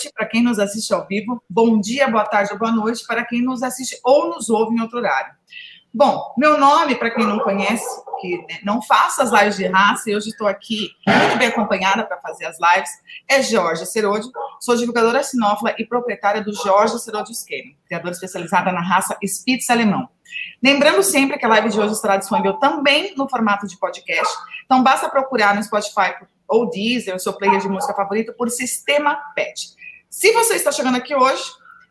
noite para quem nos assiste ao vivo, bom dia, boa tarde ou boa noite para quem nos assiste ou nos ouve em outro horário. Bom, meu nome, para quem não conhece, que né, não faço as lives de raça, e hoje estou aqui muito bem acompanhada para fazer as lives, é Georgia Serodi, sou divulgadora sinófila e proprietária do Georgia Serodi Scanner, criadora especializada na raça Spitz alemão. Lembrando sempre que a live de hoje estará disponível também no formato de podcast, então basta procurar no Spotify ou Deezer, o seu player de música favorito, por Sistema PET. Se você está chegando aqui hoje,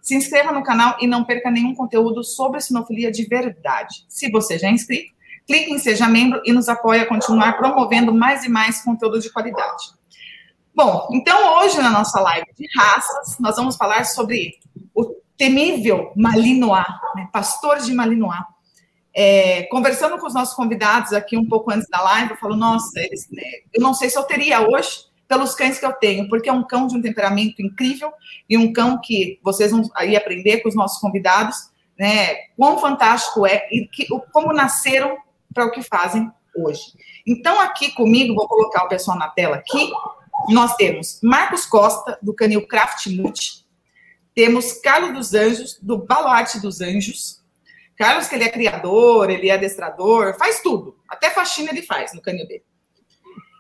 se inscreva no canal e não perca nenhum conteúdo sobre sinofilia de verdade. Se você já é inscrito, clique em Seja Membro e nos apoie a continuar promovendo mais e mais conteúdo de qualidade. Bom, então hoje na nossa live de raças, nós vamos falar sobre o temível Malinois, né, pastor de Malinois. É, conversando com os nossos convidados aqui um pouco antes da live, eu falo, nossa, eles, né, eu não sei se eu teria hoje pelos cães que eu tenho, porque é um cão de um temperamento incrível e um cão que vocês vão aí aprender com os nossos convidados, né? Quão fantástico é e que, como nasceram para o que fazem hoje. Então, aqui comigo, vou colocar o pessoal na tela aqui. Nós temos Marcos Costa, do Canil Craft Multi. Temos Carlos dos Anjos, do Baluarte dos Anjos. Carlos, que ele é criador, ele é adestrador, faz tudo. Até faxina ele faz no canil dele.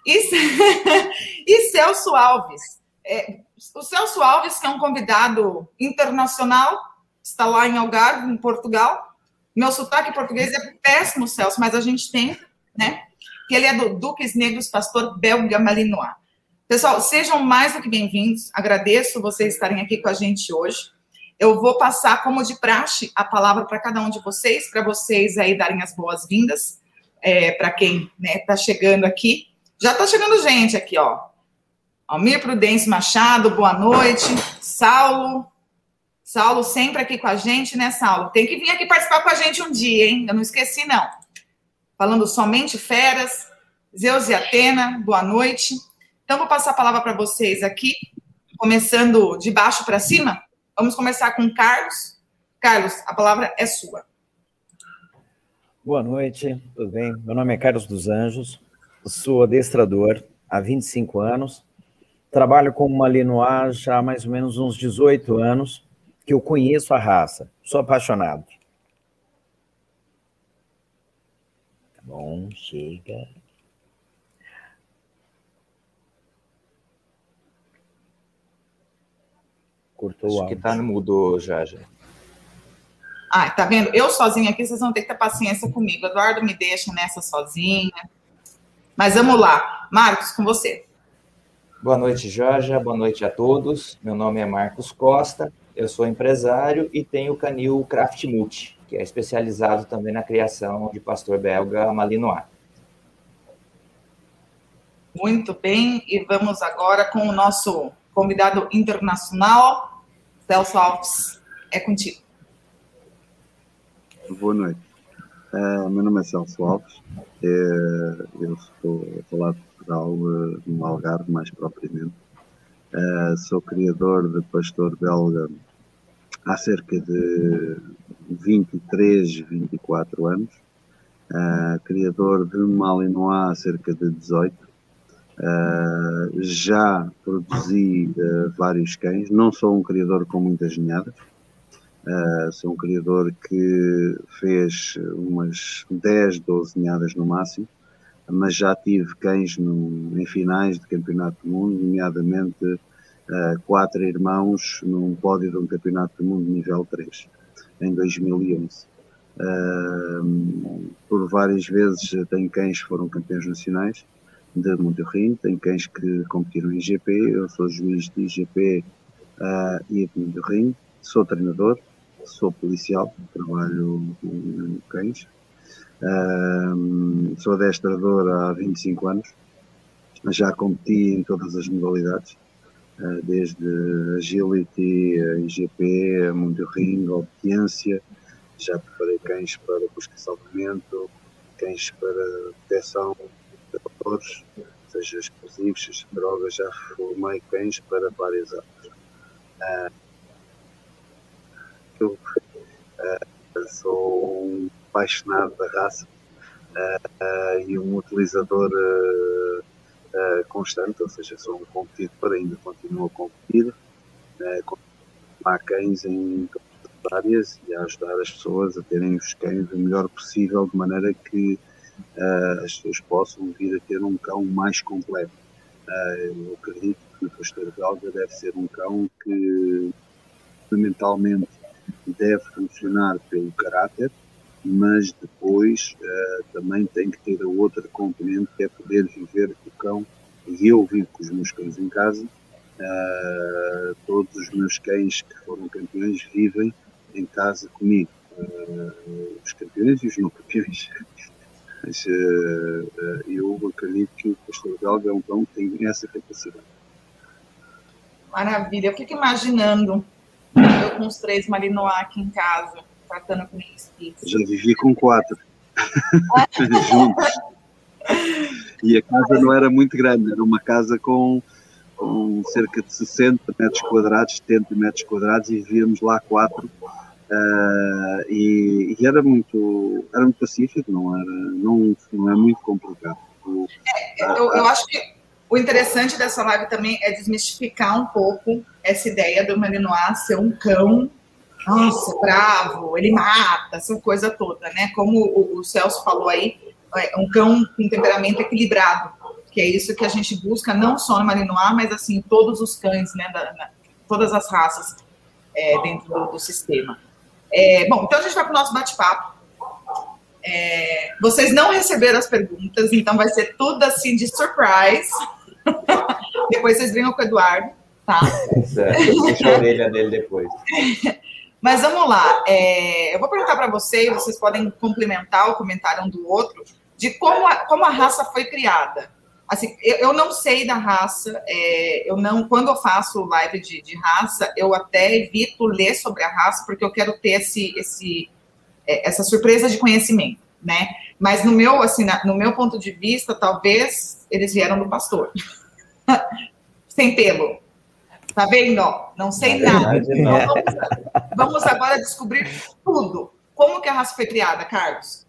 E, e Celso Alves. É, o Celso Alves, que é um convidado internacional, está lá em Algarve, em Portugal. Meu sotaque português é péssimo, Celso, mas a gente tenta, né? Que ele é do Duques Negros Pastor Belga Malinois. Pessoal, sejam mais do que bem-vindos. Agradeço vocês estarem aqui com a gente hoje. Eu vou passar, como de praxe, a palavra para cada um de vocês, para vocês aí darem as boas-vindas, é, para quem está né, tá chegando aqui. Já está chegando gente aqui, ó. Almir Prudêncio Machado, boa noite. Saulo. Saulo sempre aqui com a gente, né, Saulo? Tem que vir aqui participar com a gente um dia, hein? Eu não esqueci, não. Falando somente feras. Zeus e Atena, boa noite. Então, vou passar a palavra para vocês aqui, começando de baixo para cima. Vamos começar com Carlos. Carlos, a palavra é sua. Boa noite, tudo bem? Meu nome é Carlos dos Anjos, sou adestrador há 25 anos, trabalho com Malinois já há mais ou menos uns 18 anos, que eu conheço a raça, sou apaixonado. Tá bom, chega. Cortou Acho o áudio. que tá no mudo já, já. Ah, tá vendo? Eu sozinha aqui, vocês vão ter que ter paciência comigo. Eduardo me deixa nessa sozinha. Mas vamos lá. Marcos, com você. Boa noite, Jorge. Boa noite a todos. Meu nome é Marcos Costa. Eu sou empresário e tenho o canil Craft Multi, que é especializado também na criação de pastor belga Malinois. Muito bem, e vamos agora com o nosso convidado internacional, Celso Alves. É contigo. Boa noite. Uh, meu nome é Celso Alves, é, eu estou a falar de Portugal, uh, no Algarve, mais propriamente. Uh, sou criador de pastor belga há cerca de 23, 24 anos. Uh, criador de Malinois há cerca de 18. Uh, já produzi uh, vários cães, não sou um criador com muitas ninhadas, Uh, sou um criador que fez umas 10, 12 ninhadas no máximo, mas já tive cães no, em finais de campeonato do mundo, nomeadamente uh, quatro irmãos num pódio de um campeonato do mundo nível 3, em 2011. Uh, ah, por várias vezes tenho cães que foram campeões nacionais de Monterrey, tenho cães que competiram em GP, eu sou juiz de IGP e de Monterrey, sou treinador, sou policial, trabalho com cães. Sou adestrador há 25 anos, já competi em todas as modalidades, uh, desde agility, IGP, mundo ring, obediência, já preparei cães para busca e salvamento, cães para proteção de vapores, seja explosivos, seja drogas, já formei cães para várias áreas. Uh, eu uh, sou um apaixonado da raça uh, e um utilizador uh, constante, ou seja, sou um competidor, ainda continuo a competir. há cães em áreas e a ajudar as pessoas a terem os cães o melhor possível, de maneira que as pessoas possam vir a ter um cão mais completo. Eu acredito que o pastor belga deve ser um cão que fundamentalmente deve funcionar pelo caráter, mas depois uh, também tem que ter a outra componente que é poder viver com o cão. E eu vivo com os meus cães em casa. Uh, todos os meus cães que foram campeões vivem em casa comigo. Uh, os campeões e os não campeões. Mas eu acredito que o pastor belga é um cão que tem essa capacidade. Maravilha. Eu fico imaginando com os três Malinois aqui em casa tratando com espíritos. Já vivi com quatro. Juntos. E a casa não era muito grande, era uma casa com, com cerca de 60 metros quadrados, 70 metros quadrados, e vivíamos lá quatro. Uh, e, e, era muito era muito pacífico, não era não, não é muito complicado. É, eu, eu acho que o interessante dessa live também é desmistificar um pouco essa ideia do Malinois ser um cão nossa, bravo, ele mata, essa coisa toda, né? Como o, o Celso falou aí, é um cão com temperamento equilibrado, que é isso que a gente busca não só no Malinois, mas assim, todos os cães, né? Da, na, todas as raças é, dentro do, do sistema. É, bom, então a gente vai para o nosso bate-papo. É, vocês não receberam as perguntas, então vai ser tudo assim de surprise. depois vocês venham com o Eduardo, tá? Deixa a orelha dele depois. Mas vamos lá, é, eu vou perguntar para vocês, vocês podem complementar o comentário um do outro, de como a, como a raça foi criada. Assim, eu, eu não sei da raça, é, eu não, quando eu faço live de, de, raça, eu até evito ler sobre a raça, porque eu quero ter esse, esse, é, essa surpresa de conhecimento, né? Mas no meu, assim, no meu ponto de vista, talvez eles vieram do pastor. Sem pelo, Tá vendo? Não sei nada. Então, vamos, vamos agora descobrir tudo. Como que a raça foi criada, Carlos?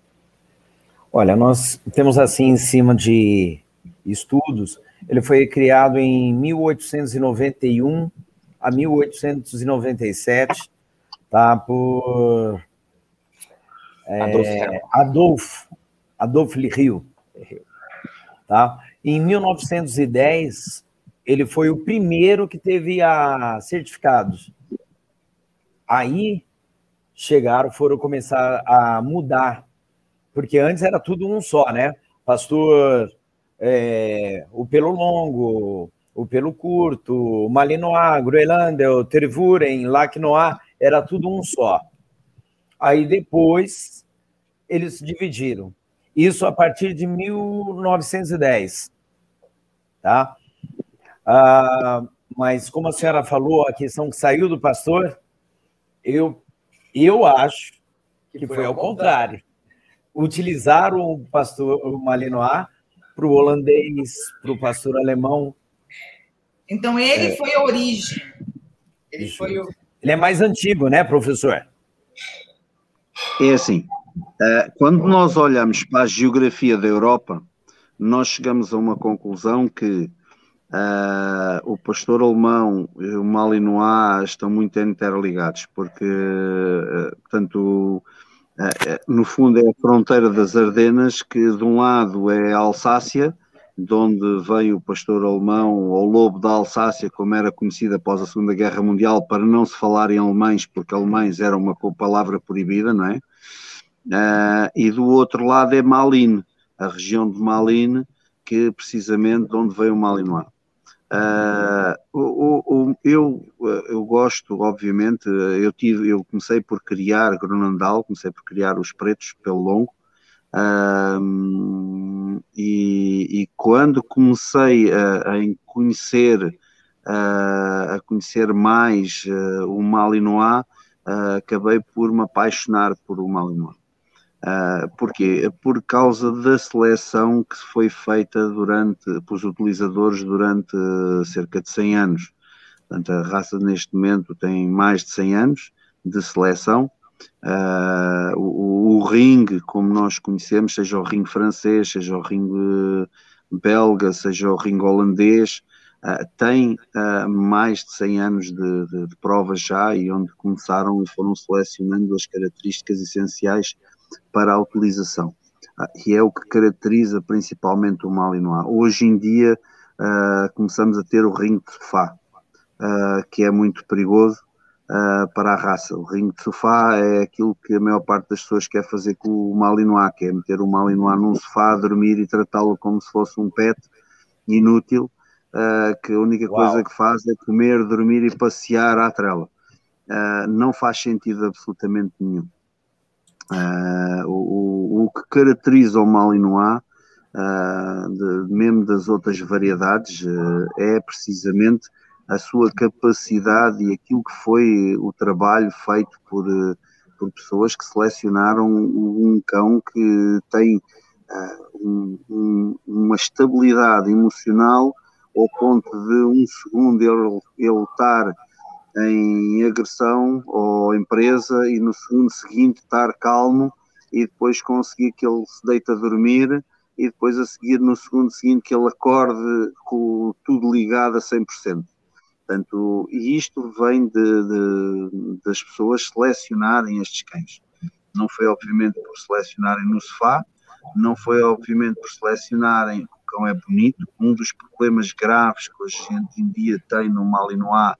Olha, nós temos assim em cima de estudos, ele foi criado em 1891 a 1897, tá? Por é, Adolfo, Adolfo Rio, tá? Em 1910 ele foi o primeiro que teve a certificados. Aí chegaram, foram começar a mudar, porque antes era tudo um só, né? Pastor, é, o pelo longo, o pelo curto, Malinois, Groenlander, o Tervuren, Lacnois, era tudo um só. Aí depois eles se dividiram. Isso a partir de 1910, tá? Ah, mas como a senhora falou, a questão que saiu do pastor, eu, eu acho que, foi, foi ao contrário. contrário. Utilizaram o pastor o Malinois para o holandês, para o pastor alemão. Então ele é. foi a origem. Ele, foi o... ele é mais antigo, né, professor? É assim, eh, quando nós olhamos para a geografia da Europa, nós chegamos a uma conclusão que Uh, o pastor alemão e o Malinois estão muito interligados, porque, uh, portanto, uh, no fundo é a fronteira das Ardenas, que de um lado é a Alsácia, de onde veio o pastor alemão, ou lobo da Alsácia, como era conhecida após a Segunda Guerra Mundial, para não se falar em alemães, porque alemães era uma palavra proibida, não é? E do outro lado é Malines, a região de Malines, que precisamente de onde veio o Malinois. Uh, o, o, eu, eu gosto, obviamente, eu, tive, eu comecei por criar Gronandal, comecei por criar os pretos pelo longo, uh, e, e, quando comecei a, a conhecer, a, a conhecer mais o Malinois, acabei por me apaixonar por o Malinois. Uh, porquê? Por causa da seleção que foi feita durante, pelos utilizadores durante cerca de 100 anos. Portanto, a raça neste momento tem mais de 100 anos de seleção. Uh, o, o ringue, como nós conhecemos, seja o ringue francês, seja o ringue belga, seja o ringue holandês, uh, tem uh, mais de 100 anos de, de, de provas já e onde começaram e foram selecionando as características essenciais para a utilização. e é o que caracteriza principalmente o Malinois. Hoje em dia começamos a ter o ringue de sofá, que é muito perigoso, uh, para a raça. O ringue de sofá é aquilo que a maior parte das pessoas quer fazer com o Malinois, que é meter o Malinois num sofá, dormir e tratá-lo como se fosse um pet inútil, uh, que a única Uau. coisa que faz é comer, dormir e passear à trela. Uh, não faz sentido absolutamente nenhum. O, o, o, que caracteriza o Malinois, de, mesmo das outras variedades, é precisamente a sua capacidade e aquilo que foi o trabalho feito por, por pessoas que selecionaram um cão que tem uh, um, um, uma estabilidade emocional ao ponto de um segundo ele, ele estar em agressão ou empresa e no segundo seguinte estar calmo e depois conseguir que ele se deite a dormir e depois a seguir no segundo seguinte que ele acorde com tudo ligado a 100%. Portanto, e isto vem de, de, das pessoas selecionarem estes cães. Não foi, obviamente, por selecionarem no sofá, não foi, obviamente, por selecionarem o cão é bonito. Um dos problemas graves que hoje em dia tem no Malinois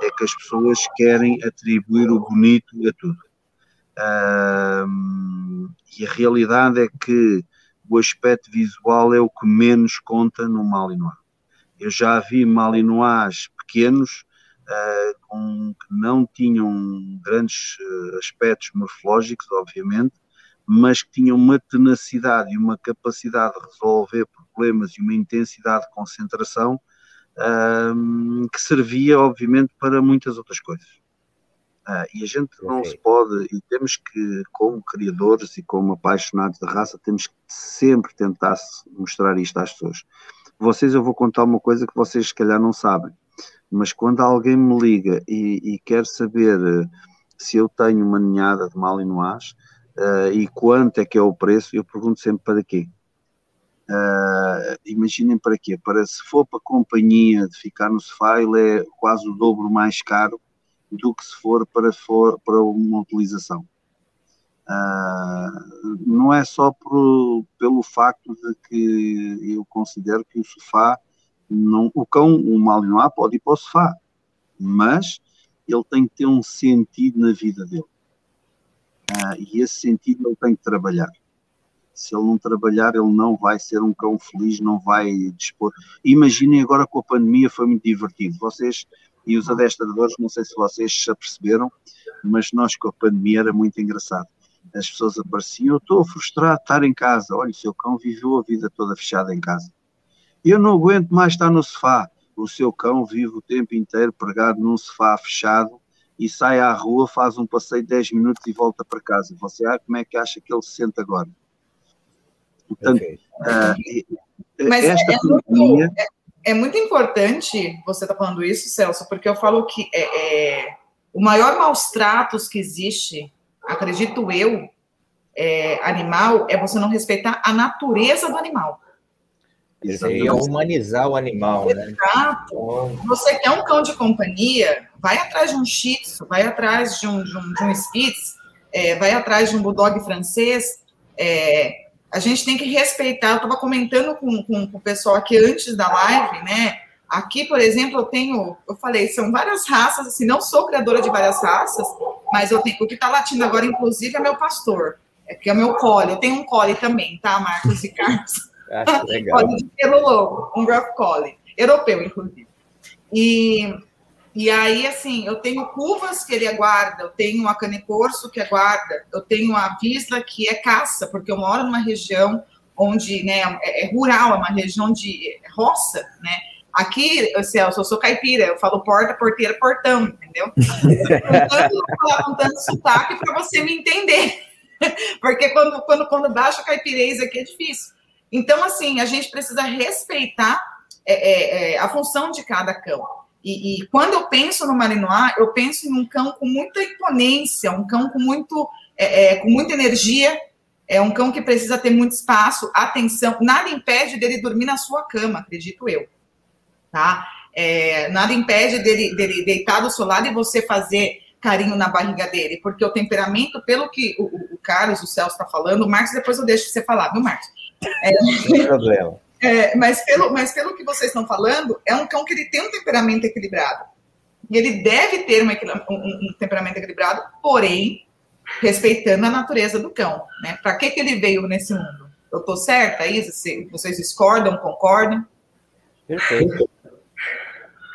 é que as pessoas querem atribuir o bonito a tudo. Um, e a realidade é que o aspecto visual é o que menos conta no Malinois. Eu já vi Malinois pequenos, uh, com, que não tinham grandes uh, aspectos morfológicos, obviamente, mas que tinham uma tenacidade e uma capacidade de resolver problemas e uma intensidade de concentração uh, que servia, obviamente, para muitas outras coisas. Uh, e a gente não okay. se pode, e temos que, como criadores e como apaixonados da raça, temos que sempre tentar mostrar isto às pessoas. Vocês, eu vou contar uma coisa que vocês, se calhar, não sabem mas quando alguém me liga e, e quer saber eh, se eu tenho uma ninhada de malinois uh, e quanto é que é o preço, eu pergunto sempre para quê. Uh, imaginem para quê? Para se for para companhia de ficar no sofá, ele é quase o dobro mais caro do que se for para, for, para uma utilização. Uh, não é só por, pelo facto de que eu considero que o sofá não, o cão, o malinois, pode ir para o sofá, mas ele tem que ter um sentido na vida dele. Ah, e esse sentido ele tem que trabalhar. Se ele não trabalhar, ele não vai ser um cão feliz, não vai dispor. Imaginem agora com a pandemia foi muito divertido. Vocês e os adestradores, não sei se vocês se aperceberam, mas nós com a pandemia era muito engraçado. As pessoas apareciam, eu estou frustrado de estar em casa. Olha, o seu cão viveu a vida toda fechada em casa eu não aguento mais estar no sofá. O seu cão vive o tempo inteiro pregado num sofá fechado e sai à rua, faz um passeio de 10 minutos e volta para casa. Você ah, como é que acha que ele se sente agora? Portanto, okay. uh, Mas esta é, pandemia... muito, é, é, muito importante você estar tá falando isso, Celso, porque eu falo que é, é, o maior maus tratos que existe, acredito eu, é, animal, é você não respeitar a natureza do animal. Isso aí é humanizar o animal, né? Exato. Então... Você quer um cão de companhia, vai atrás de um Shih Tzu, vai atrás de um, de um, de um Spitz, é, vai atrás de um Bulldog francês. É, a gente tem que respeitar. Eu estava comentando com, com, com, o pessoal aqui antes da live, né? Aqui, por exemplo, eu tenho, eu falei, são várias raças, assim, não sou criadora de várias raças, mas eu tenho, o que está latindo agora, inclusive, é meu pastor, é que é meu collie. Eu tenho um collie também, tá, Marcos e Carlos? Acho legal. pelo logo, um Rough Collie, europeu, inclusive. E, e aí, assim, eu tenho curvas que ele aguarda, eu tenho a cane corso que aguarda, eu tenho a Visla que é caça, porque eu moro numa região onde né, é, é rural, é uma região de roça, né? Aqui, Celso, eu sou caipira, eu falo porta, porteira, portão, entendeu? Eu falar com tanto sotaque para você me entender. Porque quando, quando, quando baixa caipirês aqui é difícil. Então, assim, a gente precisa respeitar é, é, é, a função de cada cão. E, e, quando eu penso no Malinois, eu penso em um cão com muita imponência, um cão com, muito, é, é, com muita energia, é um cão que precisa ter muito espaço, atenção. Nada impede dele dormir na sua cama, acredito eu. Tá? É, nada impede dele, dele deitar do seu lado e você fazer carinho na barriga dele, porque o temperamento, pelo que o, o Carlos, o Celso está falando, o Marcos, depois eu deixo você falar, viu, Marcos? É, Não problema. É, mas, pelo, mas pelo que vocês estão falando, é um cão que ele tem um temperamento equilibrado. E ele deve ter um, um, um temperamento equilibrado, porém, respeitando a natureza do cão. Né? Para que, que ele veio nesse mundo? Eu estou certa, Isa? Vocês discordam, concordam? Perfeito.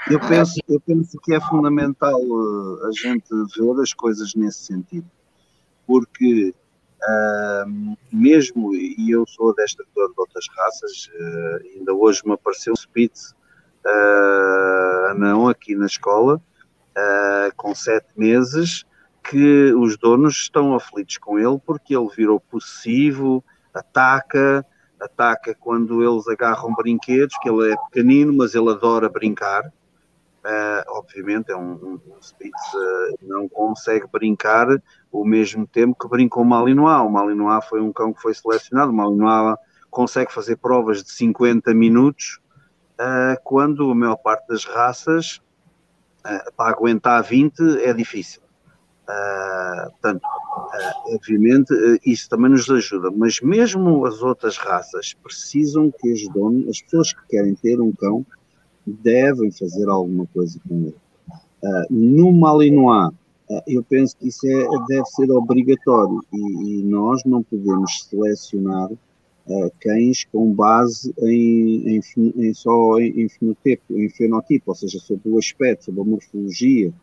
Eu penso, eu penso que é fundamental uh, a gente ver as coisas nesse sentido, porque mesmo, e eu sou adestrador de outras raças, uh, ainda hoje me apareceu um Spitz uh, não aqui na escola, uh, com sete meses, que os donos estão aflitos com ele porque ele virou possessivo, ataca, ataca quando eles agarram brinquedos, que ele é pequenino, mas ele adora brincar. Uh, obviamente é um, um, um Spitz uh, não consegue brincar o mesmo tempo que brinca o Malinois. O Malinois foi um cão que foi selecionado, o Malinois consegue fazer provas de 50 minutos, uh, quando a maior parte das raças, para aguentar 20 é difícil. portanto, obviamente isso também nos ajuda, mas mesmo as outras raças precisam que os donos, as pessoas que querem ter um cão, devem fazer alguma coisa com ele. Uh, no Malinois, uh, eu penso que isso é, deve ser obrigatório e, e nós não podemos selecionar uh, cães com base em, em, em só em, em, fenotipo, em fenotipo, ou seja, sobre o aspecto, sobre a morfologia,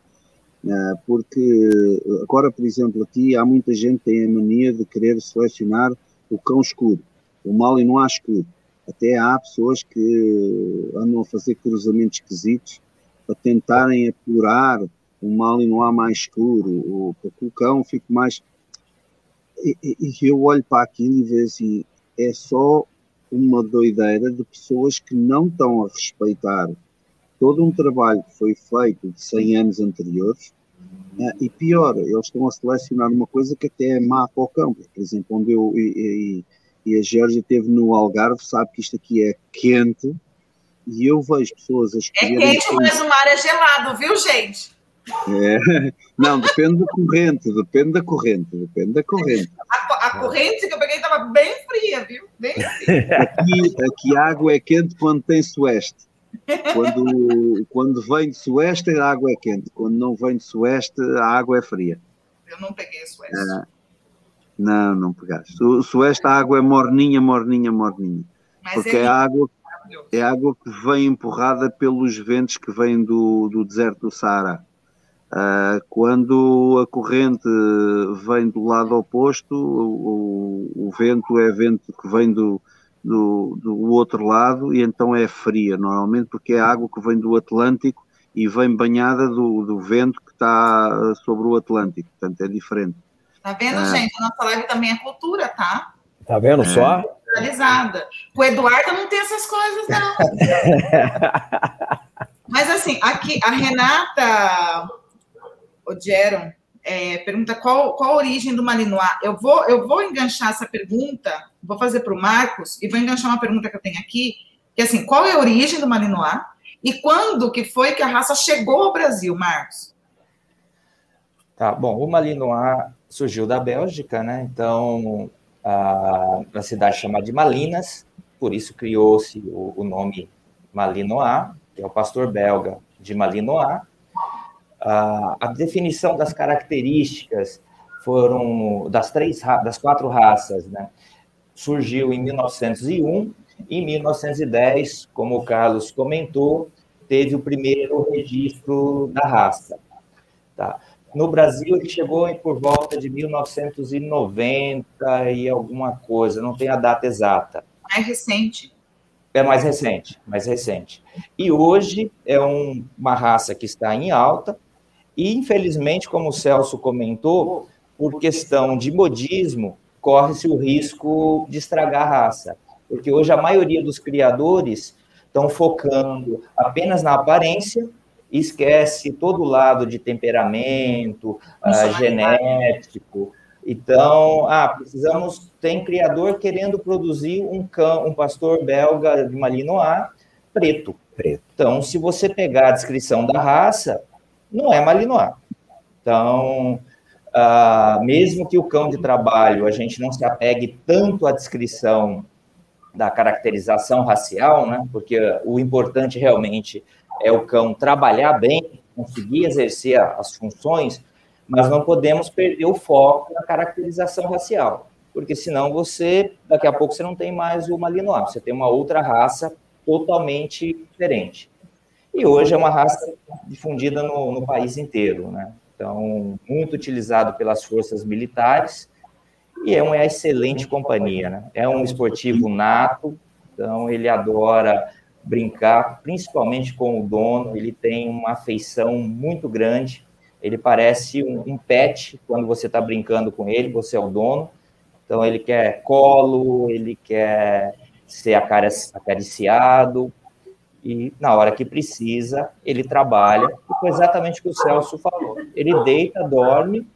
porque agora, por exemplo, aqui há muita gente que tem a mania de querer selecionar o cão escuro, o Malinois escuro. Até há pessoas que andam a fazer cruzamentos esquisitos para tentarem apurar o mal e não há mais escuro, para que o cão fique mais. E, e, eu olho para aquilo e vejo assim: é só uma doideira de pessoas que não estão a respeitar todo um trabalho que foi feito de 100 anos anteriores. Né? E pior, eles estão a selecionar uma coisa que até é má para o cão. Por exemplo, onde eu. E, e a Georgia esteve no Algarve, sabe que isto aqui é quente, e eu vejo pessoas a escolherem... É quente, mas o mar é gelado, viu, gente? É, não, depende da corrente, depende da corrente, depende da corrente. A, a corrente que eu peguei estava bem fria, viu? Bem fria. Aqui, aqui a água é quente quando tem sueste. Quando, quando vem de sueste, a água é quente. Quando não vem de sueste, a água é fria. Eu não peguei sueste. É, não, não pegaste. O sueste a água é morninha, morninha, morninha. Mas porque é, é água, é água que vem empurrada pelos ventos que vêm do, do deserto do Saara. Uh, quando a corrente vem do lado oposto, o, o, o, vento é vento que vem do, do, do outro lado e então é fria, normalmente, porque é água que vem do Atlântico e vem banhada do, do vento que está sobre o Atlântico, portanto é diferente. Tá vendo, é. gente? A nossa live também é cultura, tá? Tá vendo é. só? Realizada. O Eduardo não tem essas coisas, não. Mas assim, aqui a Renata Odieron é, pergunta qual, qual a origem do Malinois. Eu vou, eu vou enganchar essa pergunta, vou fazer para o Marcos, e vou enganchar uma pergunta que eu tenho aqui, que é assim, qual é a origem do Malinois? E quando que foi que a raça chegou ao Brasil, Marcos? Tá, bom, o Malinois surgiu da Bélgica, né? Então, a, a cidade chamada de Malinas, por isso criou-se o, o, nome Malinois, que é o pastor belga de Malinois. A, a definição das características foram das três das quatro raças, né? Surgiu em 1901 e em 1910, como o Carlos comentou, teve o primeiro registro da raça. Tá? No Brasil, ele chegou por volta de 1990 e alguma coisa, não tem a data exata. Mais recente. É mais recente, mais recente. E hoje é um, uma raça que está em alta, e infelizmente, como o Celso comentou, por questão de modismo, corre-se o risco de estragar a raça. Porque hoje a maioria dos criadores estão focando apenas na aparência esquece todo o lado de temperamento, uh, genético. Então, ah, precisamos. Tem criador querendo produzir um cão, um pastor belga de Malinois preto. preto. Então, se você pegar a descrição da raça, não é Malinois. Então, uh, mesmo que o cão de trabalho a gente não se apegue tanto à descrição da caracterização racial, né? Porque o importante realmente é o cão trabalhar bem, conseguir exercer as funções, mas não podemos perder o foco na caracterização racial, porque senão você, daqui a pouco, você não tem mais o Malinois, você tem uma outra raça totalmente diferente. E hoje é uma raça difundida no, no país inteiro, né? Então, muito utilizado pelas forças militares e é uma excelente companhia, né? É um esportivo nato, então ele adora brincar, principalmente com o dono, ele tem uma afeição muito grande, ele parece um, um pet quando você está brincando com ele, você é o dono, então ele quer colo, ele quer ser acariciado, e na hora que precisa, ele trabalha, e foi exatamente o que o Celso falou. Ele deita, dorme,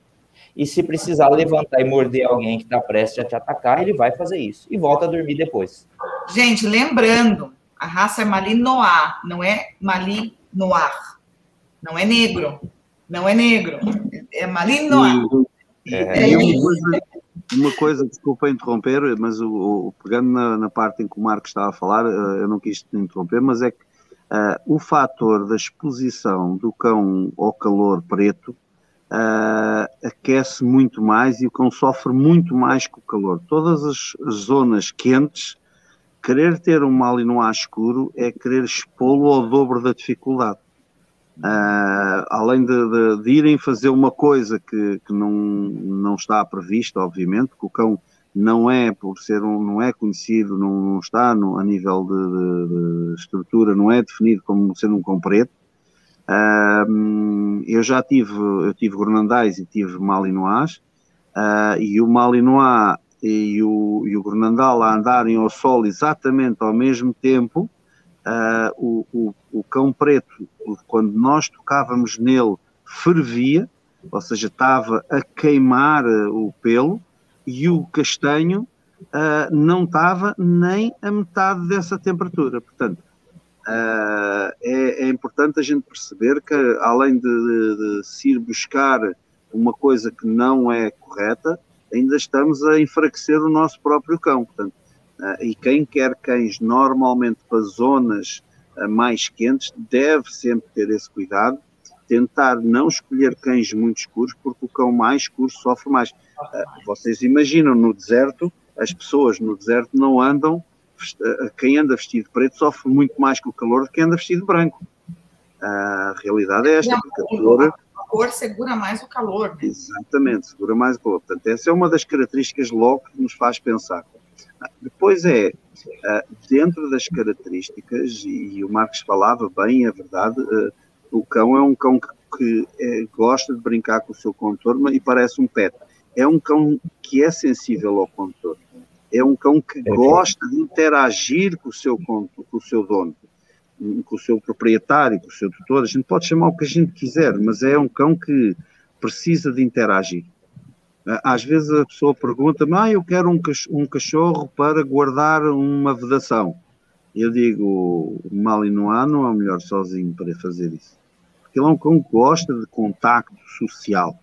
e se precisar levantar e morder alguém que está prestes a te atacar, ele vai fazer isso, e volta a dormir depois. Gente, lembrando, a raça é Malinois, não é Malinois, não é negro, não é negro, é Malinois. É, é, uma, coisa, desculpa interromper, mas o, o pegando na, na, parte em que o Marco estava a falar, eh, eu não quis interromper, mas é que uh, o fator da exposição do cão ao calor preto uh, aquece muito mais e o cão sofre muito mais com o calor. Todas as, as zonas quentes, querer ter um malinois escuro é querer expô-lo ao dobro da dificuldade. Uh, além de, de, de, irem fazer uma coisa que, que não, não está prevista, obviamente, que o cão não é, por ser um, não é conhecido, não, não está no, a nível de, de, estrutura, não é definido como sendo um cão preto. Uh, eu já tive, eu tive Gronandais e tive Malinois, uh, e o Malinois e o, e o Gronandal a andarem ao sol exatamente ao mesmo tempo, uh, o, o, o, cão preto, quando nós tocávamos nele, fervia, ou seja, estava a queimar uh, o pelo, e o castanho uh, não estava nem a metade dessa temperatura. Portanto, é, é, importante a gente perceber que, além de, de, de se ir buscar uma coisa que não é correta, ainda estamos a enfraquecer o nosso próprio cão. Portanto, Uh, e quem quer cães normalmente para zonas uh, mais quentes deve sempre ter esse cuidado, tentar não escolher cães muito escuros, porque o cão mais escuro sofre mais. Uh, vocês imaginam, no deserto, as pessoas no deserto não andam, quem anda vestido preto sofre muito mais com o calor do que quem anda vestido branco. A realidade é esta, porque a a cor segura mais o calor. Né? Exatamente, segura mais o calor. Portanto, essa é uma das características logo que nos faz pensar depois é, ah, dentro das características, e o Marcos falava bem, é verdade, ah, o cão é um cão que, é, gosta de brincar com o seu contorno e parece um pet. É um cão que é sensível ao contorno. É um cão que é gosta de interagir com o seu, com o seu dono, com o seu proprietário, com o seu tutor. A gente pode chamar o que a gente quiser, mas é um cão que precisa de interagir. Às vezes a pessoa pergunta-me, ah, eu quero um cachorro para guardar uma vedação. Eu digo, o Malinois não é o melhor sozinho para fazer isso. Porque ele é um cão que gosta de contacto social.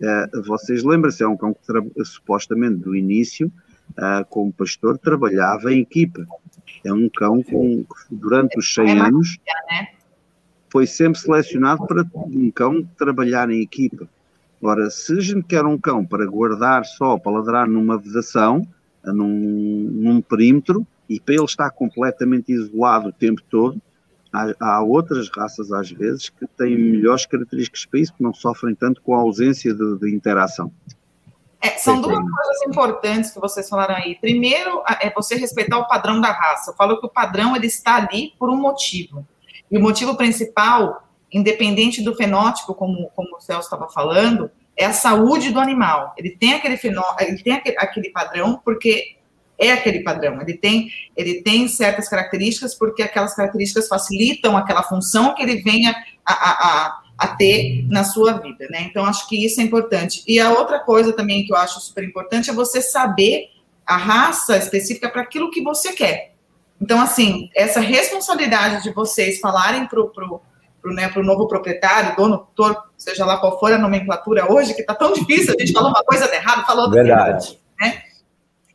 Uh, vocês lembram-se, é um cão que supostamente do início, uh, como pastor, trabalhava em equipa. É um cão com, que durante os 100 anos né? foi sempre selecionado para um cão trabalhar em equipa. Ora, se a gente quer um cão para guardar só, para ladrar numa vedação, num, num perímetro, e para ele estar completamente isolado o tempo todo, há, há, outras raças, às vezes, que têm melhores características para isso, que não sofrem tanto com a ausência de, de interação. É, são duas coisas importantes que vocês falaram aí. Primeiro, é você respeitar o padrão da raça. Eu falo que o padrão ele está ali por um motivo. E o motivo principal independente do fenótipo, como, como o Celso estava falando, é a saúde do animal. Ele tem aquele fenó, ele tem aquele, aquele, padrão porque é aquele padrão. Ele tem, ele tem certas características porque aquelas características facilitam aquela função que ele venha a, a, a, a ter na sua vida, né? Então acho que isso é importante. E a outra coisa também que eu acho super importante é você saber a raça específica para aquilo que você quer. Então, assim, essa responsabilidade de vocês falarem para o pro, pro, né, pro novo proprietário, dono, tutor, seja lá qual for a nomenclatura hoje, que está tão difícil, a gente falou uma coisa errada, falou outra. Verdade. Né?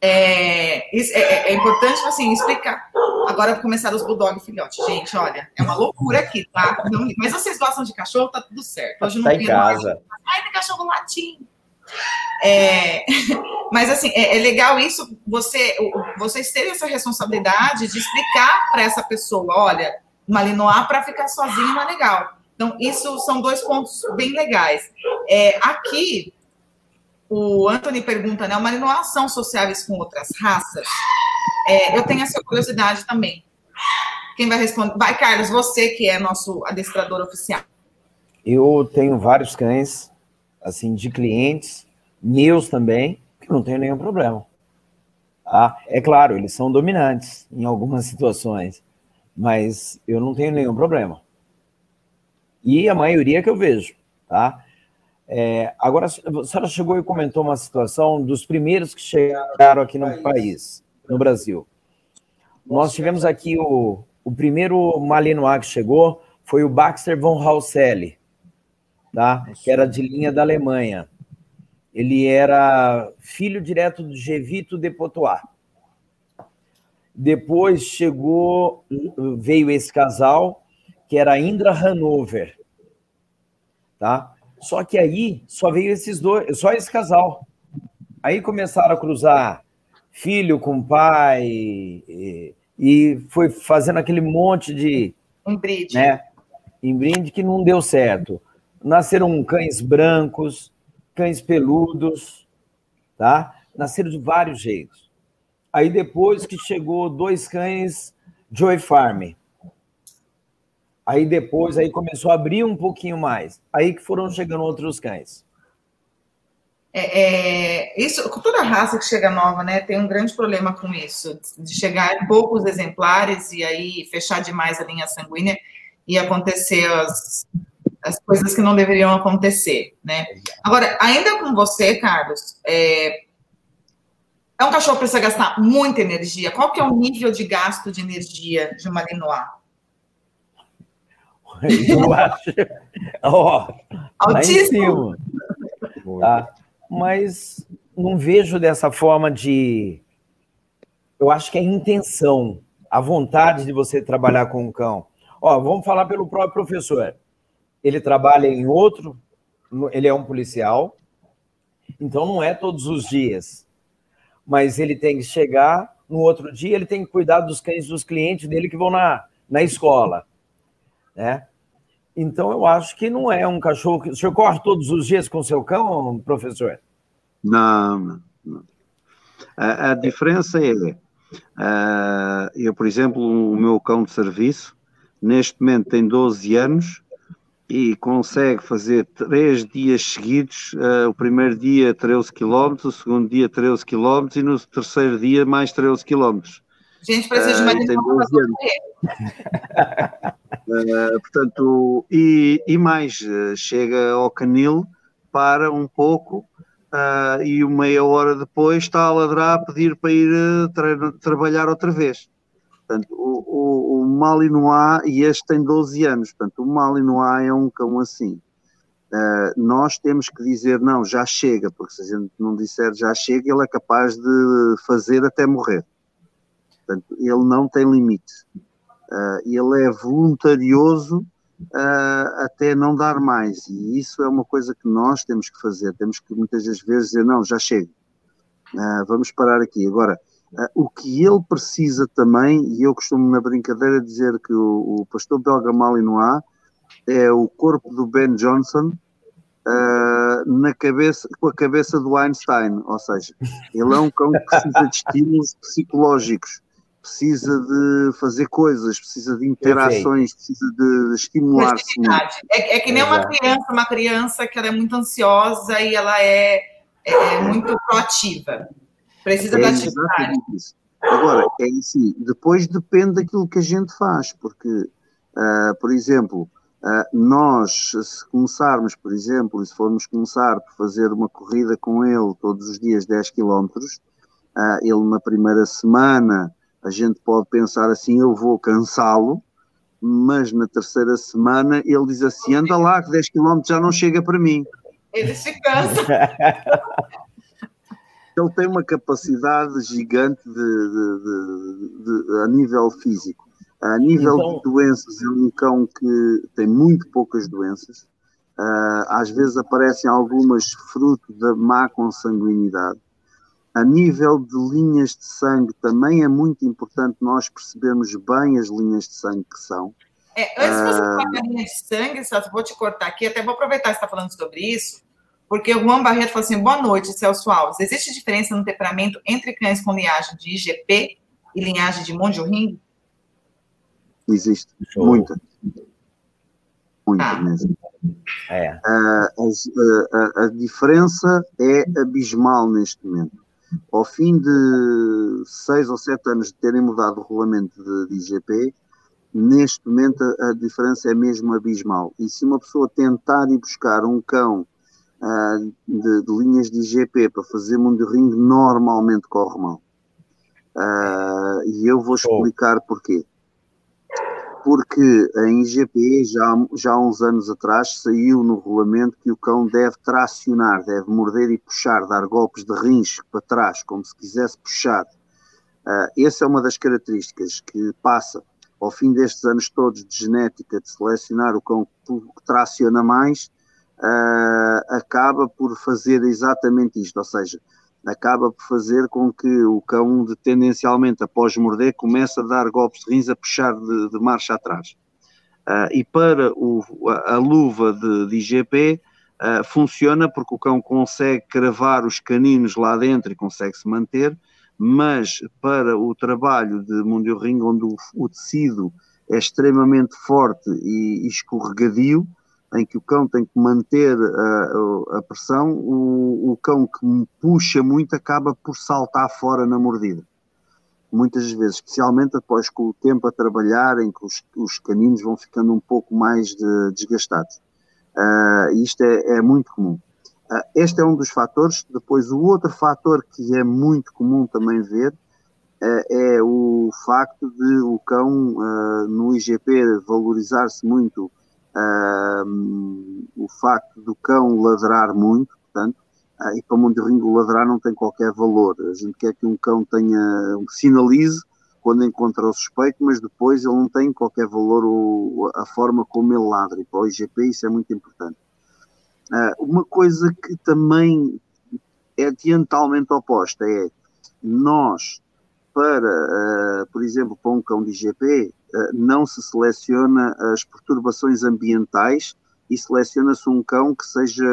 É, é, é, importante, assim, explicar. Agora começaram os bulldog filhote. Gente, olha, é uma loucura aqui, tá? Não, mas vocês gostam de cachorro, tá tudo certo. Hoje tá não em casa. Ai, tem cachorro latim. É, mas assim, é, é, legal isso, você, vocês terem essa responsabilidade de explicar para essa pessoa, olha, Malinois para ficar sozinho não é legal. Então, isso são dois pontos bem legais. É, aqui, o Anthony pergunta, né? O Malinois são sociáveis com outras raças? É, eu tenho essa curiosidade também. Quem vai responder? Vai, Carlos, você que é nosso adestrador oficial. Eu tenho vários cães, assim, de clientes, meus também, que não tenho nenhum problema. Ah, é claro, eles são dominantes em algumas situações, mas eu não tenho nenhum problema. E a maioria que eu vejo, tá? É, agora, a senhora chegou e comentou uma situação dos primeiros que chegaram aqui no país, no Brasil. Nós tivemos aqui o, o primeiro Malinois que chegou, foi o Baxter von Hauselli, tá? que era de linha da Alemanha. Ele era filho direto do Gevito de Potois. Depois chegou, veio esse casal, que era Indra Hanover, tá? Só que aí só veio esses dois, só esse casal. Aí começaram a cruzar filho com pai e, e foi fazendo aquele monte de brinde, né? brinde que não deu certo. Nasceram cães brancos, cães peludos, tá? Nasceram de vários jeitos. Aí depois que chegou dois cães Joy Farm. Aí depois aí começou a abrir um pouquinho mais. Aí que foram chegando outros cães. É, é, isso, toda raça que chega nova, né, tem um grande problema com isso, de chegar em poucos exemplares e aí fechar demais a linha sanguínea e acontecer as, as coisas que não deveriam acontecer, né? Agora, ainda com você, Carlos, é, é um cachorro que precisa gastar muita energia. Qual que é o nível de gasto de energia de uma Linois? Eu acho. Ó, Altíssimo. Tá? Mas não vejo dessa forma de. Eu acho que é a intenção, a vontade de você trabalhar com o cão. Ó, vamos falar pelo próprio professor ele trabalha em outro, ele é um policial, então não é todos os dias. Mas ele tem que chegar no outro dia, ele tem que cuidar dos cães dos clientes dele que vão na, na escola, né? Então eu acho que não é um cachorro que o senhor corre todos os dias com seu cão, professor? Não, não. A, a diferença é, uh, eu por exemplo, o meu cão de serviço neste momento tem 12 anos e consegue fazer três dias seguidos, uh, o primeiro dia 13 km, o segundo dia 13 km e no terceiro dia mais 13 km. Gente, precisa de uma uh, tem 12 anos. uh, portanto, e, e mais, uh, chega ao canil, para um pouco uh, e meia hora depois está a ladrar a pedir para ir tra trabalhar outra vez. Portanto, o, o, o Malinois, e este tem 12 anos, portanto, o Malinois é um cão assim. Uh, nós temos que dizer não, já chega, porque se a gente não disser já chega, ele é capaz de fazer até morrer. Portanto, ele não tem limite. Uh, ele é voluntarioso uh, até não dar mais, e isso é uma coisa que nós temos que fazer. Temos que muitas das vezes dizer não, já chega. vamos parar aqui. Agora, Uh, o que ele precisa também, e eu costumo na brincadeira dizer que o, o pastor belga Malinois é o corpo do Ben Johnson uh, na cabeça, com a cabeça do Einstein, ou seja, ele é um cão que precisa de estímulos psicológicos, precisa de fazer coisas, precisa de interações, precisa de estimular-se. É, é, que nem uma criança, uma criança que ela é muito ansiosa e ela é, é, é muito proativa. Precisa é da atividade. Agora, é assim, depois depende daquilo que a gente faz, porque, uh, por exemplo, uh, nós, se começarmos, por exemplo, se formos começar por fazer uma corrida com ele todos os dias 10 km, uh, ele na primeira semana A gente pode pensar assim: eu vou cansá-lo, mas na terceira semana ele diz assim: anda lá, que 10 km já não chega para mim. Ele se cansa. ele tem uma capacidade gigante de, de, de, a nível físico. A nível então... de doenças, é um cão que tem muito poucas doenças. Uh, às vezes aparecem algumas fruto da má consanguinidade. A nível de linhas de sangue, também é muito importante nós percebermos bem as linhas de sangue que são. É, antes de você falar da linha de sangue, só vou te cortar aqui, até vou aproveitar que você está falando sobre isso, porque o Juan Barreto falou assim: boa noite, Celso Alves. Existe diferença no temperamento entre cães com linhagem de IGP e linhagem de Mondiorring? Existe, Show. muita. Muita ah. mesmo. É. Uh, a, a, diferença é abismal neste momento. Ao fim de seis ou sete anos de terem mudado o regulamento de, de IGP, neste momento a, a, diferença é mesmo abismal. E se uma pessoa tentar ir buscar um cão uh, de, de, linhas de IGP para fazer mundo ring, normalmente corre mal. Uh, e eu vou explicar porquê porque em IGP, já, já há uns anos atrás, saiu no regulamento que o cão deve tracionar, deve morder e puxar, dar golpes de rins para trás, como se quisesse puxar. Uh, essa é uma das características que passa, ao fim destes anos todos de genética, de selecionar o cão que traciona mais, uh, acaba por fazer exatamente isto, ou seja, acaba por fazer com que o cão, de, tendencialmente, após morder, comece a dar golpes de rins, a puxar de, de marcha atrás. Uh, e para o, a, a, luva de, de IGP, uh, ah, funciona porque o cão consegue cravar os caninos lá dentro e consegue se manter, mas para o trabalho de Mundio Ring, onde o, o tecido é extremamente forte e, e escorregadio, em que o cão tem que manter a, a pressão, o, o, cão que puxa muito acaba por saltar fora na mordida. Muitas vezes, especialmente após com o tempo a trabalhar, em que os, os caninos vão ficando um pouco mais de, desgastados. Uh, isto é, é, muito comum. Uh, este é um dos fatores. Depois, o outro fator que é muito comum também ver uh, é o facto de o cão no IGP valorizar-se muito o facto do cão ladrar muito, portanto, uh, e para o ringo o ladrar não tem qualquer valor. A gente quer que um cão tenha, um sinalize quando encontra o suspeito, mas depois ele não tem qualquer valor o, a forma como ele ladra. E para o IGP isso é muito importante. Uh, uma coisa que também é diametralmente oposta é nós, para, uh, por exemplo, para um cão de IGP, não se seleciona as perturbações ambientais e seleciona-se um cão que seja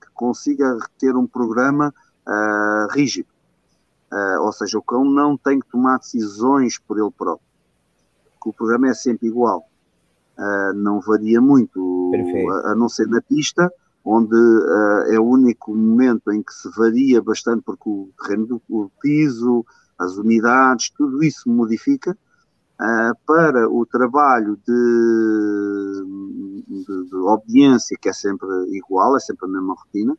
que consiga ter um programa uh, rígido. Uh, ou seja, o cão não tem que tomar decisões por ele próprio. o programa é sempre igual. Uh, não varia muito, a, a, não ser na pista, onde é o único momento em que se varia bastante, porque o terreno do o piso, as unidades, tudo isso modifica uh, para o trabalho de, de, de, obediência, que é sempre igual, é sempre a mesma rotina,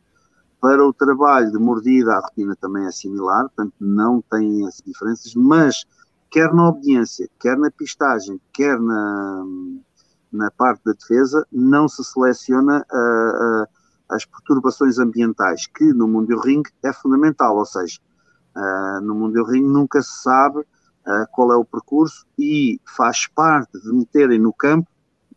para o trabalho de mordida, a rotina também é similar, portanto não tem as diferenças, mas quer na obediência, quer na pistagem, quer na, na parte da defesa, não se seleciona uh, uh, as perturbações ambientais, que no mundo ring é fundamental, ou seja, uh, no mundo ring nunca se sabe uh, qual é o percurso e faz parte de meterem no campo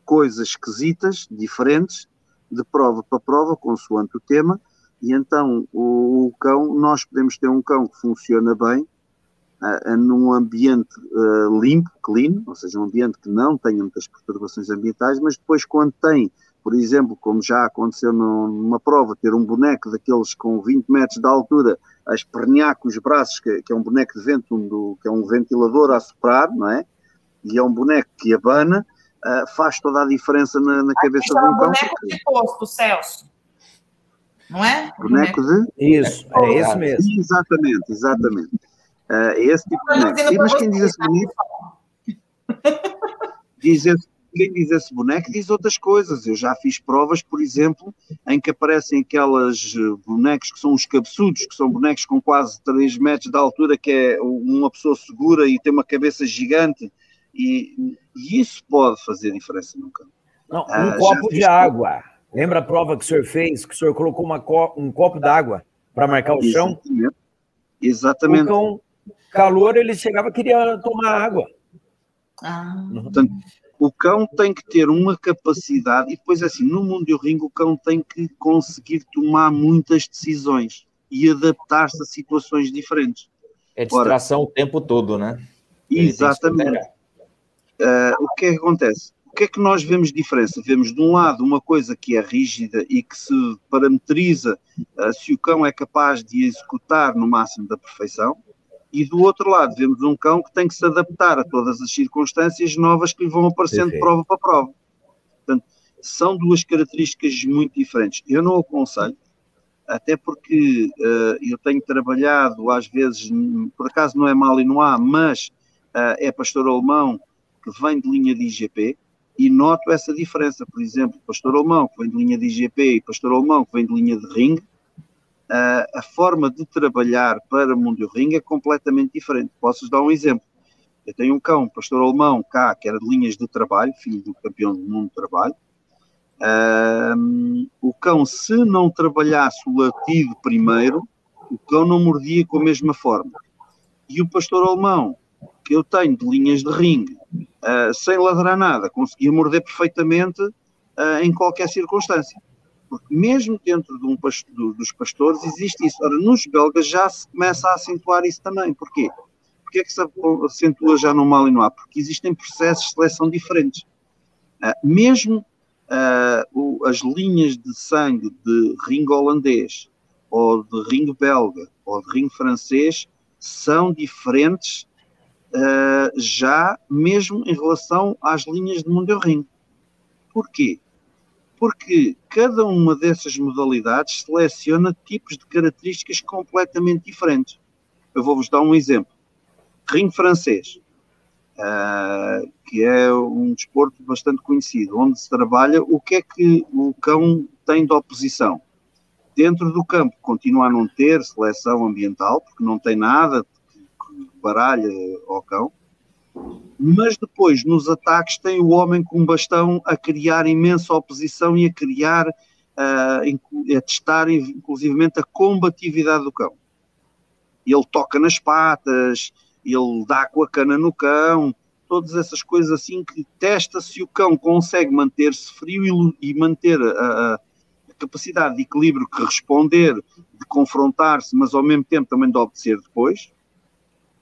coisas esquisitas, diferentes, de prova para prova, consoante o tema, e então o, o cão, nós podemos ter um cão que funciona bem, uh, num ambiente uh, limpo, clean, ou seja, um ambiente que não tenha muitas perturbações ambientais, mas depois quando tem, por exemplo, como já aconteceu numa prova, ter um boneco daqueles com 20 metros de altura a espernear com os braços, que, que, é um boneco de vento, um, que é um ventilador a soprar, não é? E é um boneco que abana, uh, faz toda a diferença na, na cabeça de um cão. boneco de posto, Celso. Não é? Boneco de? Isso, é esse mesmo. Exatamente, exatamente. Uh, esse tipo de boneco. mas quem diz esse boneco... diz esse, quem diz esse boneco diz outras coisas. Eu já fiz provas, por exemplo, em que aparecem aquelas eh, bonecos que são os cabeçudos, que são bonecos com quase 3 metros de altura, que é uma pessoa segura e tem uma cabeça gigante, e, e isso pode fazer diferença no campo. Não, um ah, copo de água. Lembra a prova que o senhor fez, que o senhor colocou uma co um copo d'água para marcar o chão? Exatamente. Exatamente. Então, calor, ele chegava queria tomar água. Ah. Portanto, o cão tem que ter uma capacidade, e depois assim, no mundo do ringue, o cão tem que conseguir tomar muitas decisões e adaptar-se a situações diferentes. É distração Ora, o tempo todo, né? Exatamente. Uh, o que é que acontece? O que é que nós vemos diferença? Vemos de um lado uma coisa que é rígida e que se parametriza uh, se o cão é capaz de executar no máximo da perfeição, e do outro lado vemos um cão que tem que se adaptar a todas as circunstâncias novas que lhe vão aparecendo de prova para prova. Portanto, são duas características muito diferentes. Eu não aconselho, até porque uh, eu tenho trabalhado às vezes, por acaso não é mal e não há, mas uh, é pastor alemão que vem de linha de IGP e noto essa diferença. Por exemplo, pastor alemão que vem de linha de IGP e pastor alemão que vem de linha de ring, a forma de trabalhar para o mundo ring é completamente diferente. Posso-vos dar um exemplo. Eu tenho um cão, pastor alemão, cá, que era de linhas de trabalho, filho do campeão do mundo de trabalho. Um, o cão, se não trabalhasse o latido primeiro, o cão não mordia com a mesma forma. E o pastor alemão, que eu tenho de linhas de ringue, uh, sem ladrar nada, conseguia morder perfeitamente uh, em qualquer circunstância. Porque mesmo dentro de um dos pastores existe isso. Ora, nos belgas já se começa a acentuar isso também. Porquê? Porquê é que se acentua já no mal e no A? Porque existem processos de seleção diferentes. Uh, mesmo uh, as linhas de sangue de ringue holandês, ou de ringue belga, ou de ringue francês, são diferentes uh, já mesmo em relação às linhas de Mundial Ring. Porquê? Porque cada uma dessas modalidades seleciona tipos de características completamente diferentes. Eu vou-vos dar um exemplo. Ringue francês, uh, que é um desporto bastante conhecido, onde se trabalha o que é que o cão tem de oposição. Dentro do campo continua a não ter seleção ambiental, porque não tem nada que baralha ao cão, mas depois nos ataques tem o homem com bastão a criar imensa oposição e a criar, uh, a testar inclusivamente a combatividade do cão. Ele toca nas patas, ele dá com a cana no cão, todas essas coisas assim que testa se o cão consegue manter-se frio e, e manter a, a, capacidade de equilíbrio que responder, de confrontar-se, mas ao mesmo tempo também de obedecer depois.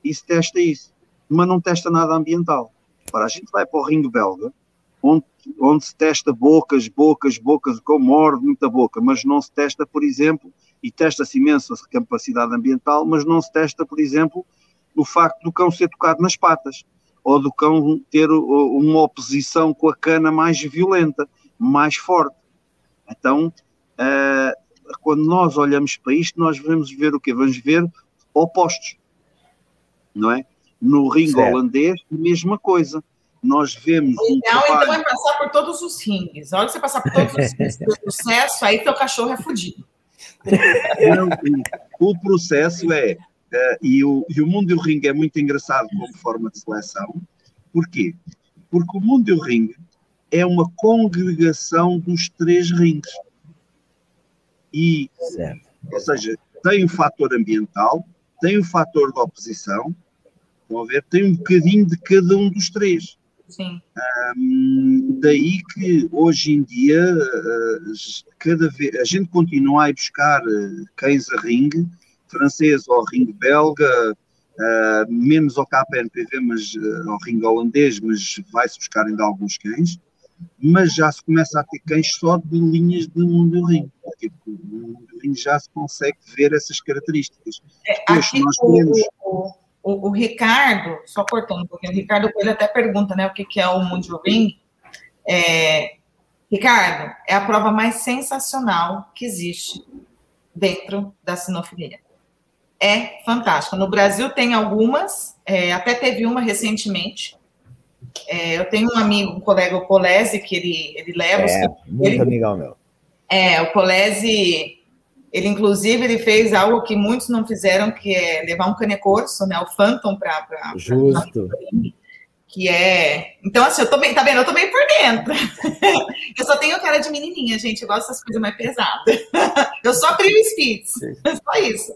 Isso testa isso mas não testa nada ambiental. Ora, a gente vai para o ringue belga, onde, onde se testa bocas, bocas, bocas, com morde muita boca, mas não se testa, por exemplo, e testa-se imenso a capacidade ambiental, mas não se testa, por exemplo, o facto do cão ser tocado nas patas, ou do cão ter uma oposição com a cana mais violenta, mais forte. Então, uh, quando nós olhamos para isto, nós vamos ver o quê? Vamos ver opostos, não é? No ringue certo. holandês, a mesma coisa. Nós vemos. O um trabalho... então, é passar por todos os rings. A hora que você passar por todos os rings do processo, aí teu cachorro é fodido. o processo é. Uh, e, o, e o mundo do ringue é muito engraçado como forma de seleção. Porquê? Porque o mundo do ringue é uma congregação dos três rings. E, certo. ou seja, tem o fator ambiental, tem o fator de oposição Estão a ver? Tem um bocadinho de cada um dos três. Sim. Um, daí que hoje em dia uh, cada vez, a gente continua a ir buscar uh, cães a ringue, francês ou ringue belga, uh, menos ao KPNPV, mas uh, ao ringue holandês, mas vai-se buscar ainda alguns cães, mas já se começa a ter cães só de linhas de mundo ringue, porque no mundo ringue já se consegue ver essas características. É, Depois, nós temos... O o, o, Ricardo, só cortando um pouquinho, o Ricardo ele até pergunta, né, o que, que é o Mundial Ring. É, Ricardo, é a prova mais sensacional que existe dentro da sinofilia. É fantástica. No Brasil tem algumas, é, até teve uma recentemente, É, eu tenho um amigo, um colega, o Polese, que ele, ele leva. É, muito ele, amigão meu. É, o Polese, ele inclusive ele fez algo que muitos não fizeram, que é levar um canecorso, né? O Phantom para. Justo. Pra, que é. Então, assim, eu tô bem, tá vendo? Eu tô bem por dentro. eu só tenho cara de menininha, gente. Eu gosto dessas coisas mais pesadas. eu só crio Spitz. Só isso.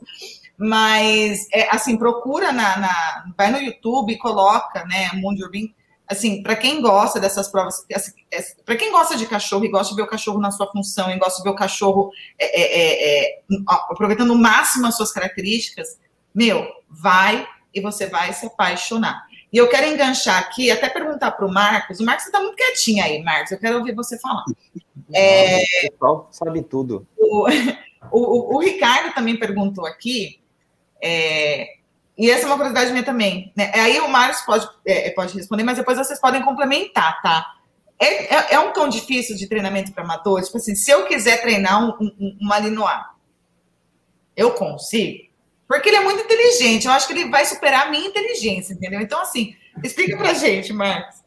Mas, é, assim, procura na, na, Vai no YouTube e coloca, né? Mundo Urbim. Assim, para quem gosta dessas provas, assim, é, para quem gosta de cachorro e gosta de ver o cachorro na sua função e gosta de ver o cachorro é, é, é aproveitando o máximo as suas características, meu, vai e você vai se apaixonar. E eu quero enganchar aqui, até perguntar para o Marcos. O Marcos está muito quietinho aí, Marcos. Eu quero ouvir você falar. É, o pessoal sabe tudo. O, o, o, Ricardo também perguntou aqui é, e essa é uma curiosidade minha também. Né? Aí o Marcos pode, é, pode responder, mas depois vocês podem complementar, tá? É, é, é um cão difícil de treinamento para amador? Tipo assim, se eu quiser treinar um, um, um Malinois, eu consigo? Porque ele é muito inteligente. Eu acho que ele vai superar a minha inteligência, entendeu? Então, assim, explica pra gente, Marcos.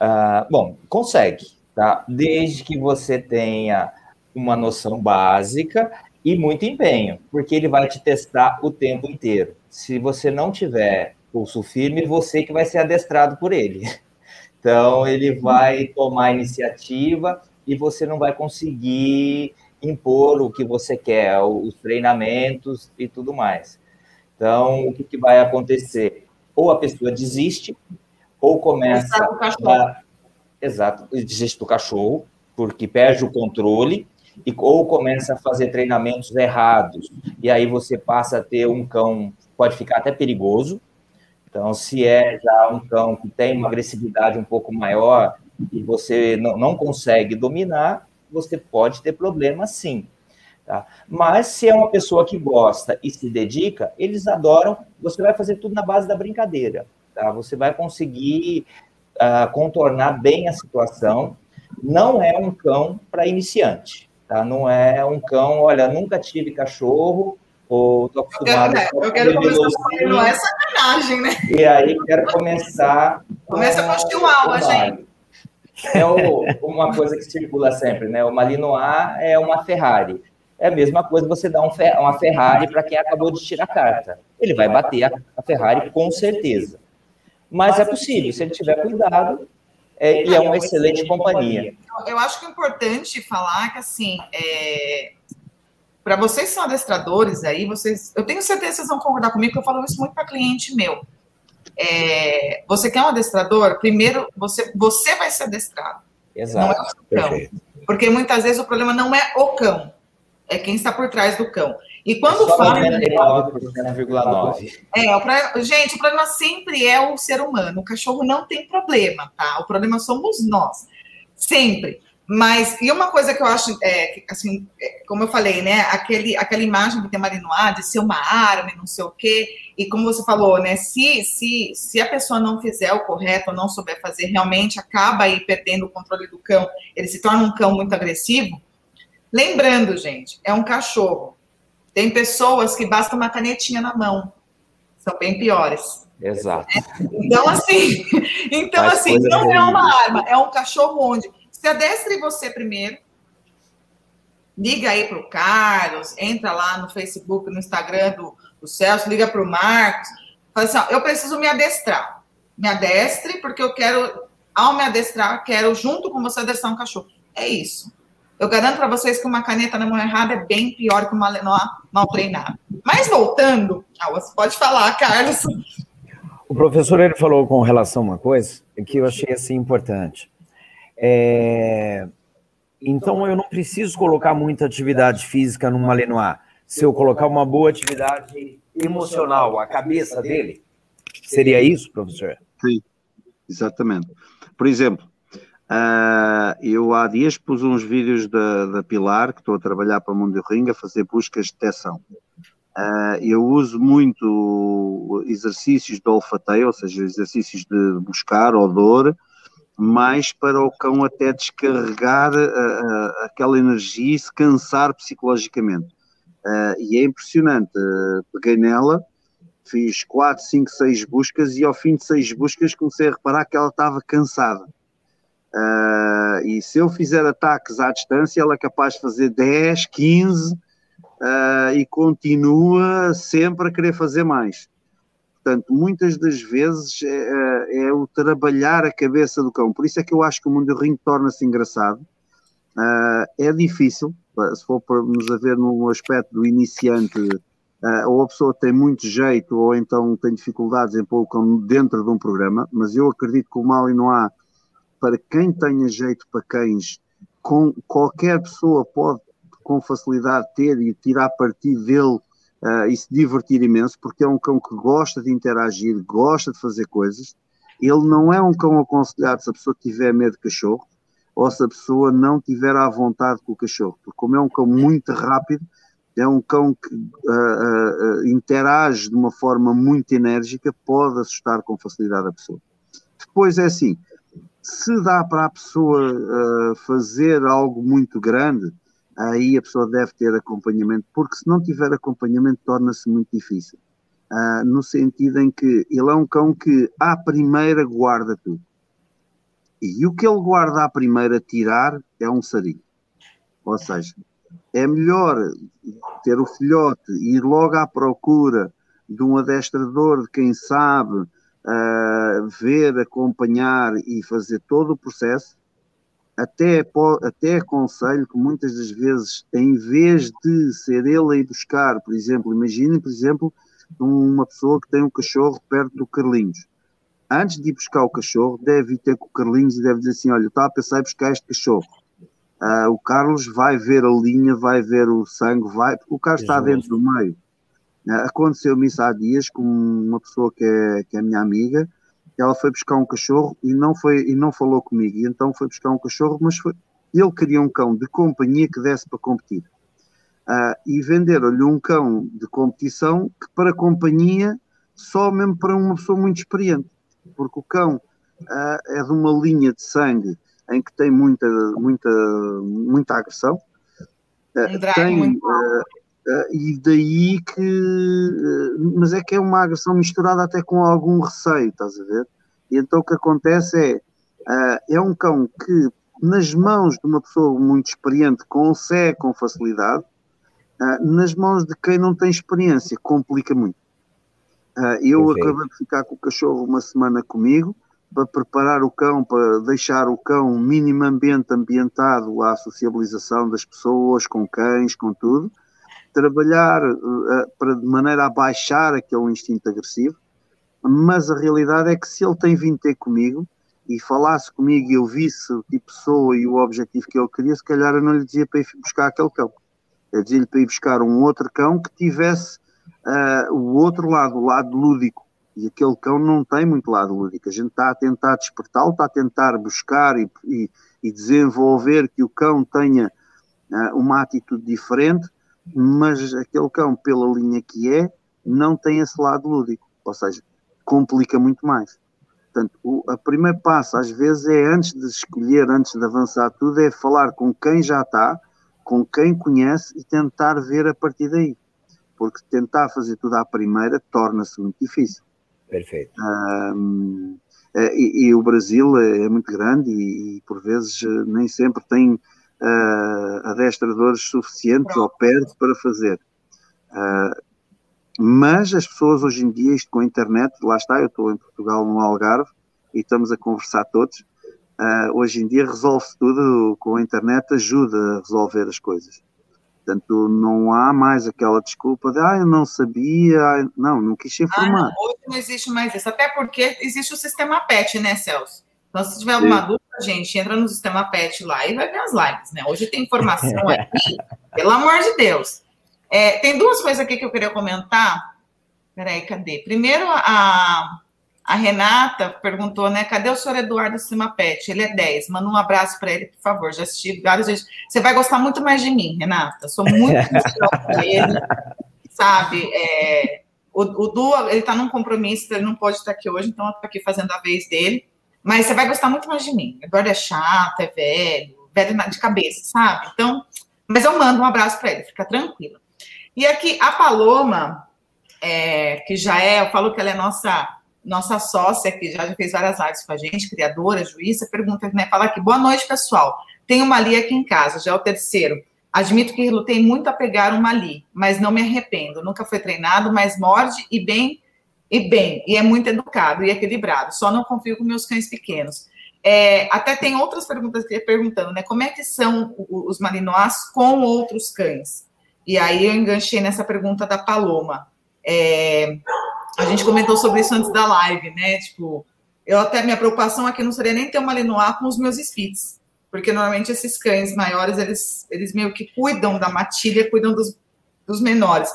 Uh, bom, consegue, tá? Desde que você tenha uma noção básica e muito empenho, porque ele vai te testar o tempo inteiro. Se você não tiver pulso firme, você que vai ser adestrado por ele. Então, ele vai tomar iniciativa e você não vai conseguir impor o que você quer, os treinamentos e tudo mais. Então, o que, que vai acontecer? Ou a pessoa desiste, ou começa a... Exato, desiste do cachorro, porque perde o controle, e, ou começa a fazer treinamentos errados, e aí você passa a ter um cão, pode ficar até perigoso. Então, se é já um cão que tem uma agressividade um pouco maior e você não, não consegue dominar, você pode ter problema sim. Tá? Mas se é uma pessoa que gosta e se dedica, eles adoram, você vai fazer tudo na base da brincadeira. Tá? Você vai conseguir uh, contornar bem a situação. Não é um cão para iniciante. Tá? Não é um cão, olha, nunca tive cachorro, ou tô acostumado eu quero, eu quero começar não é sacanagem, né? E aí quero começar. Começa com o chihuahua, gente. É o, uma coisa que circula sempre, né? O Malinois é uma Ferrari. É a mesma coisa você dar um, uma Ferrari para quem acabou de tirar a carta. Ele vai bater a, a Ferrari com certeza. Mas é possível, se ele tiver cuidado, é, e é uma excelente companhia. Eu acho que é importante falar que, assim, é, para vocês que são adestradores aí, vocês, eu tenho certeza que vocês vão concordar comigo, que eu falo isso muito para cliente meu. É, você quer um adestrador? Primeiro, você, você vai ser adestrado. Exato. Não é o cão. Porque muitas vezes o problema não é o cão, é quem está por trás do cão. E quando Só fala. 99,9. É, o gente, o problema sempre é o ser humano. O cachorro não tem problema, tá? O problema somos nós. Sempre. Mas, e uma coisa que eu acho, é, assim, é, como eu falei, né, aquele, aquela imagem que tem Marinoá de ser uma arma e não sei o quê, e como você falou, né, se, se, se a pessoa não fizer o correto ou não souber fazer, realmente acaba aí perdendo o controle do cão, ele se torna um cão muito agressivo. Lembrando, gente, é um cachorro. Tem pessoas que basta uma canetinha na mão, são bem piores. Exato. Então, assim, então, assim, não é uma arma, é um cachorro onde se adestre você primeiro. Liga aí para o Carlos, entra lá no Facebook, no Instagram do, do Celso, liga para o Marcos. Fala assim: ó, eu preciso me adestrar. Me adestre, porque eu quero, ao me adestrar, quero, junto com você, adestrar um cachorro. É isso. Eu garanto para vocês que uma caneta na mão errada é bem pior que uma mal treinada. Mas voltando, ah, você pode falar, Carlos. O professor ele falou com relação a uma coisa que eu achei assim importante. É... Então, eu não preciso colocar muita atividade física no Malinois. Se eu colocar uma boa atividade emocional, a cabeça dele, seria isso, professor? Sim, exatamente. Por exemplo, uh, eu há dias pus uns vídeos da, da Pilar, que estou a trabalhar para o Mundo do Ring, a fazer buscas de detecção. Uh, eu uso muito exercícios de olfateio, ou seja, exercícios de buscar odor, mais para o cão até descarregar uh, uh, aquela energia e se cansar psicologicamente. Uh, e é impressionante, peguei nela fiz quatro, cinco, seis buscas e ao fim de seis buscas comecei a reparar que ela estava cansada. Uh, e se eu fizer ataques à distância, ela é capaz de fazer 10, 15 uh, e continua sempre a querer fazer mais. Portanto, muitas das vezes é, é, é, o trabalhar a cabeça do cão. Por isso é que eu acho que o mundo do ringue torna-se engraçado. Uh, é difícil, se for para nos a ver no aspecto do iniciante, uh, ou a pessoa tem muito jeito, ou então tem dificuldades em pôr o cão dentro de um programa, mas eu acredito que o mal e não há para quem tenha jeito para cães, com, qualquer pessoa pode com facilidade ter e tirar partido dele uh, e se divertir imenso, porque é um cão que gosta de interagir, gosta de fazer coisas. Ele não é um cão aconselhado se a pessoa tiver medo de cachorro ou se a pessoa não tiver à vontade com o cachorro, porque como é um cão muito rápido, é um cão que uh, uh, interage de uma forma muito enérgica, pode assustar com facilidade a pessoa. Depois é assim, se dá para a pessoa uh, fazer algo muito grande, aí a pessoa deve ter acompanhamento, porque se não tiver acompanhamento torna-se muito difícil. Uh, no sentido em que ele é um cão que à primeira guarda tudo. E o que ele guarda à primeira tirar é um sarinho. Ou seja, é melhor ter o filhote e ir logo à procura de um adestrador, de quem sabe, uh, ver, acompanhar e fazer todo o processo, até, até aconselho que muitas das vezes, em vez de ser ele a ir buscar, por exemplo, imaginem, por exemplo, uma pessoa que tem um cachorro perto do Carlinhos. Antes de ir buscar o cachorro, deve ir ter com o Carlinhos e deve dizer assim: Olha, estava a pensar em buscar este cachorro. Uh, o Carlos vai ver a linha, vai ver o sangue, vai, porque o Carlos está dentro do meio. Aconteceu-me isso há dias com uma pessoa que é, que é minha amiga, ela foi buscar um cachorro e não, foi, e não falou comigo, e então foi buscar um cachorro, mas foi, ele queria um cão de companhia que desse para competir. Uh, e venderam-lhe um cão de competição que para companhia só mesmo para uma pessoa muito experiente, porque o cão uh, é de uma linha de sangue em que tem muita, muita, muita agressão, uh, tem, Uh, e daí que. Uh, mas é que é uma agressão misturada até com algum receio, estás a ver? E então o que acontece é. Uh, é um cão que, nas mãos de uma pessoa muito experiente, consegue com facilidade, nas mãos de quem não tem experiência, complica muito. eu Perfeito. acabei de ficar com o cachorro uma semana comigo para preparar o cão, para deixar o cão minimamente ambientado à sociabilização das pessoas, com cães, com tudo trabalhar uh, para, de maneira a baixar aquele instinto agressivo, mas a realidade é que se ele tem vindo ter comigo e falasse comigo e eu visse o tipo de pessoa e o objetivo que ele queria, se calhar eu não lhe dizia para ir buscar aquele cão. Eu dizia-lhe para ir buscar um outro cão que tivesse uh, o outro lado, o lado lúdico. E aquele cão não tem muito lado lúdico. A gente está a tentar despertá-lo, está a tentar buscar e, e, e desenvolver que o cão tenha uma atitude diferente, mas aquele cão, pela linha que é, não tem esse lado lúdico, ou seja, complica muito mais. Portanto, o a primeiro passo, às vezes, é antes de escolher, antes de avançar tudo, é falar com quem já está, com quem conhece e tentar ver a partir daí. Porque tentar fazer tudo à primeira torna-se muito difícil. Perfeito. Um, e, e, o Brasil é, é muito grande e, e, por vezes, nem sempre tem uh, adestradores suficientes ou perto para fazer. Uh, mas as pessoas hoje em dia, isto com a internet, lá está, eu estou em Portugal no Algarve e estamos a conversar todos. Uh, hoje em dia resolve-se tudo com a internet, ajuda a resolver as coisas. Portanto, não há mais aquela desculpa de ah, eu não sabia, não, não quis informar. Ah, não, hoje não existe mais isso, até porque existe o sistema PET, né, Celso? Então, se tiver alguma dúvida, gente, entra no sistema PET lá e vai ver as lives, né? Hoje tem informação aqui, pelo amor de Deus. É, tem duas coisas aqui que eu queria comentar. Peraí, cadê? Primeiro, a, a Renata perguntou, né? Cadê o senhor Eduardo Cima Pet? Ele é 10. Manda um abraço para ele, por favor. Já assisti várias vezes. Você vai gostar muito mais de mim, Renata. Sou muito com ele, sabe? É, o, o Du, ele está num compromisso, ele não pode estar aqui hoje, então eu estou aqui fazendo a vez dele. Mas você vai gostar muito mais de mim. Eduardo é chato, é velho, velho de cabeça, sabe? Então, mas eu mando um abraço para ele, fica tranquilo. E aqui, a Paloma, é, que já é, eu falo que ela é nossa nossa sócia, que já fez várias lives com a gente, criadora, juíza, pergunta, né? Fala aqui, boa noite, pessoal. Tenho uma Mali aqui em casa, já é o terceiro. Admito que lutei muito a pegar uma Mali, mas não me arrependo. Nunca foi treinado, mas morde e bem, e bem, e é muito educado e equilibrado. Só não confio com meus cães pequenos. É, até tem outras perguntas que perguntando, né? Como é que são os malinois com outros cães? E aí eu enganchei nessa pergunta da Paloma. É, a gente comentou sobre isso antes da live, né? Tipo, eu até minha preocupação aqui não seria nem ter uma Malinois com os meus Spitz, porque normalmente esses cães maiores eles, eles meio que cuidam da matilha, cuidam dos, dos menores.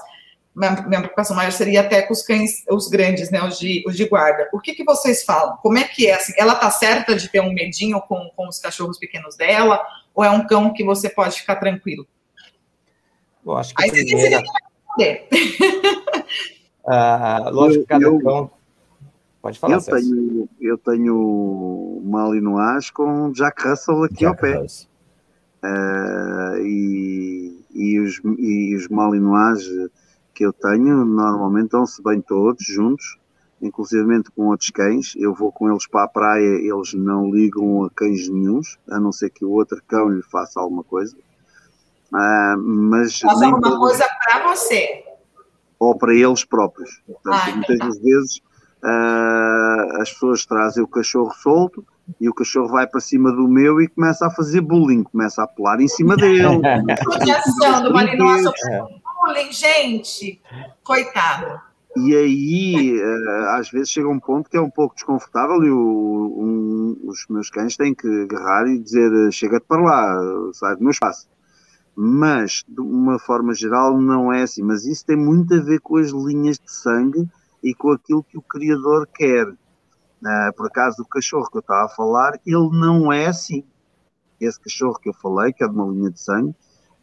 Minha, minha, preocupação maior seria até com os cães, os grandes, né, os de, os de guarda. O que, que vocês falam? Como é que é? Assim, ela tá certa de ter um medinho com, com os cachorros pequenos dela? Ou é um cão que você pode ficar tranquilo? Eu acho que Aí primeira... você Ah, lógico, cada eu, cão. Pode falar, eu tenho, eu tenho Malinois com Jack Russell aqui Jack ao pé. Uh, e, e, os, e os Malinois que eu tenho normalmente estão-se bem todos juntos, inclusive com outros cães. Eu vou com eles para a praia, eles não ligam a cães nenhums, a não ser que o outro cão lhe faça alguma coisa. Uh, mas Faça alguma todos... coisa para você ou para eles próprios. Portanto, ah, muitas vezes uh, as pessoas trazem o cachorro solto e o cachorro vai para cima do meu e começa a fazer bullying, começa a pular em cima dele. Do Malinois bullying, gente, coitado. E aí, uh, às vezes chega um ponto que é um pouco desconfortável e o, um, os meus cães têm que agarrar e dizer chega-te para lá, sai do meu espaço mas de uma forma geral não é assim. Mas isso tem muito a ver com as linhas de sangue e com aquilo que o criador quer. Uh, por acaso, o cachorro que eu estava a falar, ele não é assim. Esse cachorro que eu falei, que é de uma linha de sangue,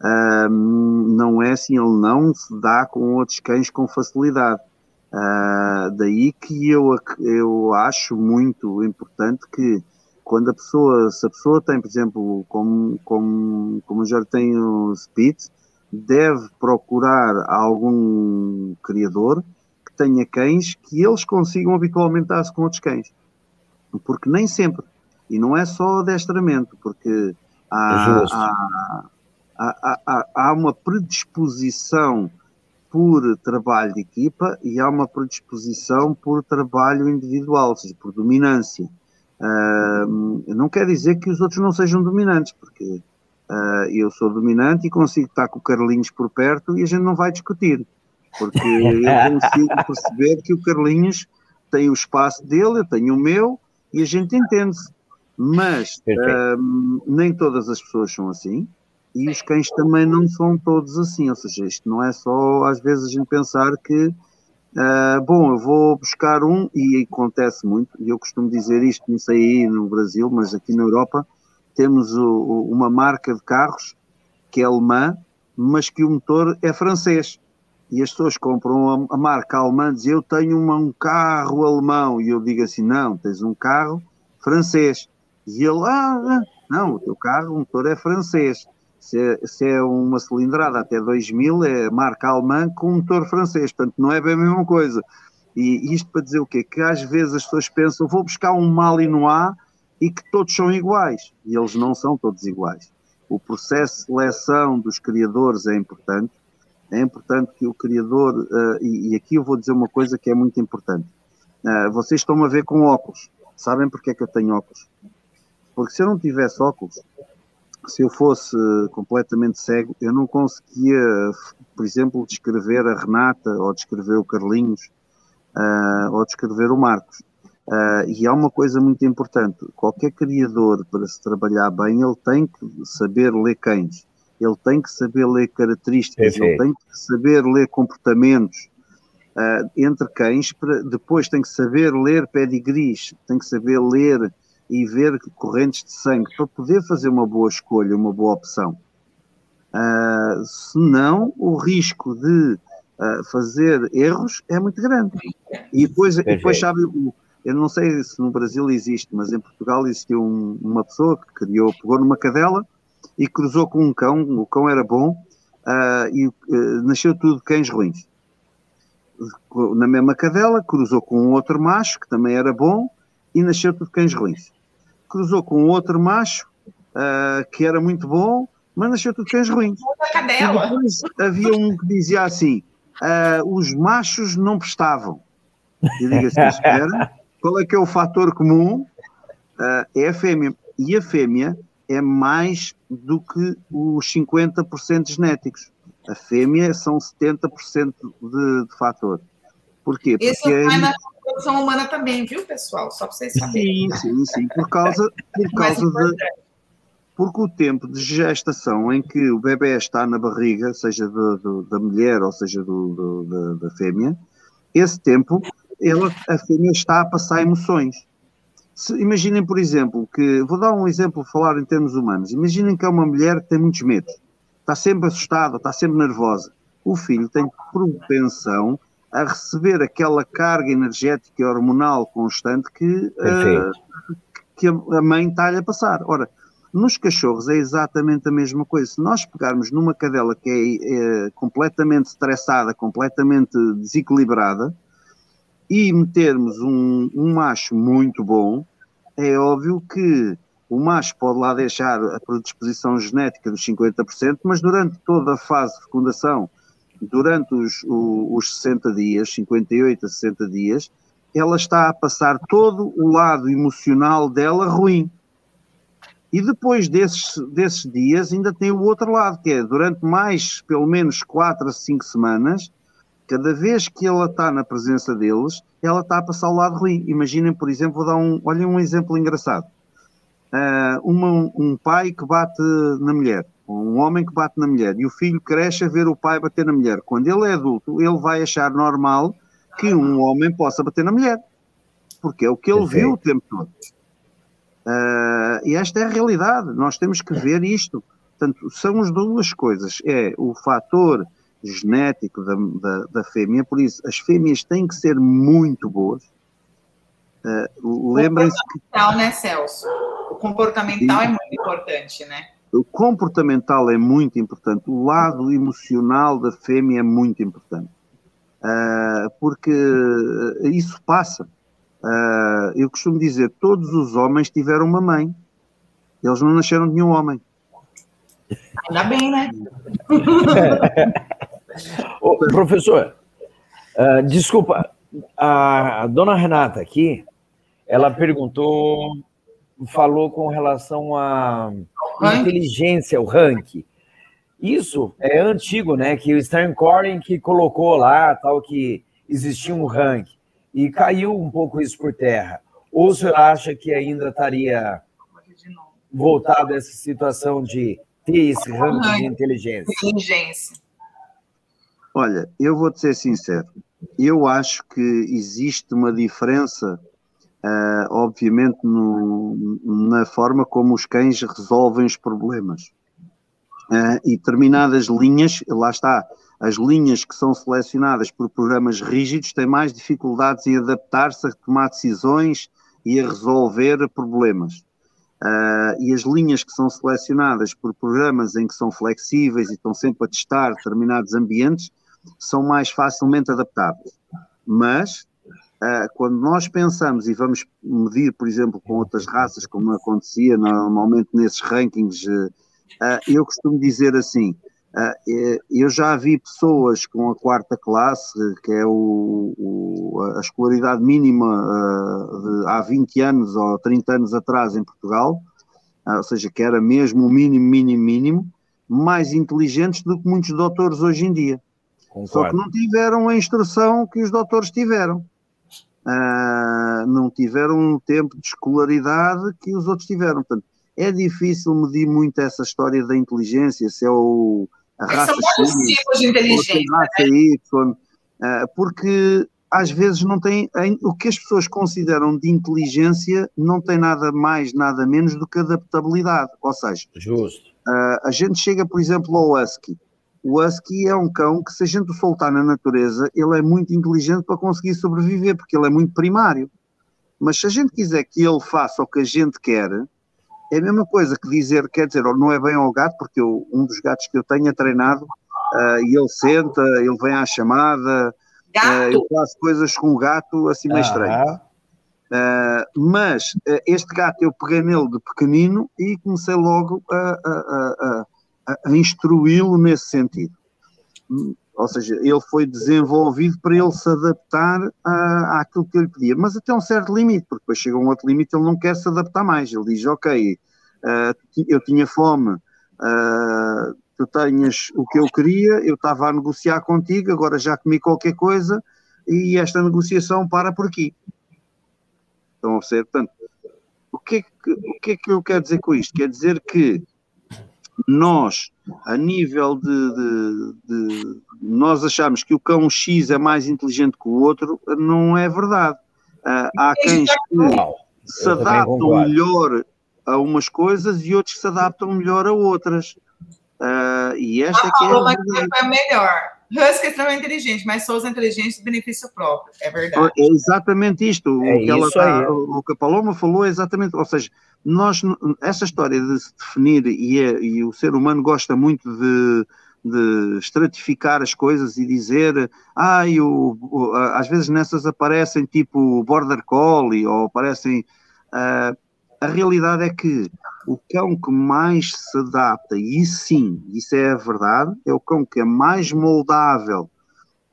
uh, não é assim, ele não se dá com outros cães com facilidade. Uh, daí que eu, eu acho muito importante que quando a pessoa, se a pessoa tem, por exemplo, como, como, como já tem o Spitz, deve procurar algum criador que tenha cães que eles consigam habitualmente dar-se com outros cães. Porque nem sempre, e não é só adestramento, porque há, é há, há, há, há uma predisposição por trabalho de equipa e há uma predisposição por trabalho individual, ou seja, por dominância. Uh, não quer dizer que os outros não sejam dominantes, porque uh, eu sou dominante e consigo estar com o Carlinhos por perto e a gente não vai discutir, porque eu consigo perceber que o Carlinhos tem o espaço dele, eu tenho o meu e a gente entende-se. Mas uh, nem todas as pessoas são assim e os cães também não são todos assim, ou seja, isto não é só às vezes a gente pensar que Uh, bom, eu vou buscar um, e acontece muito, e eu costumo dizer isto, não sei aí no Brasil, mas aqui na Europa, temos o, o, uma marca de carros que é alemã, mas que o motor é francês. E as pessoas compram a, a marca alemã, dizem eu tenho uma, um carro alemão, e eu digo assim, não, tens um carro francês. E ele, ah, ah não, o teu carro, o motor é francês. Se é, se é, uma cilindrada até 2000, é marca alemã com motor francês, portanto não é bem a mesma coisa. E isto para dizer o quê? Que às vezes as pessoas pensam, vou buscar um Malinois e que todos são iguais, e eles não são todos iguais. O processo de seleção dos criadores é importante, é importante que o criador, uh, e, e, aqui eu vou dizer uma coisa que é muito importante, uh, vocês estão a ver com óculos, sabem porque é que eu tenho óculos? Porque se eu não tivesse óculos, se eu fosse completamente cego, eu não conseguia, por exemplo, descrever a Renata, ou descrever o Carlinhos, uh, ou descrever o Marcos. Uh, e há uma coisa muito importante: qualquer criador, para se trabalhar bem, ele tem que saber ler cães, ele tem que saber ler características, é, ele tem que saber ler comportamentos uh, entre cães, depois tem que saber ler pedigrees, tem que saber ler e ver correntes de sangue para poder fazer uma boa escolha, uma boa opção. Uh, senão, o risco de uh, fazer erros é muito grande. E depois, depois sabe, eu não sei se no Brasil existe, mas em Portugal existiu um, uma pessoa que criou, pegou numa cadela e cruzou com um cão, o cão era bom, uh, e nasceu tudo cães ruins. na mesma cadela, cruzou com um outro macho, que também era bom, e nasceu tudo cães ruins. Cruzou com outro macho, uh, que era muito bom, mas nasceu tudo cães ruins. Depois havia um que dizia assim: uh, os machos não prestavam. Eu digo assim: espera, qual é que é o fator comum? Uh, é a fêmea. E a fêmea é mais do que os 50% genéticos. A fêmea são 70% de, de fator. Porquê? Isso Porque vai é... na reprodução humana também, viu, pessoal? Só para vocês saberem. Sim, sim, sim. Por causa, por causa de. Porque o tempo de gestação em que o bebê está na barriga, seja do, do, da mulher ou seja do, da, da fêmea, esse tempo ela, a fêmea está a passar emoções. Se, imaginem, por exemplo, que. Vou dar um exemplo, falar em termos humanos. Imaginem que é uma mulher que tem muitos medos. Está sempre assustada, está sempre nervosa. O filho tem propensão a receber aquela carga energética e hormonal constante que, uh, que a mãe está-lhe a passar. Ora, nos cachorros é exatamente a mesma coisa. Se nós pegarmos numa cadela que é, é completamente estressada, completamente desequilibrada, e metermos um, um macho muito bom, é óbvio que o macho pode lá deixar a predisposição genética dos 50%, mas durante toda a fase de fecundação, durante os, os 60 dias, 58 a 60 dias, ela está a passar todo o lado emocional dela ruim. E depois desses, desses dias ainda tem o outro lado, que é durante mais, pelo menos 4 a 5 semanas, cada vez que ela está na presença deles, ela está a passar o lado ruim. Imaginem, por exemplo, vou dar um, olhem um exemplo engraçado. Uh, uma, um pai que bate na mulher, um homem que bate na mulher, e o filho cresce a ver o pai bater na mulher. Quando ele é adulto, ele vai achar normal que um homem possa bater na mulher, porque é o que ele viu o tempo todo. Uh, e esta é a realidade, nós temos que ver isto. Portanto, são as duas coisas: é o fator genético da, da, da fêmea, por isso as fêmeas têm que ser muito boas. Uh, Lembrem-se que. Comportamental, né, Celso? O comportamental é muito importante, né? O comportamental é muito importante, o lado emocional da fêmea é muito importante, uh, porque isso passa. Uh, eu costumo dizer: todos os homens tiveram uma mãe, eles não nasceram de nenhum homem. Ainda bem, né? Ô, professor, uh, desculpa, a dona Renata aqui, ela perguntou, falou com relação à inteligência, o ranking. Isso é antigo, né? Que o Stern Corin que colocou lá, tal, que existia um ranking. E caiu um pouco isso por terra. Ou senhor acha que ainda estaria voltado a essa situação de ter esse ranking de inteligência? Inteligência. Olha, eu vou te ser sincero. Eu acho que existe uma diferença, uh, obviamente, no, na forma como os cães resolvem os problemas. Uh, e determinadas linhas, lá está, as linhas que são selecionadas por programas rígidos têm mais dificuldades em adaptar-se a tomar decisões e a resolver problemas. Uh, e as linhas que são selecionadas por programas em que são flexíveis e estão sempre a testar determinados ambientes são mais facilmente adaptáveis. Mas, quando nós pensamos e vamos medir, por exemplo, com outras raças, como acontecia normalmente nesses rankings, uh, eu costumo dizer assim: uh, eu já vi pessoas com a quarta classe, que é o, o, a escolaridade mínima de, há 20 anos ou 30 anos atrás em Portugal, ou seja, que era mesmo o mínimo, mínimo, mínimo, mais inteligentes do que muitos doutores hoje em dia. Concordo. Só que não tiveram a instrução que os doutores tiveram. Uh, não tiveram um tempo de escolaridade que os outros tiveram. Portanto, é difícil medir muito essa história da inteligência, se é o, a raça X, de inteligência, raça né? Y, uh, porque às vezes não tem o que as pessoas consideram de inteligência não tem nada mais, nada menos do que adaptabilidade. Ou seja, Justo. Uh, a gente chega, por exemplo, ao Husky. O husky é um cão que, se a gente o soltar na natureza, ele é muito inteligente para conseguir sobreviver, porque ele é muito primário. Mas se a gente quiser que ele faça o que a gente quer, é a mesma coisa que dizer, quer dizer, não é bem ao gato, porque eu, um dos gatos que eu tenho é treinado uh, e ele senta, ele vem à chamada, Gato? eu faço coisas com o gato assim meio estranhas. Uh, mas uh, este gato eu peguei nele de pequenino e comecei logo a, a, a, a instruí-lo nesse sentido. Ou seja, ele foi desenvolvido para ele se adaptar à, àquilo que eu lhe pedia, mas até um certo limite, porque depois chega um outro limite ele não quer se adaptar mais. Ele diz: Ok, uh, eu tinha fome, tu tenhas o que eu queria, eu estava a negociar contigo, agora já comi qualquer coisa e esta negociação para por aqui. Estão a ser, portanto, o que, é que, o que é que eu quero dizer com isto? Quer dizer que nós, a nível de, de, de, nós achamos que o cão X é mais inteligente que o outro, não é verdade. Uh, há cães que se adaptam melhor a umas coisas e outros que se adaptam melhor a outras. Uh, e esta a que é a é melhor. Husky é extremamente inteligente, mas Souza é inteligente de benefício próprio, é verdade. É exatamente isto. É o, que ela tá, o que a Paloma falou é exatamente, ou seja, nós, essa história de se definir, e, é, e o ser humano gosta muito de, de estratificar as coisas e dizer, ah, o, o, às vezes nessas aparecem tipo border collie ou aparecem. Uh, a realidade é que o cão que mais se adapta, e sim, isso é a verdade, é o cão que é mais moldável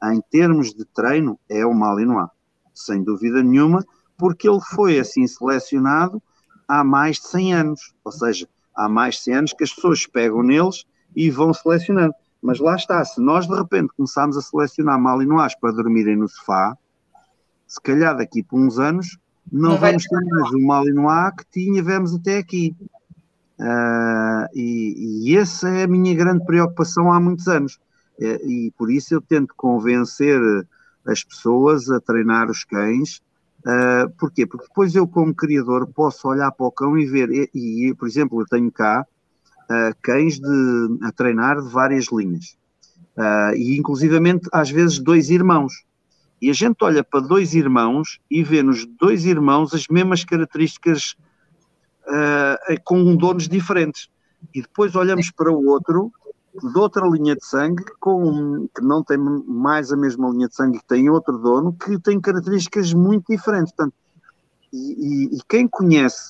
em termos de treino, é o Malinois, sem dúvida nenhuma, porque ele foi assim selecionado há mais de 100 anos, ou seja, há mais de 100 anos que as pessoas pegam neles e vão selecionando. Mas lá está, se nós de repente começarmos a selecionar Malinois para dormirem no sofá, se calhar daqui por uns anos não, não vamos ter mais o Malinois que tínhamos até aqui. Uh, e, e essa é a minha grande preocupação há muitos anos. É, e por isso eu tento convencer as pessoas a treinar os cães. Uh, porquê? Porque depois eu, como criador, posso olhar para o cão e ver. E, e por exemplo, eu tenho cá uh, cães de, a treinar de várias linhas. Uh, e inclusivamente, às vezes, dois irmãos. E a gente olha para dois irmãos e vê nos dois irmãos as mesmas características uh, com donos diferentes. E depois olhamos para o outro, de outra linha de sangue, com, que não tem mais a mesma linha de sangue, que tem outro dono, que tem características muito diferentes. Portanto, e, e, e quem conhece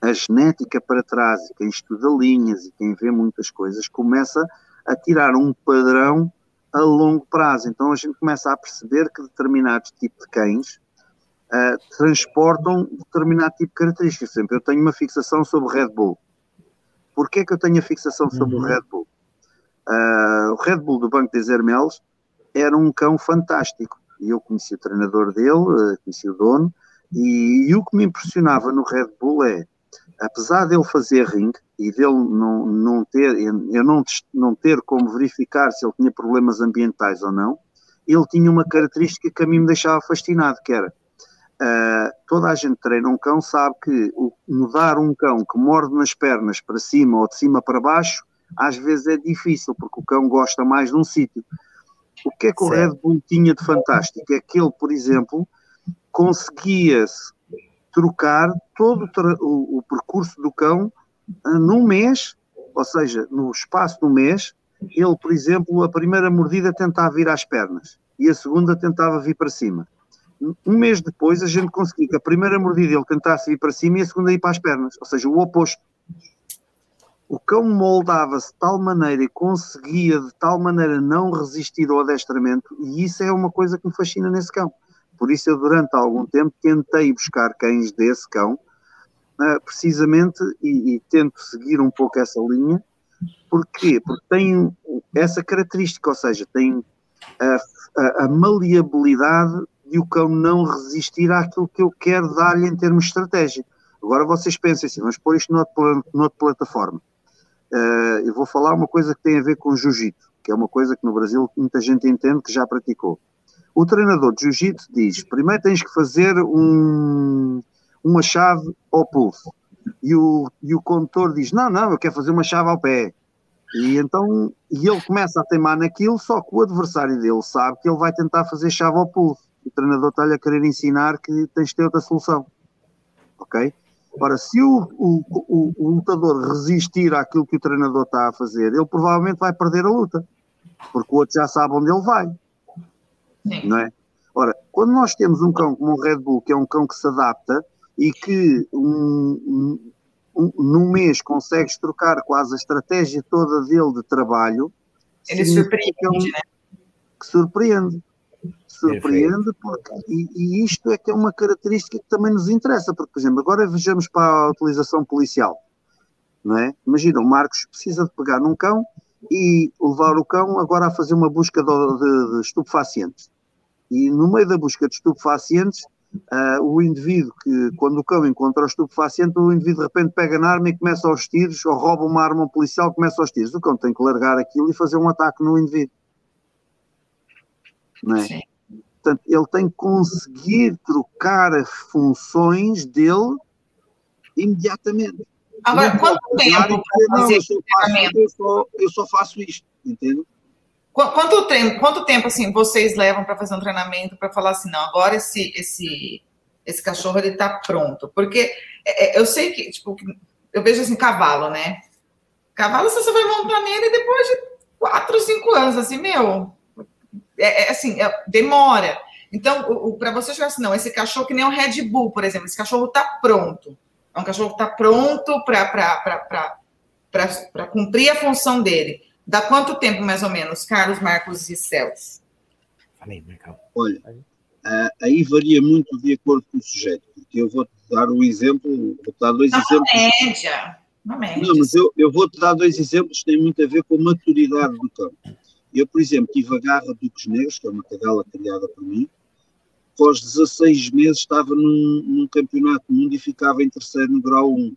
a genética para trás, e quem estuda linhas e quem vê muitas coisas, começa a tirar um padrão a longo prazo. Então a gente começa a perceber que determinados tipos de cães uh, transportam determinado tipo de características. Por exemplo, eu tenho uma fixação sobre o Red Bull. Porquê é que eu tenho a fixação sobre uhum. o Red Bull? Uh, o Red Bull do Banco de Zermels era um cão fantástico. E eu conheci o treinador dele, uh, conheci o dono, e, e, o que me impressionava no Red Bull é, apesar dele fazer ring e dele não, não ter, eu não, não ter como verificar se ele tinha problemas ambientais ou não, ele tinha uma característica que a mim me deixava fascinado, que era Uh, toda a gente treina um cão sabe que o, mudar um cão que morde nas pernas para cima ou de cima para baixo, às vezes é difícil, porque o cão gosta mais de um sítio. O que é que o Red Bull tinha de fantástico? É que ele, por exemplo, conseguia trocar todo o, o, percurso do cão num mês, ou seja, no espaço um mês, ele, por exemplo, a primeira mordida tentava vir às pernas e a segunda tentava vir para cima um mês depois a gente conseguia que a primeira mordida ele tentasse ir para cima e a segunda ir para as pernas, ou seja, o oposto. O cão moldava-se de tal maneira e conseguia de tal maneira não resistir ao adestramento, e isso é uma coisa que me fascina nesse cão. Por isso eu durante algum tempo tentei buscar cães desse cão, uh, precisamente, e, e, tento seguir um pouco essa linha. Porquê? Porque tem essa característica, ou seja, tem a, a, a maleabilidade e o cão não resistir àquilo que eu quero dar-lhe em termos de estratégia. Agora vocês pensem assim, vamos pôr isto noutra, noutra plataforma. Uh, eu vou falar uma coisa que tem a ver com jiu-jitsu, que é uma coisa que no Brasil muita gente entende que já praticou. O treinador de jiu-jitsu diz: primeiro tens que fazer um, uma chave ao pulso. E o, e o condutor diz: não, não, eu quero fazer uma chave ao pé. E então e ele começa a teimar naquilo, só que o adversário dele sabe que ele vai tentar fazer chave ao pulso o treinador está-lhe a querer ensinar que tens de ter outra solução. Ok? Ora, se o, o, o, o, lutador resistir àquilo que o treinador está a fazer, ele provavelmente vai perder a luta, porque o outro já sabe onde ele vai. Sim. não é? Ora, quando nós temos um cão como o Red Bull, que é um cão que se adapta e que um, um, num mês consegues trocar quase a estratégia toda dele de trabalho, ele surpreende, que, é um, né? que surpreende. Surpreende, porque, e, e, isto é que é uma característica que também nos interessa, porque, por exemplo, agora vejamos para a utilização policial. Não é? Imagina, o Marcos precisa de pegar num cão e levar o cão agora a fazer uma busca de, de, de estupefacientes. E no meio da busca de estupefacientes, uh, o indivíduo que, quando o cão encontra o estupefaciente, o indivíduo de repente pega na arma e começa aos tiros, ou rouba uma arma policial começa aos tiros. O cão tem que largar aquilo e fazer um ataque no indivíduo. Não é? Sim. Portanto, ele tem que conseguir trocar as funções dele imediatamente. Agora, quanto tempo eu, faço, eu, só, eu só faço isto, entende? Quanto tempo, quanto tempo assim vocês levam para fazer um treinamento para falar assim, não, agora esse esse esse cachorro ele está pronto? Porque é, é, eu sei que tipo eu vejo assim cavalo, né? Cavalo você vai montar nele depois de quatro, cinco anos, assim, meu, é, é assim, é, demora. Então, para você chegar assim, não, esse cachorro que nem o Red Bull, por exemplo, esse cachorro está pronto. É um cachorro que está pronto para cumprir a função dele. Dá quanto tempo, mais ou menos, Carlos, Marcos e Celso? Falei, Marcão. Olha, aí varia muito de acordo com o sujeito, porque eu vou-te dar um exemplo, vou-te dar dois Não, exemplos. média, uma média. Não, mas eu, eu vou-te dar dois exemplos que têm muito a ver com a maturidade do campo. Eu, por exemplo, tive a garra Duques Negros, que é uma cadela criada por mim, aos 16 meses estava num, num campeonato do mundo e ficava em terceiro no grau 1.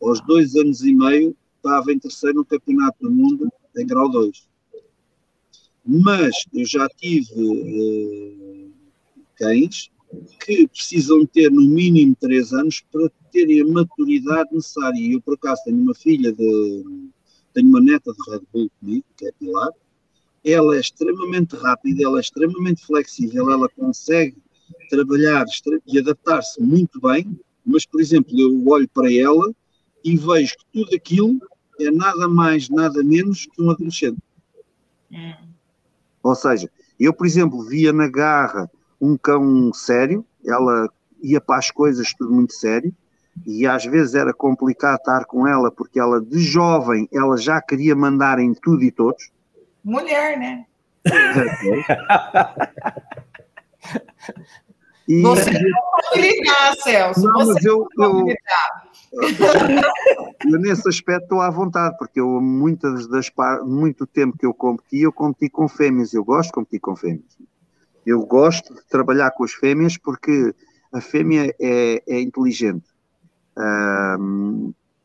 Aos dois anos e meio estava em terceiro no Campeonato do Mundo em grau 2. Mas eu já tive uh, cães que precisam ter no mínimo 3 anos para terem a maturidade necessária. Eu, por acaso, tenho uma filha de. tenho uma neta de Red Bull comigo, que é Pilar. Ela é extremamente rápida, ela é extremamente flexível, ela consegue trabalhar e adaptar-se muito bem, mas, por exemplo, eu olho para ela e vejo que tudo aquilo é nada mais, nada menos que um adolescente. Hum. Ou seja, eu, por exemplo, via na garra um cão sério, ela ia para as coisas tudo muito sério, e às vezes era complicado estar com ela, porque ela, de jovem, ela já queria mandar em tudo e todos. Mulher, né? e, Você não pode ligar, Celso. Não, Você mas eu, eu, eu nesse aspecto estou à vontade, porque eu muitas das muito tempo que eu competi, eu competi com fêmeas, eu gosto de competir com fêmeas. Eu gosto de trabalhar com as fêmeas porque a fêmea é, é inteligente.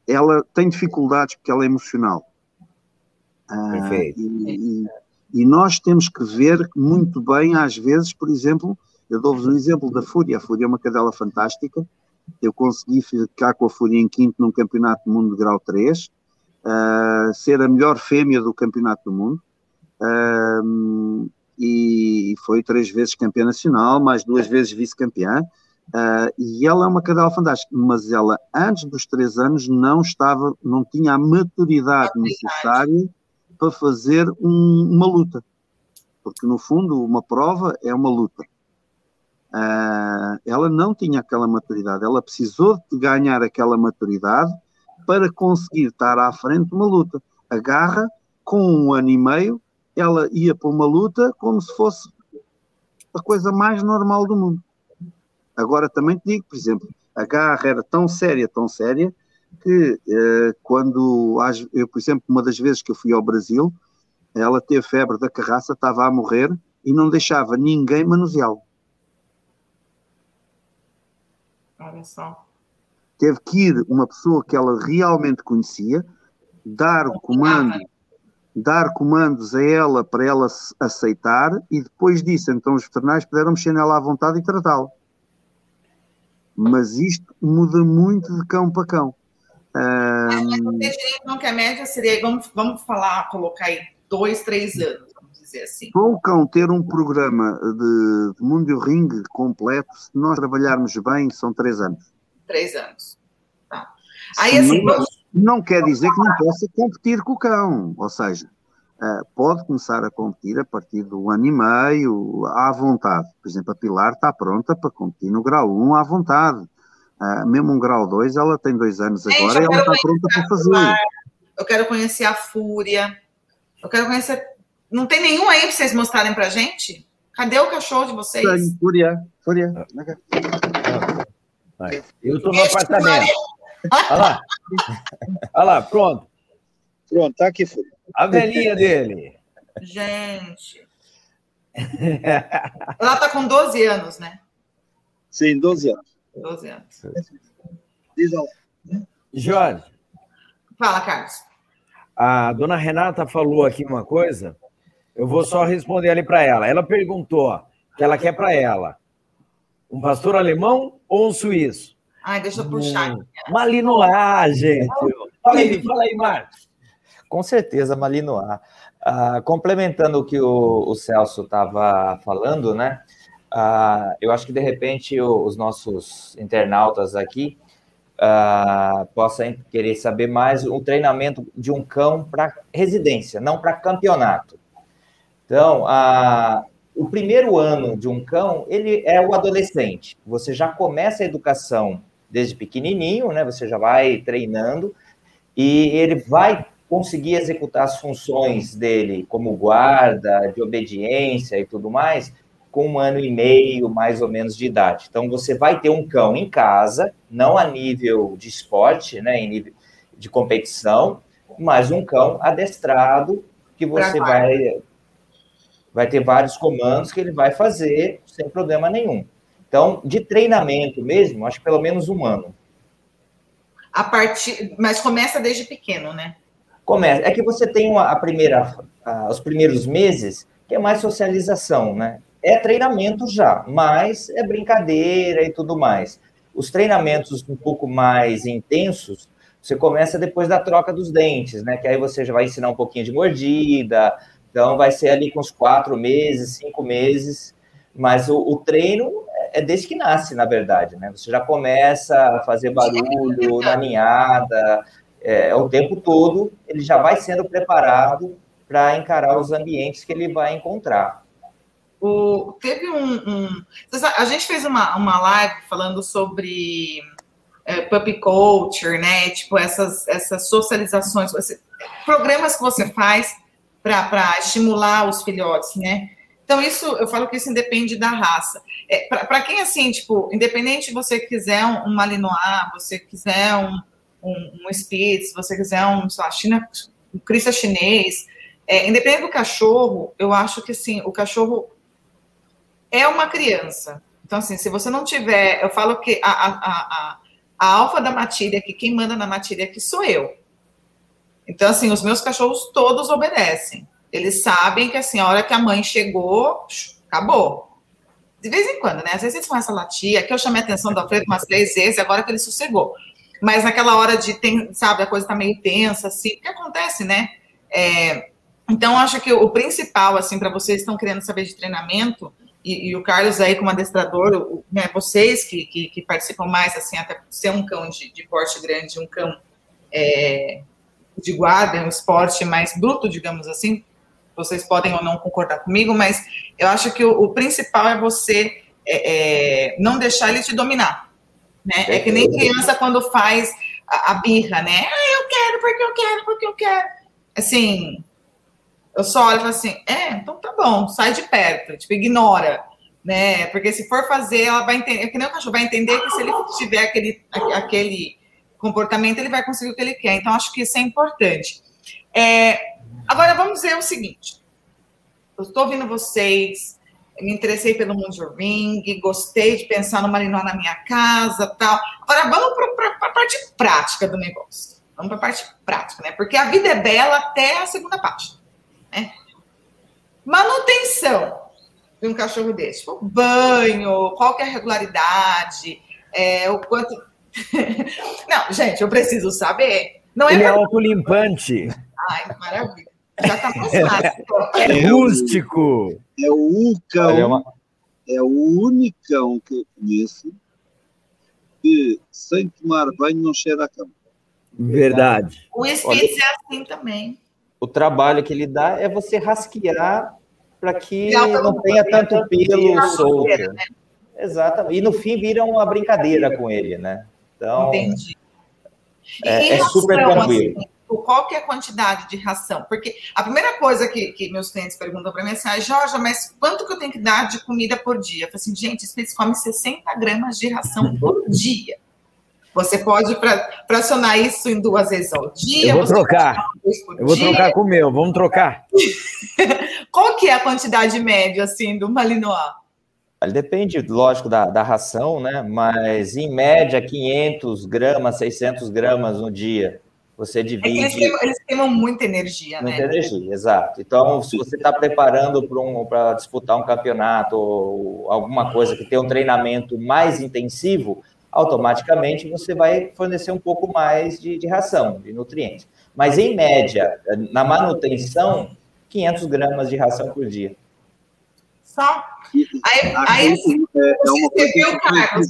Ela tem dificuldades porque ela é emocional. Uh, e, e, e, nós temos que ver muito bem, às vezes, por exemplo, eu dou-vos um exemplo da Fúria. A Fúria é uma cadela fantástica, eu consegui ficar com a Fúria em quinto num campeonato do mundo de grau 3, uh, ah, ser a melhor fêmea do campeonato do mundo, uh, e foi três vezes campeã nacional, mais duas vezes vice-campeã, uh, e ela é uma cadela fantástica, mas ela antes dos três anos não estava, não tinha a maturidade necessária para fazer um, uma luta, porque no fundo uma prova é uma luta. Uh, ela não tinha aquela maturidade, ela precisou de ganhar aquela maturidade para conseguir estar à frente de uma luta. A garra, com um ano e meio, ela ia para uma luta como se fosse a coisa mais normal do mundo. Agora também te digo, por exemplo, a garra era tão séria, tão séria, que uh, quando, eu, por exemplo, uma das vezes que eu fui ao Brasil, ela teve febre da carraça, estava a morrer e não deixava ninguém manuseá-lo. Olha só. Teve que ir uma pessoa que ela realmente conhecia, dar o comando, dar comandos a ela para ela aceitar e depois disso, então os veterinários puderam mexer nela à vontade e tratá-la. Mas isto muda muito de cão para cão. Um... Mas você então que a média seria, vamos, vamos falar, colocar aí dois, três anos dizer assim. Para o cão ter um programa de, de Mundo Ring completo, se nós trabalharmos bem, são três anos. Três anos. Tá. Aí, assim, não, não quer dizer que não possa competir com o cão. Ou seja, uh, pode começar a competir a partir do ano e meio, à vontade. Por exemplo, a Pilar está pronta para competir no grau 1 à vontade. Uh, mesmo um grau 2, ela tem dois anos Gente, agora e ela está pronta para fazer. Eu quero conhecer a Fúria. Eu quero conhecer. Não tem nenhum aí para vocês mostrarem para gente? Cadê o cachorro de vocês? Fúria. Fúria. Eu estou no apartamento. Olha lá. Olha lá, pronto. Pronto, tá aqui, Fúria. A velhinha dele. Gente. Ela está com 12 anos, né? Sim, 12 anos. 12 anos. Diz Jorge. Fala, Carlos. A dona Renata falou aqui uma coisa, eu vou só responder ali para ela. Ela perguntou que ela quer para ela um pastor alemão ou um suíço? Ai, deixa eu puxar. Hum, Malinois, gente. Fala aí, fala aí, Marcos. Com certeza, Malinois. Ah, complementando o que o, o Celso estava falando, né? Ah, eu acho que de repente os nossos internautas aqui uh, possa querer saber mais o treinamento de um cão para residência, não para campeonato. Então, uh, o primeiro ano de um cão, ele é o adolescente. Você já começa a educação desde pequenininho, né? Você já vai treinando e ele vai conseguir executar as funções dele como guarda, de obediência e tudo mais, com um ano e meio, mais ou menos, de idade. Então, você vai ter um cão em casa, não a nível de esporte, né, em nível de competição, mas um cão adestrado que você vai, vai ter vários comandos que ele vai fazer sem problema nenhum. Então, de treinamento mesmo, acho que pelo menos um ano. A partir, mas começa desde pequeno, né? Começa. É que você tem a primeira, os primeiros meses que é mais socialização, né? é treinamento já, mas é brincadeira e tudo mais. Os treinamentos um pouco mais intensos, você começa depois da troca dos dentes, né? Que aí você já vai ensinar um pouquinho de mordida, então vai ser ali com uns quatro meses, cinco meses, mas o, o treino é desde que nasce, na verdade, né? Você já começa a fazer barulho na ninhada, é, o tempo todo ele já vai sendo preparado para encarar os ambientes que ele vai encontrar. O, teve um, um, A gente fez uma, uma live falando sobre é, puppy culture, né? Tipo, essas, essas socializações, programas que você faz para estimular os filhotes, né? Então, isso, eu falo que isso independe da raça. É, para quem, assim, tipo, independente você quiser um, um Malinois, você quiser um, um, um Spitz, você quiser um, sei lá, China, um Crista chinês, é, independente do cachorro, eu acho que, assim, o cachorro é uma criança. Então, assim, se você não tiver, eu falo que a, a, a, a alfa da matilha, que quem manda na matilha aqui sou eu. Então, assim, os meus cachorros todos obedecem. Eles sabem que, assim, a hora que a mãe chegou, acabou. De vez em quando, né? Às vezes eles começam a latir. Aqui eu chamei a atenção do Alfredo umas três vezes, agora que ele sossegou. Mas naquela hora de, tem, sabe, a coisa tá meio tensa, assim, o que acontece, né? É, então, acho que o principal, assim, para vocês que estão querendo saber de treinamento, e, e, o Carlos aí como adestrador, né, vocês que, que, que, participam mais, assim, até ser um cão de, de porte grande, um cão é, de guarda, um esporte mais bruto, digamos assim, vocês podem ou não concordar comigo, mas eu acho que o, o principal é você é, é, não deixar ele te dominar, né? É que nem criança quando faz a, a birra, né? Ah, eu quero porque eu quero, porque eu quero. Assim, eu só olho e falo assim, é, então tá bom, sai de perto, tipo, ignora, né? Porque se for fazer, ela vai entender, é que nem o cachorro vai entender que se ele tiver aquele, aquele comportamento, ele vai conseguir o que ele quer. Então, acho que isso é importante. É, agora, vamos ver o seguinte. Eu estou ouvindo vocês, me interessei pelo Mundo Ring, gostei de pensar no Marinó na minha casa tal. Agora, vamos para a parte prática do negócio. Vamos para a parte prática, né? Porque a vida é bela até a segunda parte. Né? Manutenção de um cachorro desse. Tipo, banho, qual é a regularidade, é, o quanto. Não, gente, eu preciso saber. Não é Ele é autolimpante. Ai, maravilha. Já tá mais fácil. É rústico. É o cão, é o único que eu conheço que sem tomar banho não cheira a cama. Verdade. O Spitz é assim também. o trabalho que ele dá é você rasquear para que não tenha tanto pelo solto. Né? Exatamente. E no fim vira uma brincadeira com ele, né? Então, Entendi. É, é super tranquilo. Assim, qual que é a quantidade de ração? Porque a primeira coisa que, que meus clientes perguntam para mim é assim, ah, Jorge, mas quanto que eu tenho que dar de comida por dia? Eu falo assim, gente, eles comem 60 gramas de ração por dia. Você pode fracionar isso em duas vezes ao dia. Eu vou trocar. Eu vou dia. trocar com o meu, vamos trocar. Qual que é a quantidade média, assim, do Malinois? Depende, lógico, da, da ração, né? Mas, em média, 500 gramas, 600 gramas no dia. Você divide. É eles, queimam, eles, queimam, muita energia, muita né? Muita energia, exato. Então, se você está preparando para um, disputar um campeonato ou alguma coisa que tem um treinamento mais intensivo, automaticamente você vai fornecer um pouco mais de, de ração, de nutrientes. Mas, em média, na manutenção, 500 gramas de ração por dia. Só? Aí, aí é, é você viu, Carlos?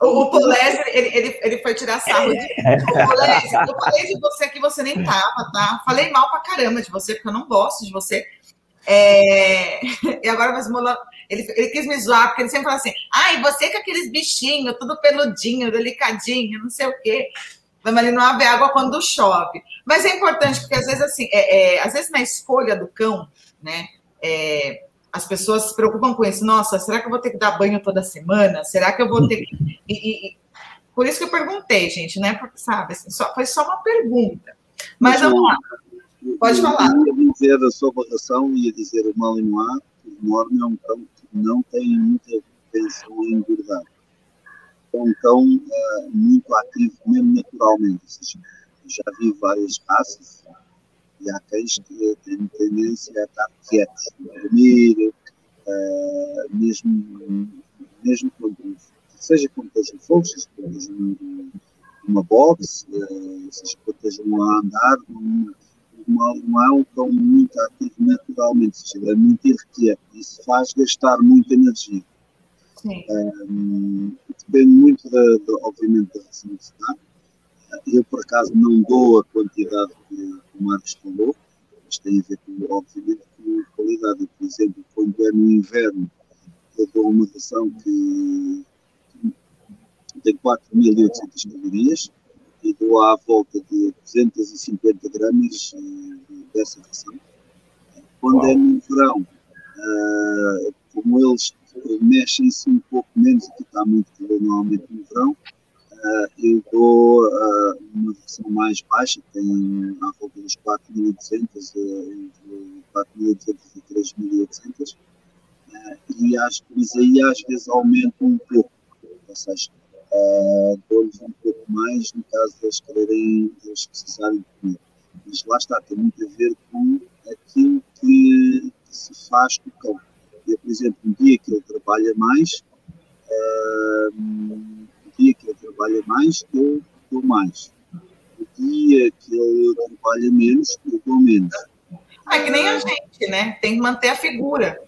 O, o Polésio, ele, ele, ele foi tirar sarro de O Polésio, eu falei de você que você nem tava, tá? Falei mal pra caramba de você, porque eu não gosto de você. É... E agora mas ele, ele quis me zoar, porque ele sempre fala assim: ai, ah, você com aqueles bichinhos, tudo peludinho, delicadinho, não sei o quê. Mas ali não haver água quando chove. Mas é importante, porque às vezes, assim, é, é, às vezes na escolha do cão, né? É, as pessoas se preocupam com isso. Nossa, será que eu vou ter que dar banho toda semana? Será que eu vou ter que. E, e, por isso que eu perguntei, gente, né? Porque, sabe, assim, só, foi só uma pergunta. Mas vamos lá. Pode falar. Eu ia dizer a sua votação, ia dizer o Malinois, o Morne é um cão que não tem muita intenção em engordar. É um cão uh, muito ativo, mesmo naturalmente. Seja, já vi várias raças e há que têm tendência a estar quietos, a dormir, uh, mesmo, mesmo quando, seja quando estejam fogos, seja quando estejam numa box, uh, seja quando estejam a andar, não, não é um cão muito ativo naturalmente, seja, é muito irrequieto, isso faz gastar muita energia. Um, depende muito, de, de, obviamente, da ração que se dá. Eu, por acaso, não dou a quantidade que o Marcos falou, mas tem a ver, com, obviamente, com qualidade. Por exemplo, quando é no inverno, eu dou uma ração que tem 4.800 calorias e dou à volta de 250 gramas uh, dessa ração. Quando é no verão, uh, como eles mexem-se um pouco menos, aqui está muito calor normalmente no verão, eu dou uh, uma versão mais baixa, tem à volta dos 4.200, uh, entre 4.200 e 3.800, uh, e acho que isso aí às vezes aumenta um pouco, ou seja, dou-lhes um pouco mais no caso deles quererem, deles precisarem comer. Mas lá está, tem muito a ver com aquilo que, que se faz com o cão. Eu, por exemplo, um dia que ele trabalha mais, uh, dia que ele trabalha mais, eu dou mais. O dia que ele trabalha menos, eu dou menos. É que nem a gente, né? Tem que manter a figura.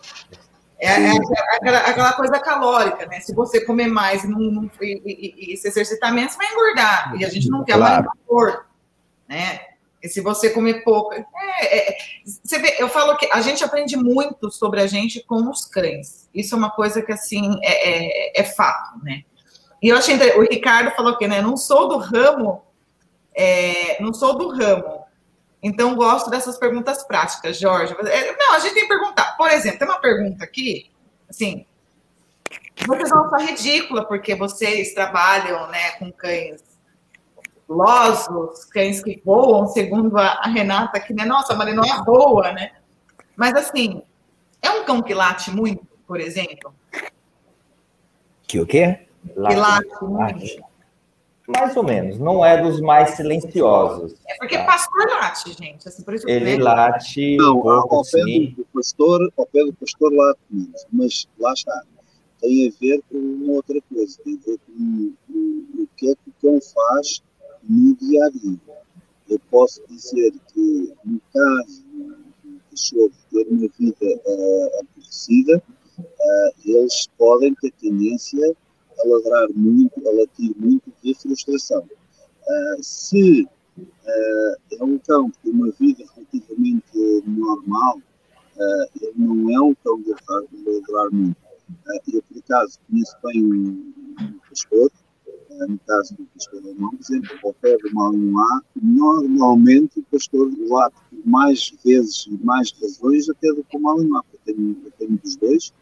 É, é, é aquela, aquela, coisa calórica, né? Se você comer mais não, não, e, e, e, se exercitar menos, vai engordar. E a gente não quer claro. mais gordo, né? E se você comer pouco. É, é, você vê, eu falo que a gente aprende muito sobre a gente com os cães. Isso é uma coisa que, assim, é, é, é fato, né? E eu achei, o Ricardo falou que, né, não sou do ramo, é, não sou do ramo, então gosto dessas perguntas práticas, Jorge. É, não, a gente tem que perguntar. Por exemplo, tem uma pergunta aqui, assim, vocês vão achar ridícula, porque vocês trabalham, né, com cães losos, cães que voam, segundo a, Renata, que, né, nossa, a Marinoa voa, né? Mas, assim, é um cão que late muito, por exemplo? Que o quê? Late, late muito. Mais ou menos, não é dos mais silenciosos. É porque tá? pastor late, gente. Assim, por isso Ele late. Não, um pouco, ao, pé do pastor, ao pé do pastor late menos, mas lá está. Tem a ver com uma outra coisa, tem a ver com o, o que é que o cão faz no dia a dia. Eu posso dizer que, no caso do cachorro ter uma vida uh, aborrecida, uh, eles podem ter tendência a ladrar muito, a latir muito de frustração. Uh, se uh, é um cão que tem uma vida relativamente normal, uh, ele não é um cão de ladrar muito. Eu, por acaso, conheço bem um, um pastor, no caso do pastor alemão, por exemplo, ao pé do Malinois, normalmente o pastor late mais vezes e mais razões até do que o Malinois. Eu tenho, eu tenho dos dois,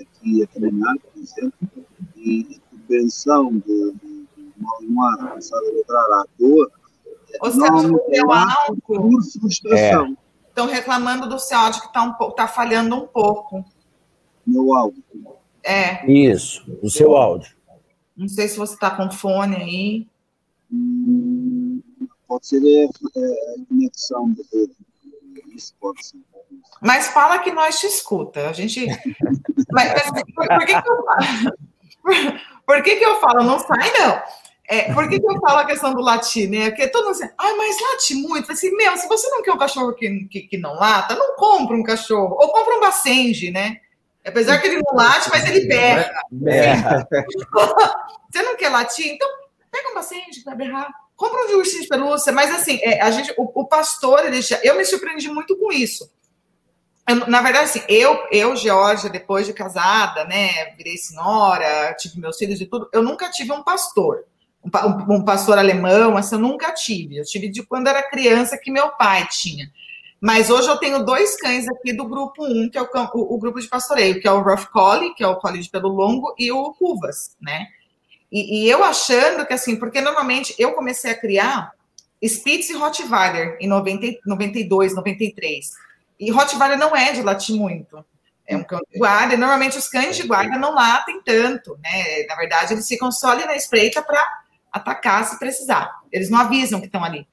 aqui a treinar, por exemplo, e a prevenção de, de, de Malinois começar a ladrar à toa ou seja, o seu áudio. Por frustração. É. Estão reclamando do seu áudio que está um tá falhando um pouco. Meu áudio. É. Isso, o seu áudio. Não sei se você está com fone aí. Hum, pode ser a, a conexão de rede. Isso pode ser. Mas fala que nós te escuta. A gente. Mas, por, por, que, que eu falo? Por, por que, que eu falo? Não sai, não. É, por que, que, eu falo a questão do latir, né? Porque todo mundo assim, ah, mas late muito. Assim, meu, se você não quer um cachorro que, que, que não lata, não compra um cachorro. Ou compra um bacenge, né? Apesar que ele não late, mas ele berra. berra. você não quer latir? Então, pega um bacenge para berrar. Compra um de ursinho de pelúcia. Mas, assim, é, a gente, o, o pastor, ele já, eu me surpreendi muito com isso. Eu, na verdade, assim, eu, eu, Georgia, depois de casada, né, virei senhora, tive meus filhos e tudo, eu nunca tive um pastor um, um pastor alemão, assim, eu nunca tive. Eu tive de quando era criança que meu pai tinha. Mas hoje eu tenho dois cães aqui do grupo 1, que é o, o, o grupo de pastoreio, que é o Rough Collie, que é o Collie de pelo longo, e o Cuvas, né? E, e, eu achando que, assim, porque normalmente eu comecei a criar Spitz e Rottweiler em 90, 92, 93. E Rottweiler não é de latir muito. É um cão de guarda, e normalmente os cães de guarda não latem tanto, né? Na verdade, eles ficam só ali na espreita para atacar se precisar. Eles não avisam que estão ali.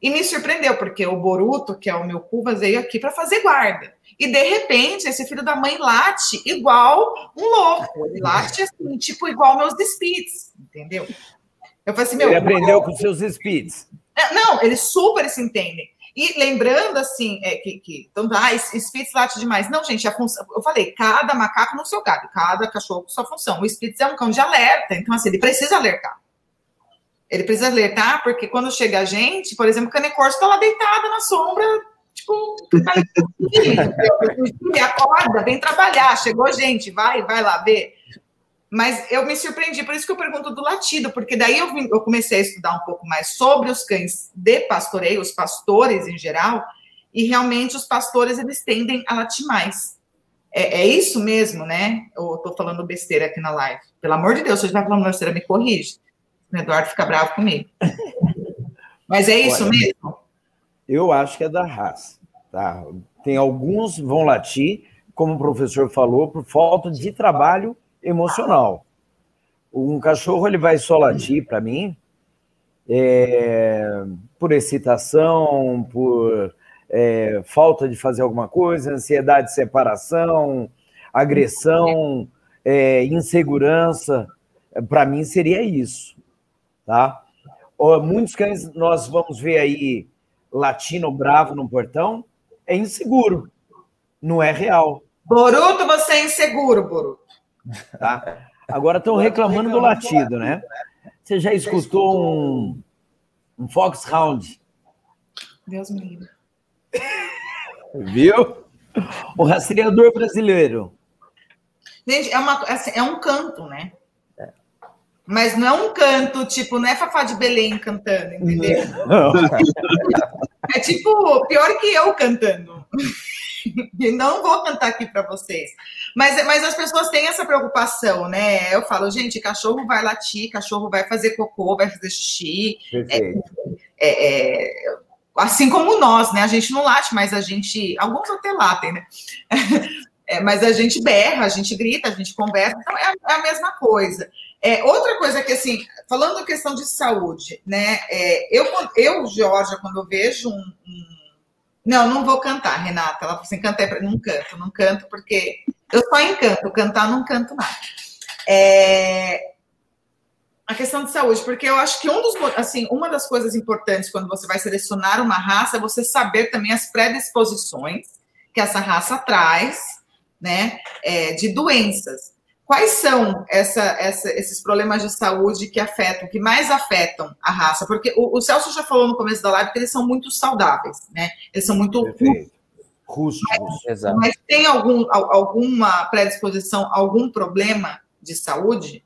E me surpreendeu, porque o Boruto, que é o meu Cuba, veio aqui para fazer guarda. E de repente, esse filho da mãe late igual um louco. Ele late assim, tipo, igual meus speeds, entendeu? Eu falei assim, meu. Ele aprendeu com seus speeds. É, não, eles super se entendem. E lembrando, assim, é, que, que então, ah, Spitz late demais. Não, gente, a função, eu falei, cada macaco no seu galho, cada cachorro com sua função. O Spitz é um cão de alerta, então, assim, ele precisa alertar. Ele precisa alertar, porque quando chega a gente, por exemplo, o Canecorso está lá deitado na sombra, tipo, tá acorda, vem trabalhar, chegou gente, vai, vai lá ver. Mas eu me surpreendi, por isso que eu pergunto do latido, porque daí eu, vim, eu comecei a estudar um pouco mais sobre os cães de pastoreio, os pastores em geral, e realmente os pastores eles tendem a latir mais. É, é isso mesmo, né? Eu estou falando besteira aqui na live. Pelo amor de Deus, se eu estiver falando besteira, me corrige. O Eduardo fica bravo comigo. Mas é isso Olha, mesmo? Eu acho que é da raça. Tá? Tem alguns vão latir, como o professor falou, por falta de trabalho emocional. Um cachorro ele vai só latir para mim é, por excitação, por é, falta de fazer alguma coisa, ansiedade de separação, agressão, é, insegurança. Para mim seria isso tá? Muitos cães nós vamos ver aí latino bravo no portão, é inseguro, não é real. Boruto, você é inseguro, Boruto. Tá? Agora estão reclamando do latido, né? Você já escutou um, um Foxhound? Deus me livre. Viu? O rastreador brasileiro. Gente, é, uma, assim, é um canto, né? Mas não é um canto, tipo, não é Fafá de Belém cantando, entendeu? Não. É tipo, pior que eu cantando. E não vou cantar aqui para vocês. Mas, mas as pessoas têm essa preocupação, né? Eu falo, gente, cachorro vai latir, cachorro vai fazer cocô, vai fazer xixi. É, é, é, assim como nós, né? A gente não late, mas a gente. Alguns até latem, né? É, mas a gente berra, a gente grita, a gente conversa, então é a, é a mesma coisa. É, outra coisa que, assim, falando da questão de saúde, né? É, eu, eu, Georgia, quando eu vejo um, um, Não, não vou cantar, Renata. Ela falou assim: canta é Não canto, não canto, porque eu só encanto, cantar não canto nada. É, a questão de saúde, porque eu acho que um dos, assim, uma das coisas importantes quando você vai selecionar uma raça é você saber também as predisposições que essa raça traz, né, é, de doenças. quais são essa, essa, esses problemas de saúde que afetam, que mais afetam a raça? Porque o, o, Celso já falou no começo da live que eles são muito saudáveis, né? Eles são muito rústicos. Mas, mas tem algum, alguma predisposição, algum problema de saúde?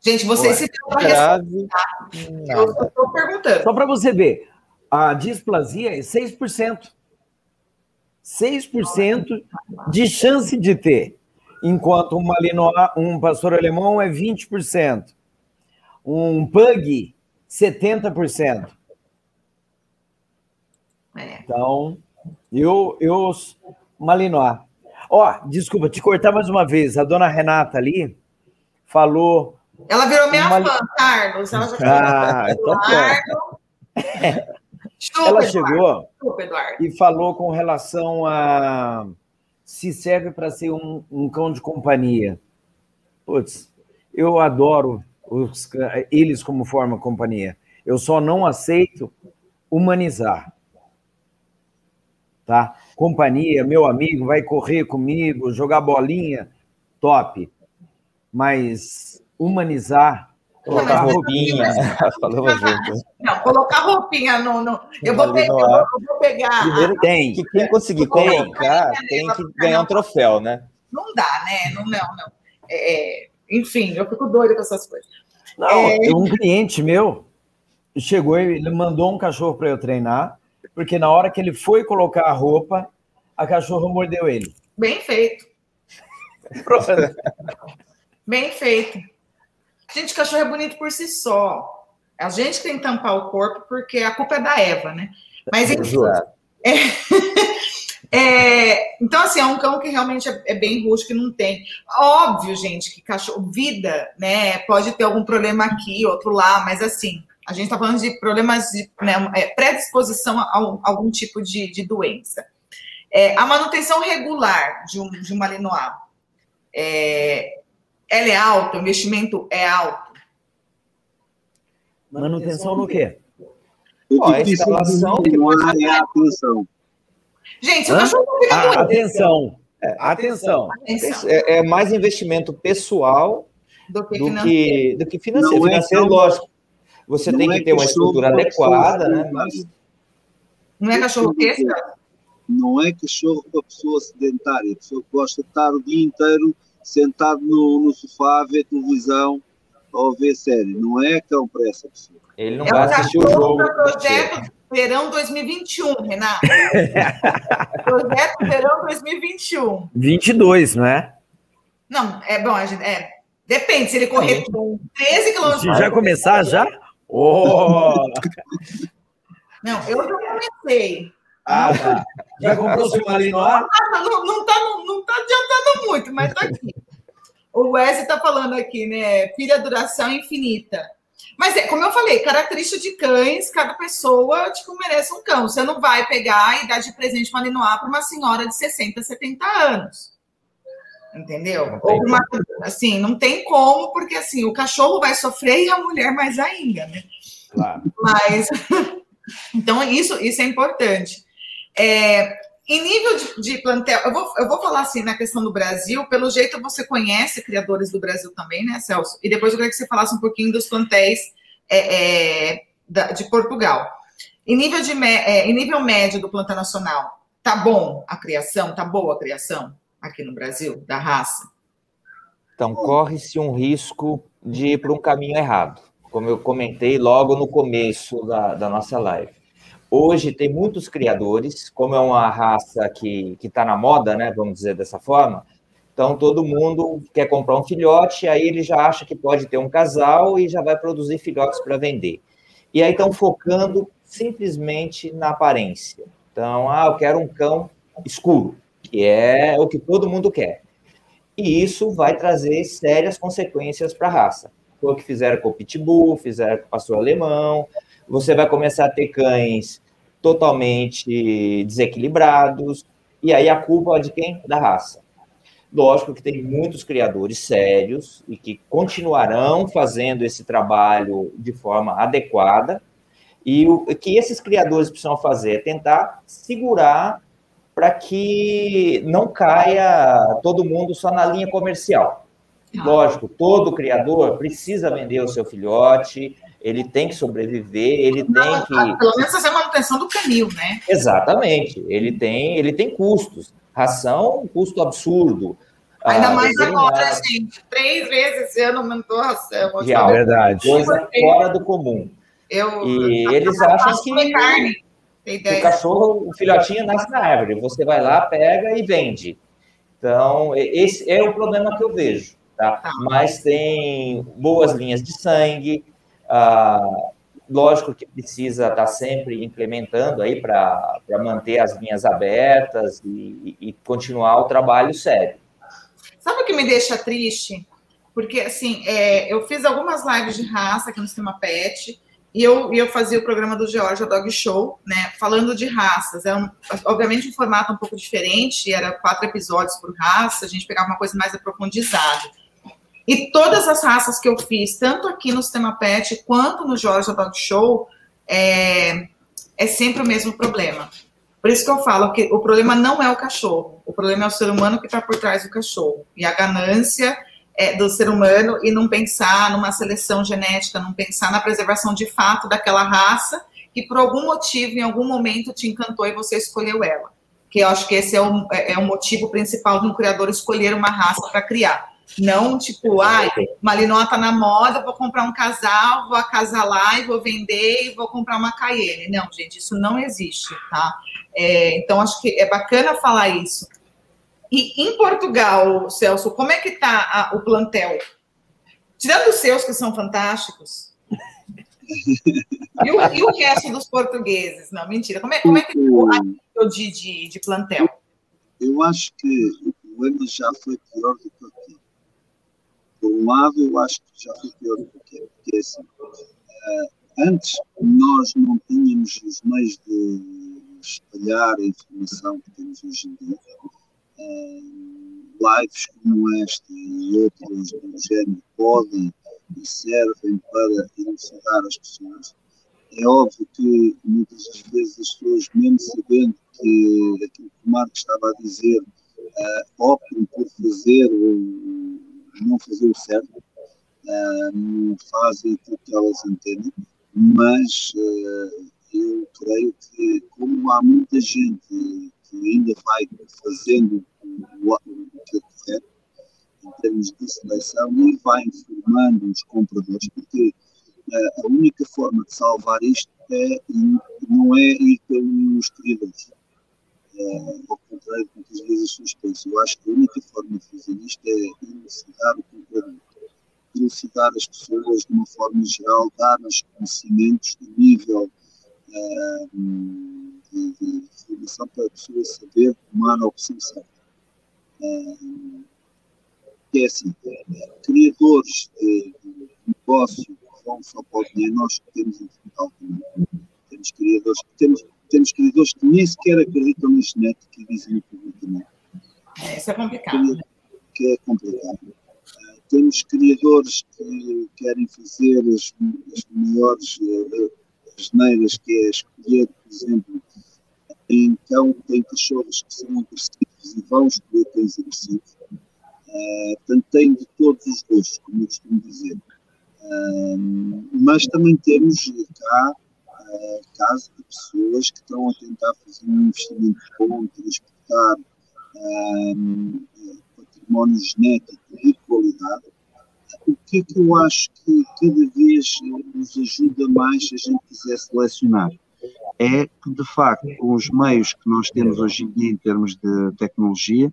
Gente, vocês Ué, se grave. Eu estou perguntando. Só para você ver, a displasia é 6%. 6% de chance de ter, enquanto um malinois, um pastor alemão é 20%. Um pug, 70%. É. Então, eu, eu malinois. Ó, oh, desculpa, te cortar mais uma vez. A dona Renata ali falou. Ela virou minha uma... fã, Carlos. Ela já ah, então Eduardo. Ela chegou e falou com relação a se serve para ser um, um, cão de companhia. Putz, eu adoro os, eles como forma companhia. Eu só não aceito humanizar. Tá? Companhia, meu amigo, vai correr comigo, jogar bolinha, top. Mas humanizar Colocar roupinha. Falou junto. Não, colocar roupinha no. no... Eu, vou pegar, eu vou pegar. Primeiro tem. Que quem conseguir colocar tem que ganhar um troféu, né? Não dá, né? Não, não, não. É, enfim, eu fico doido com essas coisas. Não, é... um cliente meu chegou e ele mandou um cachorro para eu treinar, porque na hora que ele foi colocar a roupa, a cachorra mordeu ele. Bem feito. Bem feito. Gente, cachorro é bonito por si só. A gente tem que tampar o corpo porque a culpa é da Eva, né? Mas enfim. É, é, então, assim, é um cão que realmente é, é bem rústico e não tem. Óbvio, gente, que cachorro, vida, né? Pode ter algum problema aqui, outro lá, mas assim, a gente está falando de problemas de né, é, predisposição a, a, algum tipo de, de doença. É, a manutenção regular de um, de um malinois é, ela é alta, o investimento é alto. Manutenção no quê? Ó, a instalação que é a atenção. Gente, o cachorro não fica ah, Atenção. É, atenção. atenção. É, é, mais investimento pessoal do que, do que, do que financeiro. Não é financeiro, é lógico. Você tem que é ter uma estrutura adequada, né? Mas... Não é cachorro que Não é cachorro para pessoa sedentária, a pessoa que gosta de estar o dia inteiro sentado no, no sofá a ver televisão ou ver série. Não é cão para essa pessoa. Ele não é vai assistir o jogo. projeto Verão 2021, Renato. projeto Verão 2021. 22, não é? Não, é bom, é, depende, se ele correr com 13 quilômetros. Se já começar, já? Oh! Não, eu já comecei. Ah, tá. Já comprou seu Malinois? Não, não, tá, não, não tá adiantando muito, mas tá aqui. O Wesley tá falando aqui, né? Filha duração infinita. Mas, é, como eu falei, característica de cães, cada pessoa, tipo, merece um cão. Você não vai pegar e dar de presente Malinois para uma senhora de 60, 70 anos. Entendeu? Ou uma, assim, não tem como, porque assim, o cachorro vai sofrer e a mulher mais ainda, né? Claro. Mas, então, isso, isso é importante. É, em nível de, de, plantel, eu vou, eu vou falar assim na questão do Brasil, pelo jeito você conhece criadores do Brasil também, né, Celso? E depois eu queria que você falasse um pouquinho dos plantéis é, é, da, de Portugal. Em nível, de, é, em nível médio do plantão nacional, tá bom a criação? Tá boa a criação aqui no Brasil, da raça? Então, corre-se um risco de ir para um caminho errado, como eu comentei logo no começo da, da nossa live Hoje tem muitos criadores, como é uma raça que está na moda, né? Vamos dizer dessa forma. Então todo mundo quer comprar um filhote, aí ele já acha que pode ter um casal e já vai produzir filhotes para vender. E aí estão focando simplesmente na aparência. Então, ah, eu quero um cão escuro, que é o que todo mundo quer. E isso vai trazer sérias consequências para a raça. Foi o que fizeram com o Pitbull, fizeram com o pastor alemão. Você vai começar a ter cães totalmente desequilibrados, e aí a culpa é de quem? Da raça. Lógico que tem muitos criadores sérios e que continuarão fazendo esse trabalho de forma adequada, e o que esses criadores precisam fazer é tentar segurar para que não caia todo mundo só na linha comercial. Lógico, todo criador precisa vender o seu filhote, ele tem que sobreviver, ele não, tem que. Pelo menos fazer a manutenção do canil, né? Exatamente. Ele tem, ele tem custos. Ração, um custo absurdo. Ainda ah, mais agora, gente. Três vezes esse ano aumentou a ração. Real, verdade. Coisa fora do comum. Eu, e eles acham que. Carne. O cachorro, o filhotinho nasce na árvore. Você vai lá, pega e vende. Então, esse é o problema que eu vejo. Tá? tá. Mas tem boas linhas de sangue, ah, lógico que precisa estar sempre implementando aí para manter as linhas abertas e, e, continuar o trabalho sério. Sabe o que me deixa triste? Porque, assim, é, eu fiz algumas lives de raça aqui no Sistema Pet e eu, eu fazia o programa do Georgia Dog Show, né, falando de raças. É um, obviamente um formato um pouco diferente, era quatro episódios por raça, a gente pegava uma coisa mais aprofundizada. E todas as raças que eu fiz, tanto aqui no Sistema Pet quanto no Jorge Dog Show, é, é sempre o mesmo problema. Por isso que eu falo que o problema não é o cachorro, o problema é o ser humano que está por trás do cachorro. E a ganância é, do ser humano e não pensar numa seleção genética, não pensar na preservação de fato daquela raça que por algum motivo, em algum momento, te encantou e você escolheu ela. Que eu acho que esse é o, é, é o motivo principal de um criador escolher uma raça para criar não, tipo, ai, Malinois tá na moda, vou comprar um casal, vou acasalar e vou vender e vou comprar uma Cayenne. Não, gente, isso não existe, tá? É, então, acho que é bacana falar isso. E em Portugal, Celso, como é que tá a, o plantel? Tirando os seus, que são fantásticos, e, o, e, o, resto dos portugueses? Não, mentira. Como é, como é que tá o de, de, de plantel? Eu acho que o problema já foi pior do que aqui por um lado, eu acho que já foi pior do que porque assim, uh, antes nós não tínhamos os meios de espalhar a informação que temos hoje em dia. Lives como esta e outras do género podem e servem para elucidar as pessoas. É óbvio que muitas das vezes as pessoas, mesmo sabendo que aquilo que o Marco estava a dizer, uh, optam por fazer o não fazer o certo, uh, fazem aquilo que elas entendem, mas uh, eu creio que, como há muita gente que ainda vai fazendo o, que é correto, em de seleção, e vai informando os compradores, porque uh, a única forma de salvar isto é, não é ir pelos criadores é, ao contrário muitas vezes pensam. Eu acho que a única forma de fazer isto é elucidar o comprador, elucidar as pessoas de uma forma geral, dar-lhes conhecimentos de nível é, de, de, formação para a pessoa saber tomar a opção certa. É assim, é, criadores de, negócio que vão só para o dinheiro, nós temos em Portugal também. Temos criadores que temos temos criadores que nem sequer acreditam na genética e dizem publicamente. É, isso é complicado. Que é complicado. Temos criadores que querem fazer as, as maiores uh, geneiras, que é escolher, por exemplo, tem cão, tem cachorros que são agressivos e vão escolher cães agressivos. Uh, portanto, tem de todos os gostos, como eu costumo dizer. Uh, mas também temos cá uh, casos de pessoas que estão a tentar fazer um investimento bom, transportar um, património genético de qualidade. O que é que eu acho que cada vez nos ajuda mais se a gente quiser selecionar? É que, de facto, com os meios que nós temos hoje em dia em termos de tecnologia,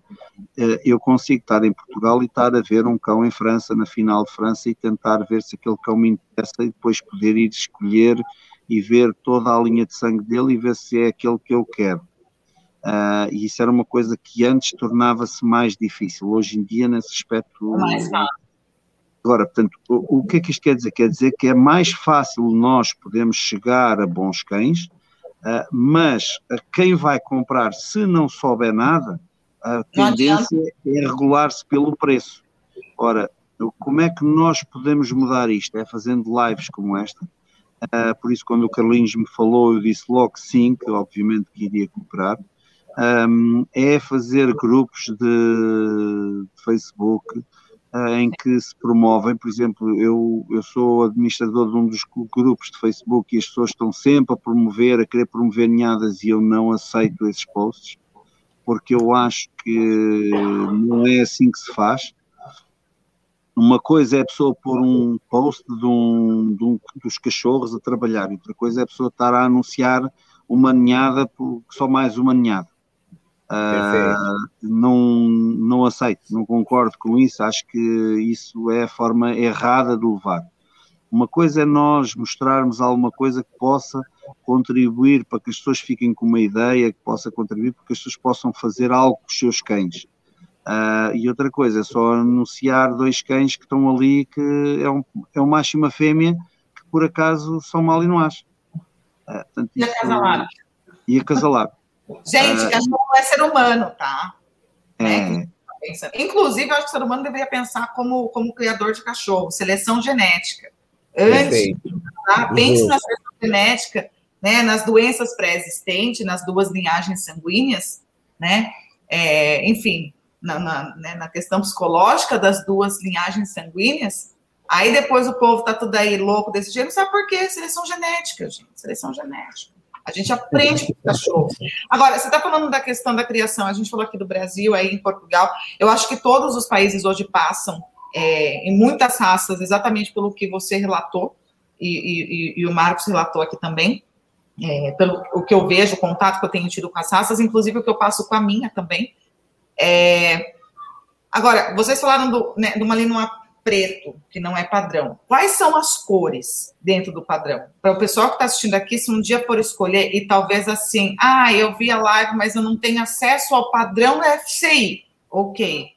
eh, eu consigo estar em Portugal e estar a ver um cão em França, na final de França, e tentar ver se aquele cão me interessa e depois poder ir escolher e ver toda a linha de sangue dele e ver se é aquele que eu quero. Uh, e isso era uma coisa que antes tornava-se mais difícil. Hoje em dia, nesse aspecto. Mais. Agora, portanto, o, o, que é que isto quer dizer? Quer dizer que é mais fácil nós podermos chegar a bons cães, uh, mas quem vai comprar, se não souber nada, a tendência é regular-se pelo preço. Ora, como é que nós podemos mudar isto? É fazendo lives como esta, Uh, por isso, quando o Carlinhos me falou, eu disse logo sim, que obviamente que iria cooperar. um, é fazer grupos de, de Facebook em que se promovem, por exemplo, eu, eu sou administrador de um dos grupos de Facebook e as pessoas estão sempre a promover, a querer promover ninhadas e eu não aceito esses posts, porque eu acho que não é assim que se faz. Uma coisa é a pessoa pôr um post de um, de um, dos cachorros a trabalhar, outra coisa é a pessoa estar a anunciar uma ninhada, só mais uma ninhada. Uh, não, não aceito, não concordo com isso, acho que isso é a forma errada de levar. Uma coisa é nós mostrarmos alguma coisa que possa contribuir para que as pessoas fiquem com uma ideia, que possa contribuir para que as pessoas possam fazer algo com os seus cães. Uh, e outra coisa é só anunciar dois cães que estão ali, que é um, é um macho e uma fêmea, que por acaso são malinóis. Uh, portanto, e acasalar. E acasalar. Gente, uh, cachorro não é ser humano, tá? É. Inclusive, eu acho que o ser humano deveria pensar como, como criador de cachorro, seleção genética. Antes, tá? pense uhum. na seleção genética, né, nas doenças pré-existentes, nas duas linhagens sanguíneas, né? É, enfim, na, na, né, na, questão psicológica das duas linhagens sanguíneas. Aí depois o povo tá tudo aí louco desse jeito, sabe por quê? Seleção genética, gente, seleção genética. A gente aprende com cachorro. Agora, você está falando da questão da criação, a gente falou aqui do Brasil, aí em Portugal. Eu acho que todos os países hoje passam é, em muitas raças, exatamente pelo que você relatou, e, e, e o Marcos relatou aqui também, é, pelo o que eu vejo, o contato que eu tenho tido com as raças, inclusive o que eu passo com a minha também. É, agora, vocês falaram do, né, de uma preto, que não é padrão. Quais são as cores dentro do padrão? Para o pessoal que está assistindo aqui, se um dia for escolher, e talvez assim, ah, eu vi a live, mas eu não tenho acesso ao padrão FCI. Ok.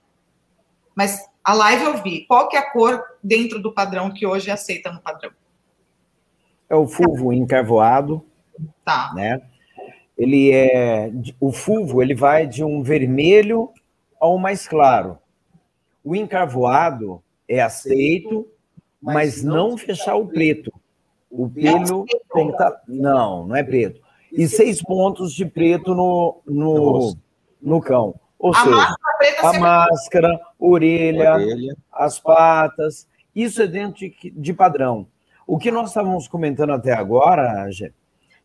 Mas a live eu vi. Qual que é a cor dentro do padrão que hoje aceita no padrão? É o fulvo encarvoado. Tá. Né? Ele é. O fulvo ele vai de um vermelho ao mais claro. O encarvoado é aceito, mas não fechar o preto. O pelo tem que estar. Tá, não, não é preto. E seis pontos de preto no, no, no cão. Ou a seja, máscara a máscara, orelha, orelha, as patas. Isso é dentro de, de padrão. O que nós estávamos comentando até agora,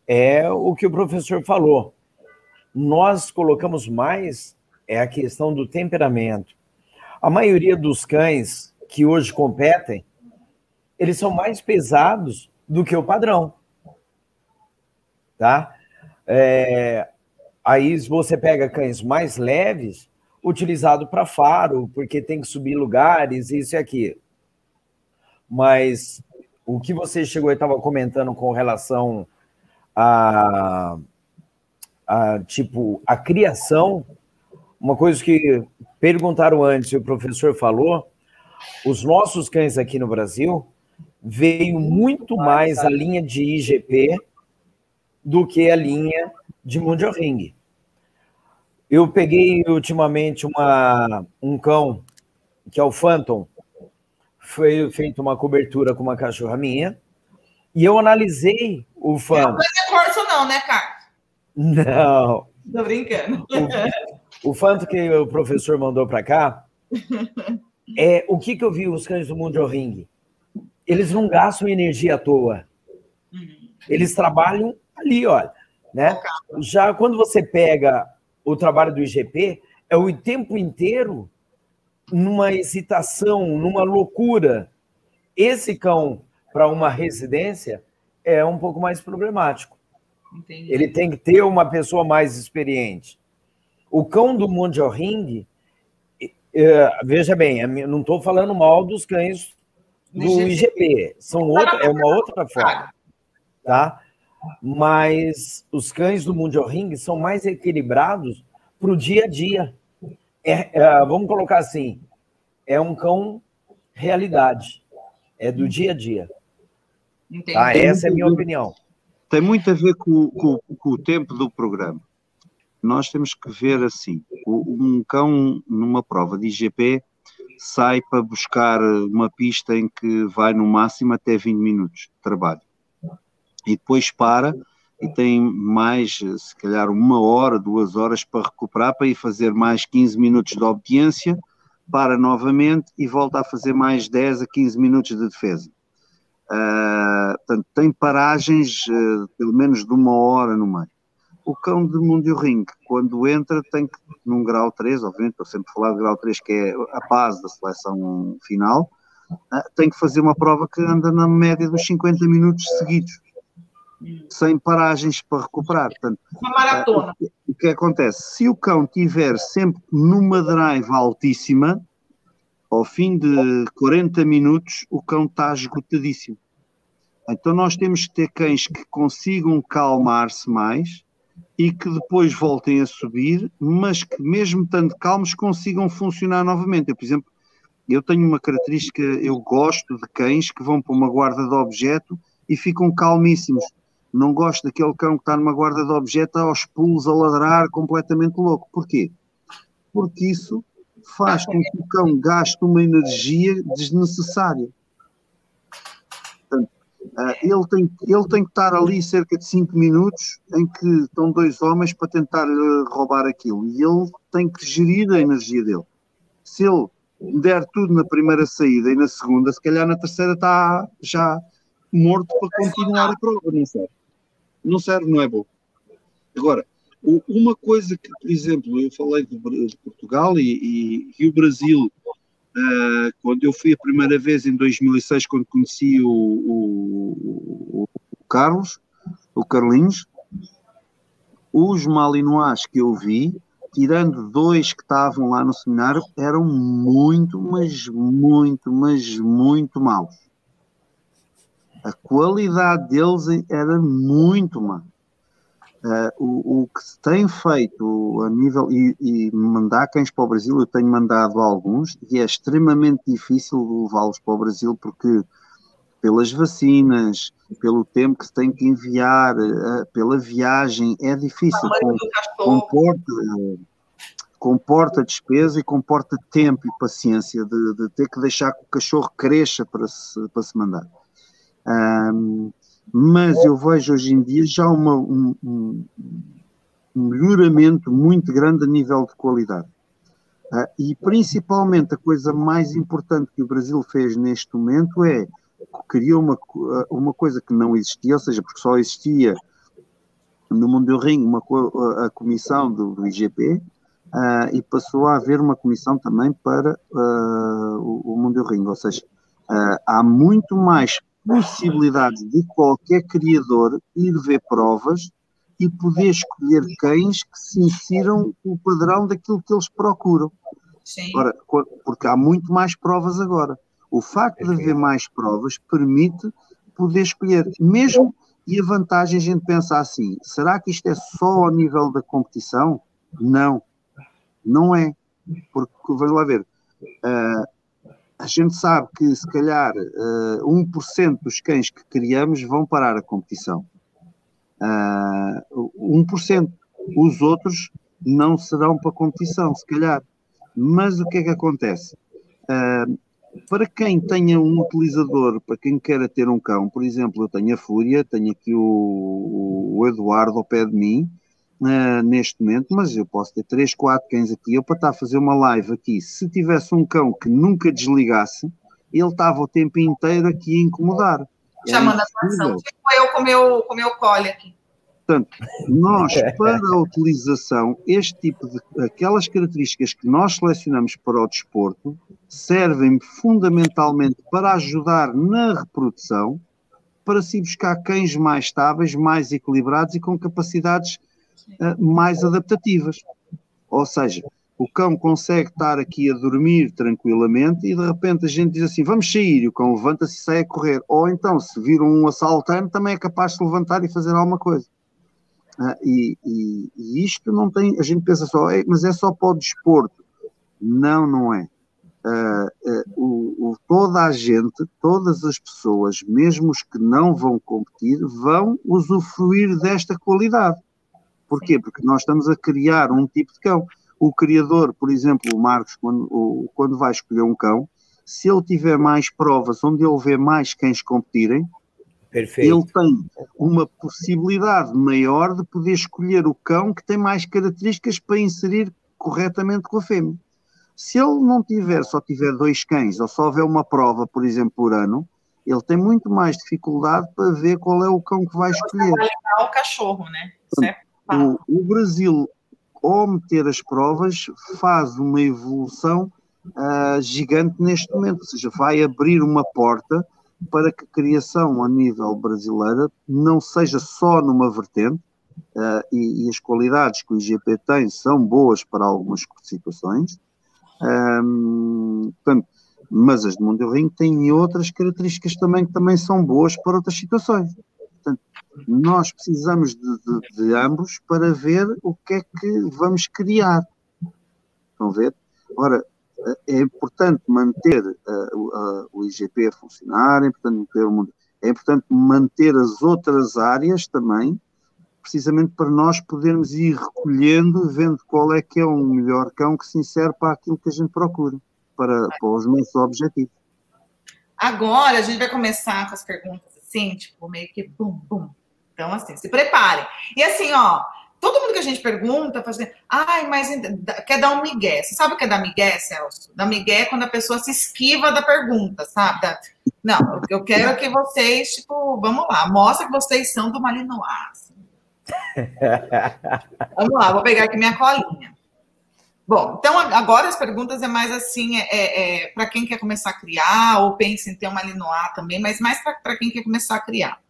é o que o professor falou. Nós colocamos mais é a questão do temperamento. A maioria dos cães que hoje competem, eles são mais pesados do que o padrão. Tá? É, aí você pega cães mais leves, utilizado para faro, porque tem que subir lugares, isso e aquilo. Mas o que você chegou e estava comentando com relação a, a, tipo, a criação, uma coisa que perguntaram antes e o professor falou, os nossos cães aqui no Brasil veio muito mais a linha de IGP do que a linha de Mundial Ring. Eu peguei ultimamente uma, um cão, que é o Phantom, foi feita uma cobertura com uma cachorra minha, e eu analisei o Phantom. Não é corso não, né, Carlos? Não. Tô brincando. O, o Phantom que o professor mandou para cá, é, o que, que eu vi os cães do Mundial Ring? Eles não gastam energia à toa. Uhum. Eles trabalham ali, olha. Né? Já quando você pega o trabalho do IGP, é o tempo inteiro numa excitação, numa loucura. Esse cão, para uma residência, é um pouco mais problemático. Entendi. Ele tem que ter uma pessoa mais experiente. O cão do Mundial Ring, é, veja bem, não estou falando mal dos cães do IGP, são outra, é uma outra forma, tá? Mas os cães do Mundial Ring são mais equilibrados para o dia a dia. É, é, vamos colocar assim, é um cão realidade, é do dia a dia. Tá? Essa é a minha opinião. Tem muito a ver com, com, com o tempo do programa nós temos que ver assim: um cão numa prova de IGP sai para buscar uma pista em que vai no máximo até 20 minutos de trabalho e depois para e tem mais, se calhar, uma hora, duas horas para recuperar, para ir fazer mais 15 minutos de obediência, para novamente e volta a fazer mais 10 a 15 minutos de defesa. Uh, portanto, tem paragens uh, pelo menos de uma hora no meio. O cão de Mundio Ring, quando entra, tem que, num grau 3, obviamente, estou sempre a falar de grau 3, que é a base da seleção final, uh, tem que fazer uma prova que anda na média dos 50 minutos seguidos, sem paragens para recuperar. Portanto, uma maratona. o que acontece? Se o cão tiver sempre numa drive altíssima, ao fim de 40 minutos, o cão está esgotadíssimo. Então, nós temos que ter cães que consigam calmar-se mais e que depois voltem a subir, mas que, mesmo estando calmos, consigam funcionar novamente. Eu, por exemplo, eu tenho uma característica, eu gosto de cães que vão para uma guarda de objeto e ficam calmíssimos. Não gosto daquele cão que está numa guarda de objeto aos pulos, a ladrar, completamente louco. Porquê? Porque isso faz com que o cão gaste uma energia desnecessária. Ah, ele, tem, ele tem que estar ali cerca de 5 minutos em que estão dois homens para tentar roubar aquilo e ele tem que gerir a energia dele. Se ele der tudo na primeira saída e na segunda, se calhar na terceira está já morto para continuar a prova, não serve. Não serve, não é bom. Agora, uma coisa que, por exemplo, eu falei de Portugal e, e, e, o Brasil, uh, quando eu fui a primeira vez em 2006, quando conheci o, o, o Carlos, o Carlinhos, os malinois que eu vi, tirando dois que estavam lá no seminário, eram muito, mas muito, mas muito maus. A qualidade deles era muito má. Uh, o, o, que se tem feito a nível e, e, mandar cães para o Brasil, eu tenho mandado alguns e é extremamente difícil levá-los para o Brasil porque pelas vacinas, pelo tempo que se tem que enviar, uh, pela viagem, é difícil. Com, comporta, uh, comporta despesa e comporta tempo e paciência de, de, ter que deixar que o cachorro cresça para se, para se mandar. Um, mas eu vejo hoje em dia já uma, um, um, melhoramento muito grande a nível de qualidade. Uh, e principalmente a coisa mais importante que o Brasil fez neste momento é criou uma, uma coisa que não existia, ou seja, porque só existia no mundo do ring uma, a comissão do, do IGP ah, e passou a haver uma comissão também para o, o mundo do ring, ou seja, há muito mais possibilidade de qualquer criador ir ver provas e poder escolher cães que se insiram o padrão daquilo que eles procuram. Sim. Ora, porque há muito mais provas agora. O facto de haver mais provas permite poder escolher, mesmo e a vantagem a gente pensa assim: será que isto é só ao nível da competição? Não, não é. Porque, vamos lá ver, uh, a gente sabe que se calhar uh, eh, 1% dos cães que criamos vão parar a competição. Uh, 1%. Os outros não serão para a competição, se calhar. Mas o que é que acontece? Uh, para quem tenha um utilizador, para quem queira ter um cão, por exemplo, eu tenho a Fúria, tenho aqui o, o Eduardo ao pé de mim, uh, neste momento, mas eu posso ter 3, 4 cães aqui. Eu, para estar a fazer uma live aqui, se tivesse um cão que nunca desligasse, ele estava o tempo inteiro aqui a incomodar. Chamando a atenção. Tipo eu com o meu, com meu cole aqui. Portanto, nós, para a utilização, este tipo de aquelas características que nós selecionamos para o desporto servem fundamentalmente para ajudar na reprodução, para se buscar cães mais estáveis, mais equilibrados e com capacidades uh, mais adaptativas. Ou seja, o cão consegue estar aqui a dormir tranquilamente e de repente a gente diz assim: vamos sair, e o cão levanta-se e sai a correr. Ou então, se vir um assaltante, também é capaz de levantar e fazer alguma coisa. Uh, e, e, e, isto não tem, a gente pensa só, mas é só para o desporto. Não, não é. Uh, uh, o, o, toda a gente, todas as pessoas, mesmo os que não vão competir, vão usufruir desta qualidade. Porquê? Porque nós estamos a criar um tipo de cão. O criador, por exemplo, o Marcos, quando, o, quando vai escolher um cão, se ele tiver mais provas onde ele vê mais cães competirem, Perfeito. ele tem uma possibilidade maior de poder escolher o cão que tem mais características para inserir corretamente com a fêmea. Se ele não tiver, só tiver dois cães, ou só houver uma prova, por exemplo, por ano, ele tem muito mais dificuldade para ver qual é o cão que vai escolher. Vai o cachorro, né? Certo? O, o Brasil, ao meter as provas, faz uma evolução uh, gigante neste momento, ou seja, vai abrir uma porta para que a criação a nível brasileira não seja só numa vertente, uh, e, e, as qualidades que o IGP tem são boas para algumas situações, um, portanto, mas as de Mondelinho têm outras características também que também são boas para outras situações. Portanto, nós precisamos de, de, de ambos para ver o que é que vamos criar. Estão a ver? Ora, é importante manter uh, uh, o IGP a funcionar, é importante manter o mundo, é importante manter as outras áreas também, precisamente para nós podermos ir recolhendo, vendo qual é que é o melhor cão que se insere para aquilo que a gente procura, para, para os nossos objetivos. Agora a gente vai começar com as perguntas assim, tipo, meio que bum, bum. Então, assim, se preparem. E assim, ó, Todo mundo que a gente pergunta, faz assim, ai, mas quer dar um migué. Você sabe o que é dar migué, Celso? Dar migué é quando a pessoa se esquiva da pergunta, sabe? Não, eu quero que vocês, tipo, vamos lá, mostra que vocês são do Malinois. Vamos lá, vou pegar aqui minha colinha. Bom, então agora as perguntas é mais assim, é, é, é para quem quer começar a criar, ou pensa em ter uma Malinois também, mas mais para quem quer começar a criar.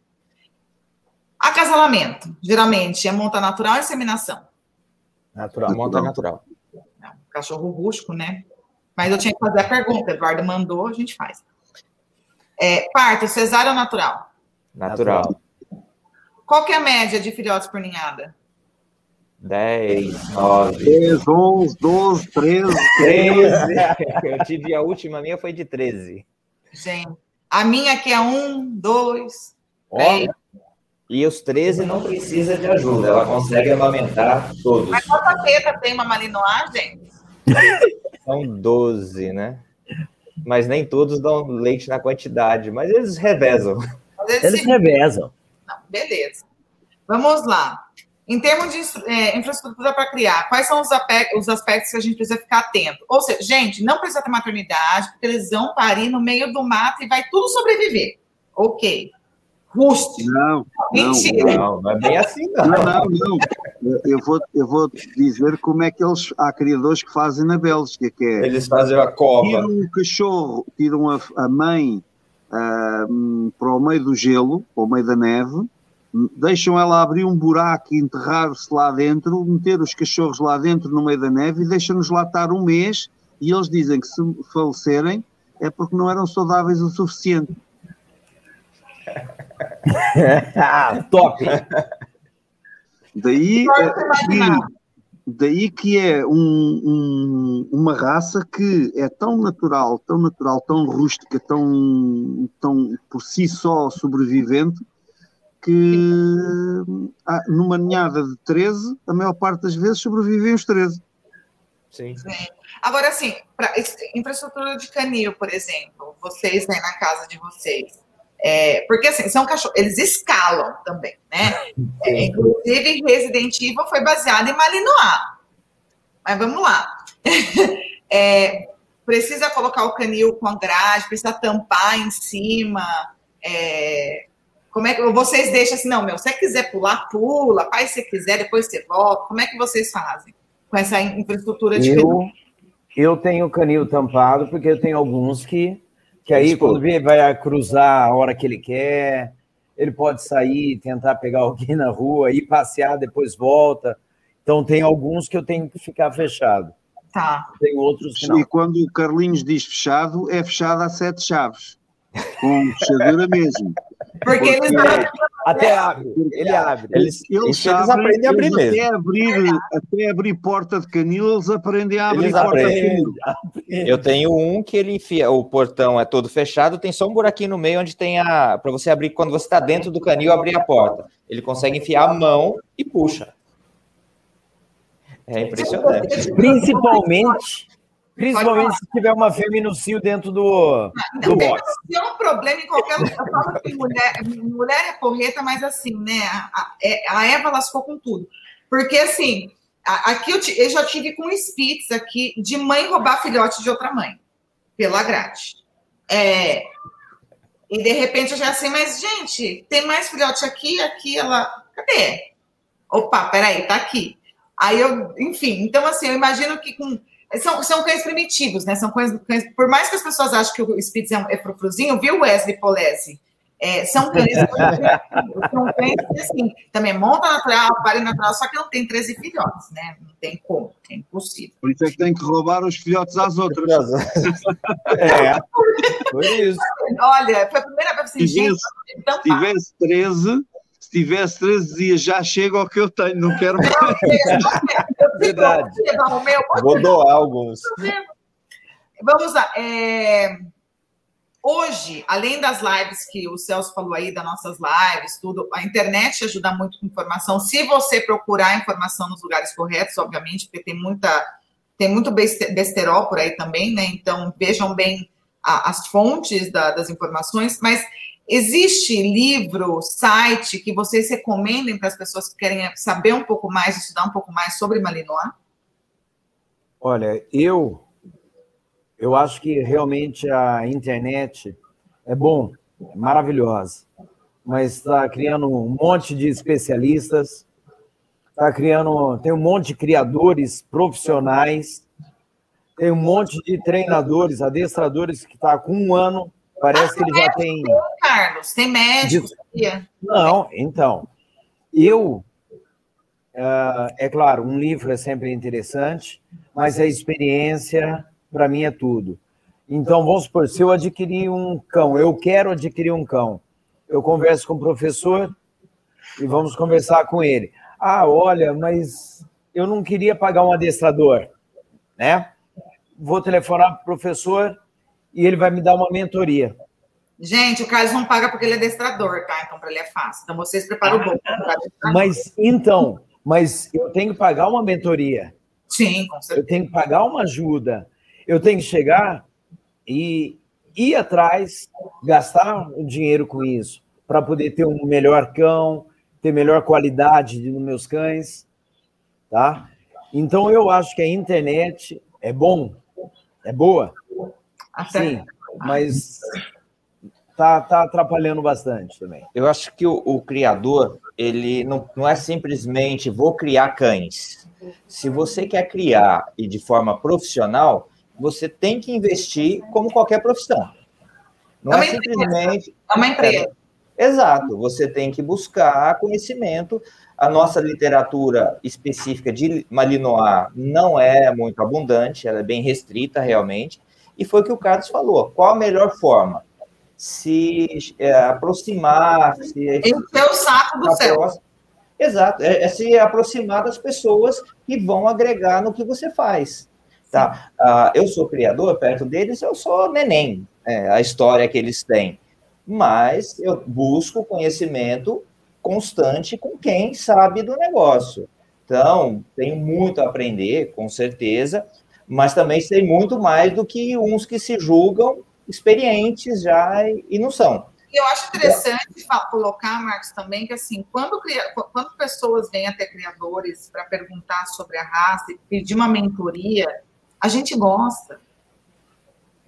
Acasalamento, geralmente, é monta natural ou inseminação? Natural. Monta natural. Não, cachorro rústico, né? Mas eu tinha que fazer a pergunta, Eduardo mandou, a gente faz. É, parto, cesárea ou natural? Natural. Qual que é a média de filhotes por ninhada? 10, 9. 10, 11, 12, 13. 13. Eu tive a última minha foi de 13. Gente, a minha aqui é 1, 2, 3, e os 13 não precisa de ajuda, ela consegue amamentar todos. Mas quanta teta tem uma malinois, gente? São 12, né? Mas nem todos dão leite na quantidade, mas eles revezam. Eles, eles revezam. Não, beleza. Vamos lá. Em termos de é, infraestrutura para criar, quais são os, os, aspectos que a gente precisa ficar atento? Ou seja, gente, não precisa ter maternidade, porque eles vão parir no meio do mato e vai tudo sobreviver. Ok rústico. Não, Mentira. Não, não é bem assim, não. Não, não, não. Eu vou, eu vou dizer como é que eles, há criadores que fazem na Bélgica, que é... Eles fazem a cova. Tiram o cachorro, tiram a, a mãe uh, para o meio do gelo, para o meio da neve, deixam ela abrir um buraco e enterrar-se lá dentro, meter os cachorros lá dentro no meio da neve e deixam-nos lá estar um mês e eles dizem que se falecerem é porque não eram saudáveis o suficiente. Top! Daí, daí que é um, um, uma raça que é tão natural, tão natural, tão rústica, tão, tão por si só sobrevivente, que ah, numa ninhada de 13, a maior parte das vezes sobrevivem os 13. Sim. Sim. Agora, assim, para infraestrutura de canil, por exemplo, vocês né, na casa de vocês, é, porque assim, são cachorros, eles escalam também, né? É, inclusive, Resident Evil foi baseado em Malinois. Mas vamos lá. É, precisa colocar o canil com a grade, precisa tampar em cima. É, como é que vocês deixam assim, não, meu, se você quiser pular, pula, pai, se quiser, depois você volta. Como é que vocês fazem com essa infraestrutura de eu, canil? Eu tenho canil tampado, porque eu tenho alguns que que aí, quando vem, vai cruzar a hora que ele quer, ele pode sair, tentar pegar alguém na rua, ir passear, depois volta. Então, tem alguns que eu tenho que ficar fechado. Tá. Tem outros que não. E quando o Carlinhos diz fechado, é fechado a sete chaves. Com fechadura mesmo. Porque, eles até abre, ele abre. Eles, eles, eles aprendem a abrir mesmo. Até abrir, até abrir porta de canil, eles aprendem a abrir eles porta de canil. Eu tenho um que ele enfia, o portão é todo fechado, tem só um buraquinho no meio onde tem a. para você abrir, quando você está dentro do canil, abrir a porta. Ele consegue enfiar a mão e puxa. É impressionante. Principalmente Principalmente se tiver uma cio dentro do, não, do box. É um problema em qualquer lugar. Eu falo que mulher, mulher é porreta, mas assim, né? A, é, a Eva lascou com tudo. Porque assim, aqui eu, eu já tive com Spitz aqui de mãe roubar filhote de outra mãe, pela grade. É, e de repente eu já assim, mas gente, tem mais filhote aqui, aqui, ela. Cadê? Opa, peraí, tá aqui. Aí eu, enfim, então assim, eu imagino que com. São, são cães primitivos, né? São cães, cães, Por mais que as pessoas achem que o Spitz é, um, é frufruzinho, viu, Wesley Polese? É, são cães, são cães que, assim, também monta natural, pare natural, só que não tem 13 filhotes, né? Não tem como, é impossível. Por isso é que tem que roubar os filhotes às outras. é, foi isso. Olha, foi a primeira vez que gente. Então, se tivesse 13, se tivesse 13 dias, já chega ao que eu tenho, não quero mais. Verdade. Vou doar alguns. Vamos lá. É... Hoje, além das lives que o Celso falou aí, das nossas lives, tudo, a internet ajuda muito com informação. Se você procurar informação nos lugares corretos, obviamente, porque tem muita, tem muito besterol por aí também, né? Então vejam bem a, as fontes da, das informações. Mas existe livro, site que vocês recomendem para as pessoas que querem saber um pouco mais, estudar um pouco mais sobre Malinois? Olha, eu eu acho que realmente a internet é bom, é maravilhosa, mas está criando um monte de especialistas, está criando, tem um monte de criadores profissionais, tem um monte de treinadores, adestradores que está com um ano, parece que ele já tem. Carlos, tem médico. De... Não, então, eu Uh, é claro, um livro é sempre interessante, mas a experiência para mim é tudo. Então, vamos supor, se eu adquirir um cão, eu quero adquirir um cão, eu converso com o professor e vamos conversar com ele. Ah, olha, mas eu não queria pagar um adestrador, né? Vou telefonar para o professor e ele vai me dar uma mentoria. Gente, o Carlos não paga porque ele é adestrador, tá? Então, para ele é fácil. Então, vocês preparam o bom. Mas, então, mas eu tenho que pagar uma mentoria. Sim, com certeza. Eu tenho que pagar uma ajuda. Eu tenho que chegar e ir atrás, gastar o dinheiro com isso, para poder ter um melhor cão, ter melhor qualidade nos meus cães, tá? Então eu acho que a internet é bom, é boa, sim, mas tá, tá atrapalhando bastante também. Eu acho que o, o criador ele não, não é simplesmente vou criar cães. Se você quer criar e de forma profissional, você tem que investir como qualquer profissão. Não é, é simplesmente. É uma empresa. É, exato, você tem que buscar conhecimento. A nossa literatura específica de Malinois não é muito abundante, ela é bem restrita realmente. E foi o que o Carlos falou: qual a melhor forma? Se é, aproximar, se. Encher o saco do céu. Exato, é, é se aproximar das pessoas que vão agregar no que você faz. Tá? Uh, eu sou criador, perto deles eu sou neném, é, a história que eles têm. Mas eu busco conhecimento constante com quem sabe do negócio. Então, tenho muito a aprender, com certeza, mas também sei muito mais do que uns que se julgam experientes já e não são. Eu acho interessante colocar, Marcos, também que assim, quando, quando pessoas vêm até criadores para perguntar sobre a raça e pedir uma mentoria, a gente gosta.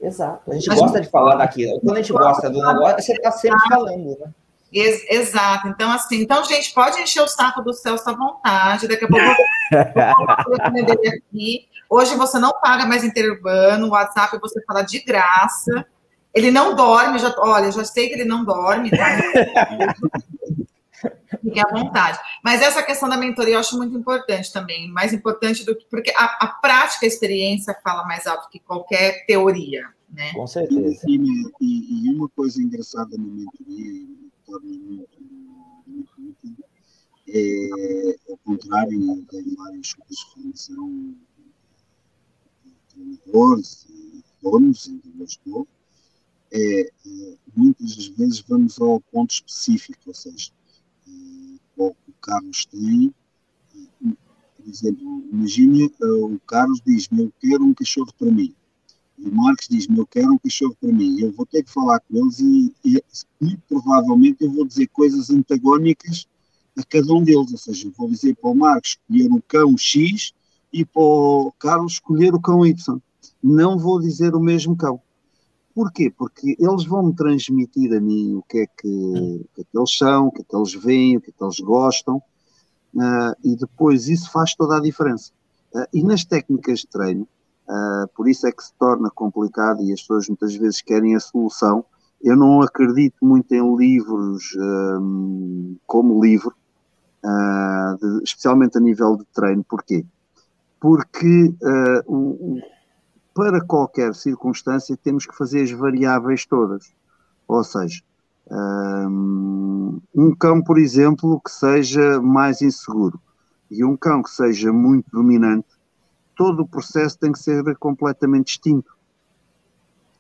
Exato. A gente a gosta gente... de falar daquilo. Quando a gente gosta do negócio, você está sempre falando, né? Ex exato. Então, assim, então, gente, pode encher o saco do Celso à vontade. Daqui a pouco eu vou aqui. Hoje você não paga mais interurbano, o WhatsApp você fala de graça. Ele não dorme, já, olha, já sei que ele não dorme, tá? Fique à vontade. Mas essa questão da mentoria eu acho muito importante também, mais importante do que. Porque a, a prática, a experiência fala mais alto que qualquer teoria, né? Com certeza. E, e, e uma coisa engraçada na mentoria, torna muito, muito útil, é, ao contrário de vários cursos de formação de treinadores e donos, em que eu estou, é, é, muitas das vezes vamos ao ponto específico, ou seja, o Carlos tem, por exemplo, imagine uh, o Carlos diz-me, eu quero um cachorro para mim. E o Marcos diz-me, eu quero um cachorro para mim. Eu vou ter que falar com eles e, e muito provavelmente eu vou dizer coisas antagónicas a cada um deles. Ou seja, eu vou dizer para o Marcos escolher o cão X e para o Carlos escolher o cão Y. Não vou dizer o mesmo cão. Porquê? Porque eles vão me transmitir a mim o que é que, o que, é que eles são, o que é que eles veem, o que é que eles gostam, uh, e depois isso faz toda a diferença. Uh, e nas técnicas de treino, uh, por isso é que se torna complicado e as pessoas muitas vezes querem a solução. Eu não acredito muito em livros um, como livro, de, especialmente a nível de treino. Porquê? Porque o para qualquer circunstância temos que fazer as variáveis todas. Ou seja, hum, um cão, por exemplo, que seja mais inseguro e um cão que seja muito dominante, todo o processo tem que ser completamente distinto.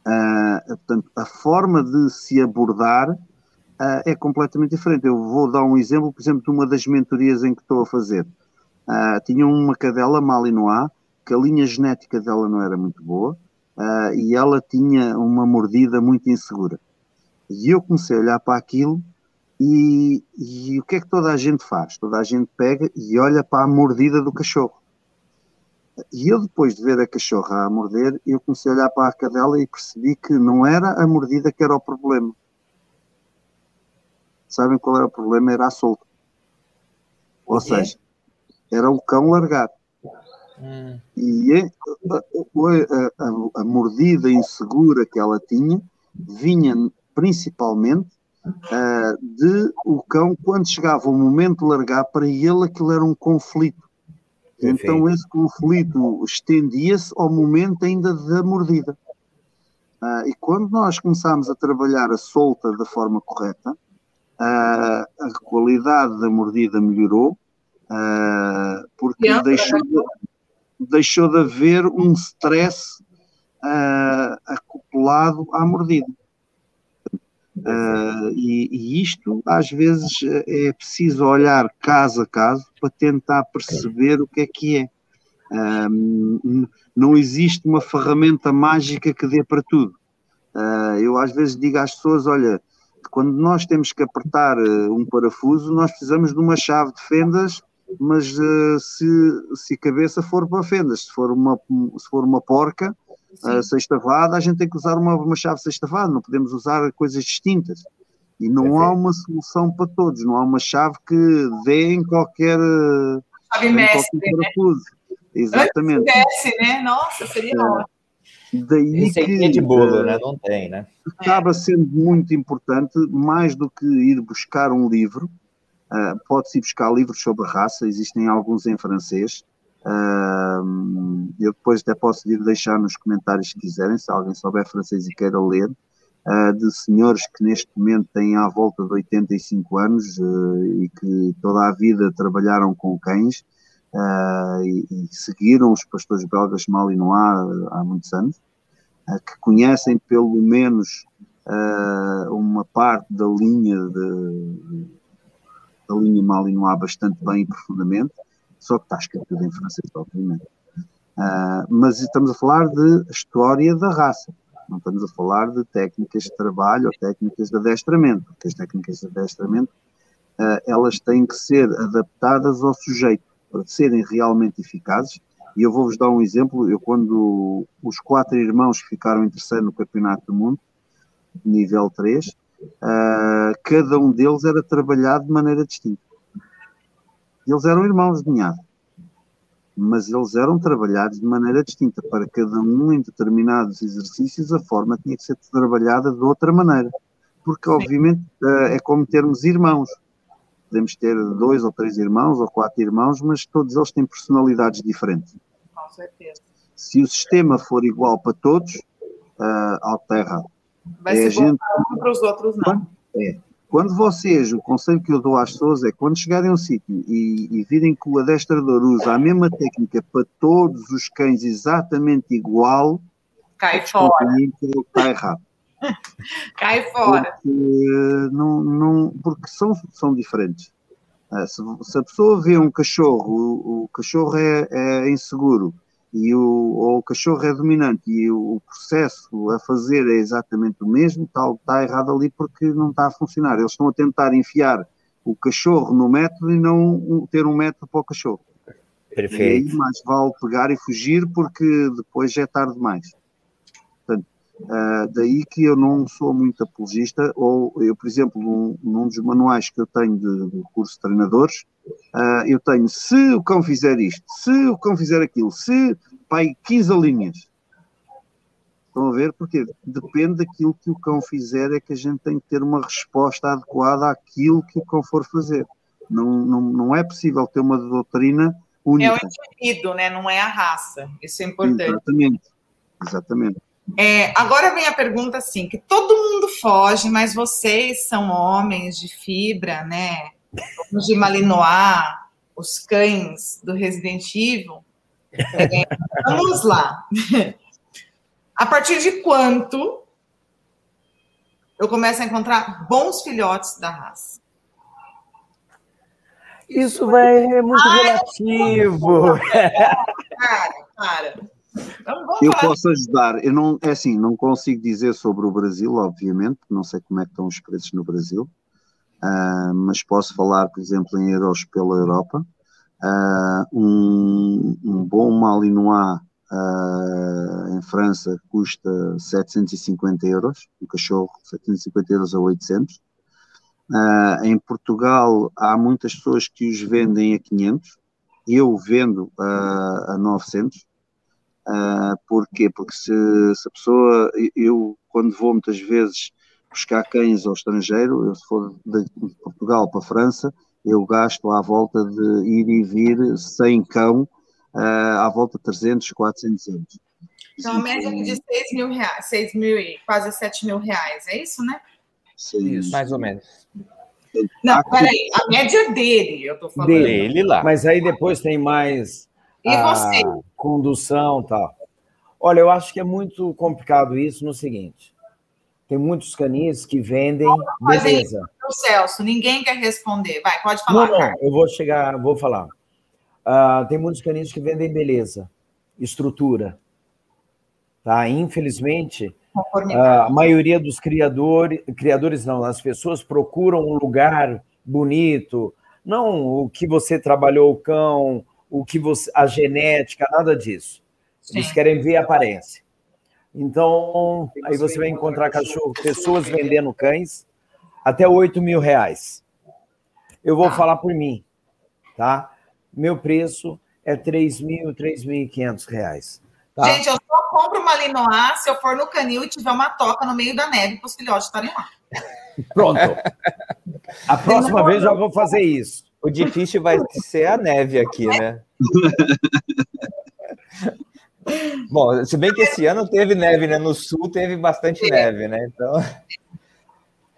Uh, portanto, a forma de se abordar uh, é completamente diferente. Eu vou dar um exemplo, por exemplo, de uma das mentorias em que estou a fazer. Uh, tinha uma cadela Malinois que a linha genética dela não era muito boa uh, e ela tinha uma mordida muito insegura. E eu comecei a olhar para aquilo e, e, o que é que toda a gente faz? Toda a gente pega e olha para a mordida do cachorro. E eu, depois de ver a cachorra a morder, eu comecei a olhar para a cadela e percebi que não era a mordida que era o problema. Sabem qual era o problema? Era a solta. Ou seja, era o cão largar. Hum. E é, a, a, a, mordida insegura que ela tinha vinha principalmente uh, de o cão, quando chegava o momento de largar, para ele aquilo era um conflito. Então esse conflito estendia-se ao momento ainda da mordida. Uh, e quando nós começámos a trabalhar a solta da forma correta, uh, a qualidade da mordida melhorou, uh, porque deixou de, deixou de haver um stress uh, acoplado à mordida. Uh, e, e, isto, às vezes, é preciso olhar caso a caso para tentar perceber o que é que é. Não existe uma ferramenta mágica que dê para tudo. Uh, eu, às vezes, digo às pessoas: olha, quando nós temos que apertar um parafuso, nós precisamos de uma chave de fendas mas uh, se, se a cabeça for para fendas, se for uma, se for uma porca uh, sextavada, a gente tem que usar uma, uma chave sextavada, não podemos usar coisas distintas. E não há uma solução para todos, não há uma chave que dê em qualquer. Chave mestre, né? Exatamente. Né? Nossa, seria é. ótimo. Daí Esse que, é de bolo, uh, né? Não tem, né? Acaba sendo muito importante, mais do que ir buscar um livro, Uh, Pode-se buscar livros sobre raça, existem alguns em francês. Uh, eu depois até posso vir deixar nos comentários se quiserem, se alguém souber francês e queira ler, uh, de senhores que neste momento têm à volta de 85 anos e que toda a vida trabalharam com cães e, e, seguiram os pastores belgas Malinois há muitos anos, que conhecem pelo menos uma parte da linha de a linha Mali não há bastante bem e profundamente, só que está escrito em francês, obviamente. Uh, mas estamos a falar de história da raça, não estamos a falar de técnicas de trabalho ou técnicas de adestramento, porque as técnicas de adestramento uh, elas têm que ser adaptadas ao sujeito para serem realmente eficazes. E eu vou-vos dar um exemplo. Eu, quando os quatro irmãos ficaram em terceiro no Campeonato do Mundo, nível 3, uh, cada um deles era trabalhado de maneira distinta. Eles eram irmãos de ninhada, mas eles eram trabalhados de maneira distinta. Para cada um, em determinados exercícios, a forma tinha que ser trabalhada de outra maneira. Porque, obviamente, uh, é como termos irmãos. Podemos ter dois ou três irmãos ou quatro irmãos, mas todos eles têm personalidades diferentes. Com certeza. Se o sistema for igual para todos, uh, alterra Vai é, gente... um para os outros, não. É. Quando vocês, o conselho que eu dou às pessoas é quando chegarem a um sítio e, e virem que o adestrador usa a mesma técnica para todos os cães exatamente igual, cai fora. Está errado. cai fora. Porque, não, não, porque são, são diferentes. Uh, se, se, a pessoa vê um cachorro, o, o cachorro é, é, inseguro e o, ou o cachorro é dominante e o, o, processo a fazer é exatamente o mesmo, está, está errado ali porque não está a funcionar. Eles estão a tentar enfiar o cachorro no método e não ter um método para o cachorro. Perfeito. E aí mais vale pegar e fugir porque depois já é tarde demais. Portanto, uh, daí que eu não sou muito apologista, ou eu, por exemplo, num, num dos manuais que eu tenho de, de curso de treinadores, uh, eu tenho, se o cão fizer isto, se o cão fizer aquilo, se, pai, 15 linhas. Estão a ver? Porque depende daquilo que o cão fizer, é que a gente tem que ter uma resposta adequada àquilo que o cão for fazer. Não, não, não é possível ter uma doutrina única. É o indivíduo, né? não é a raça. Isso é importante. Exatamente. Exatamente. É, agora vem a pergunta assim, que todo mundo foge, mas vocês são homens de fibra, né? De Malinois, os cães do Resident Evil. É, vamos lá. A partir de quanto eu começo a encontrar bons filhotes da raça? Isso vai é muito ah, relativo. Cara, cara. eu posso ajudar. Eu não, é assim, não consigo dizer sobre o Brasil, obviamente, não sei como é que estão os preços no Brasil, uh, mas posso falar, por exemplo, em euros pela Europa. Uh, um, um bom Malinois uh, em França custa 750 euros, um cachorro 750 euros a 800. Uh, em Portugal há muitas pessoas que os vendem a 500, eu vendo uh, a 900. Uh, porquê? Porque se, se, a pessoa, eu quando vou muitas vezes buscar cães ao estrangeiro, eu se for de Portugal para a França, eu gasto à volta de ir e vir sem cão, uh, à volta de 300, 400 euros. Então, a média de 6 mil reais, 6 mil e quase 7 mil reais, é isso, né? Sim. Isso. Mais ou menos. Não, Aqui... peraí, a média dele, eu tô falando. Dele lá. Mas aí depois tem mais e a você? condução e tal. Olha, eu acho que é muito complicado isso no seguinte. Tem muitos canis que vendem beleza. Isso, Celso, ninguém quer responder. Vai, pode falar. Não, não, eu vou chegar, vou falar. Uh, tem muitos canis que vendem beleza, estrutura. Tá? Infelizmente, a maioria dos criadores, criadores não, as pessoas procuram um lugar bonito, não o que você trabalhou o cão, o que você, a genética, nada disso. Sim. Eles querem ver a aparência. Então, aí você vai encontrar cachorro, pessoas vendendo cães até 8 mil reais. Eu vou ah. falar por mim, tá? Meu preço é 3 mil, 3.500 reais. Tá? Gente, eu só compro uma Linois se eu for no canil e tiver uma toca no meio da neve para os filhotes estarem lá. Pronto. A próxima vez já vou fazer isso. O difícil vai ser a neve aqui, né? Bom, se bem que esse ano teve neve, né? No sul teve bastante é. neve, né? Então.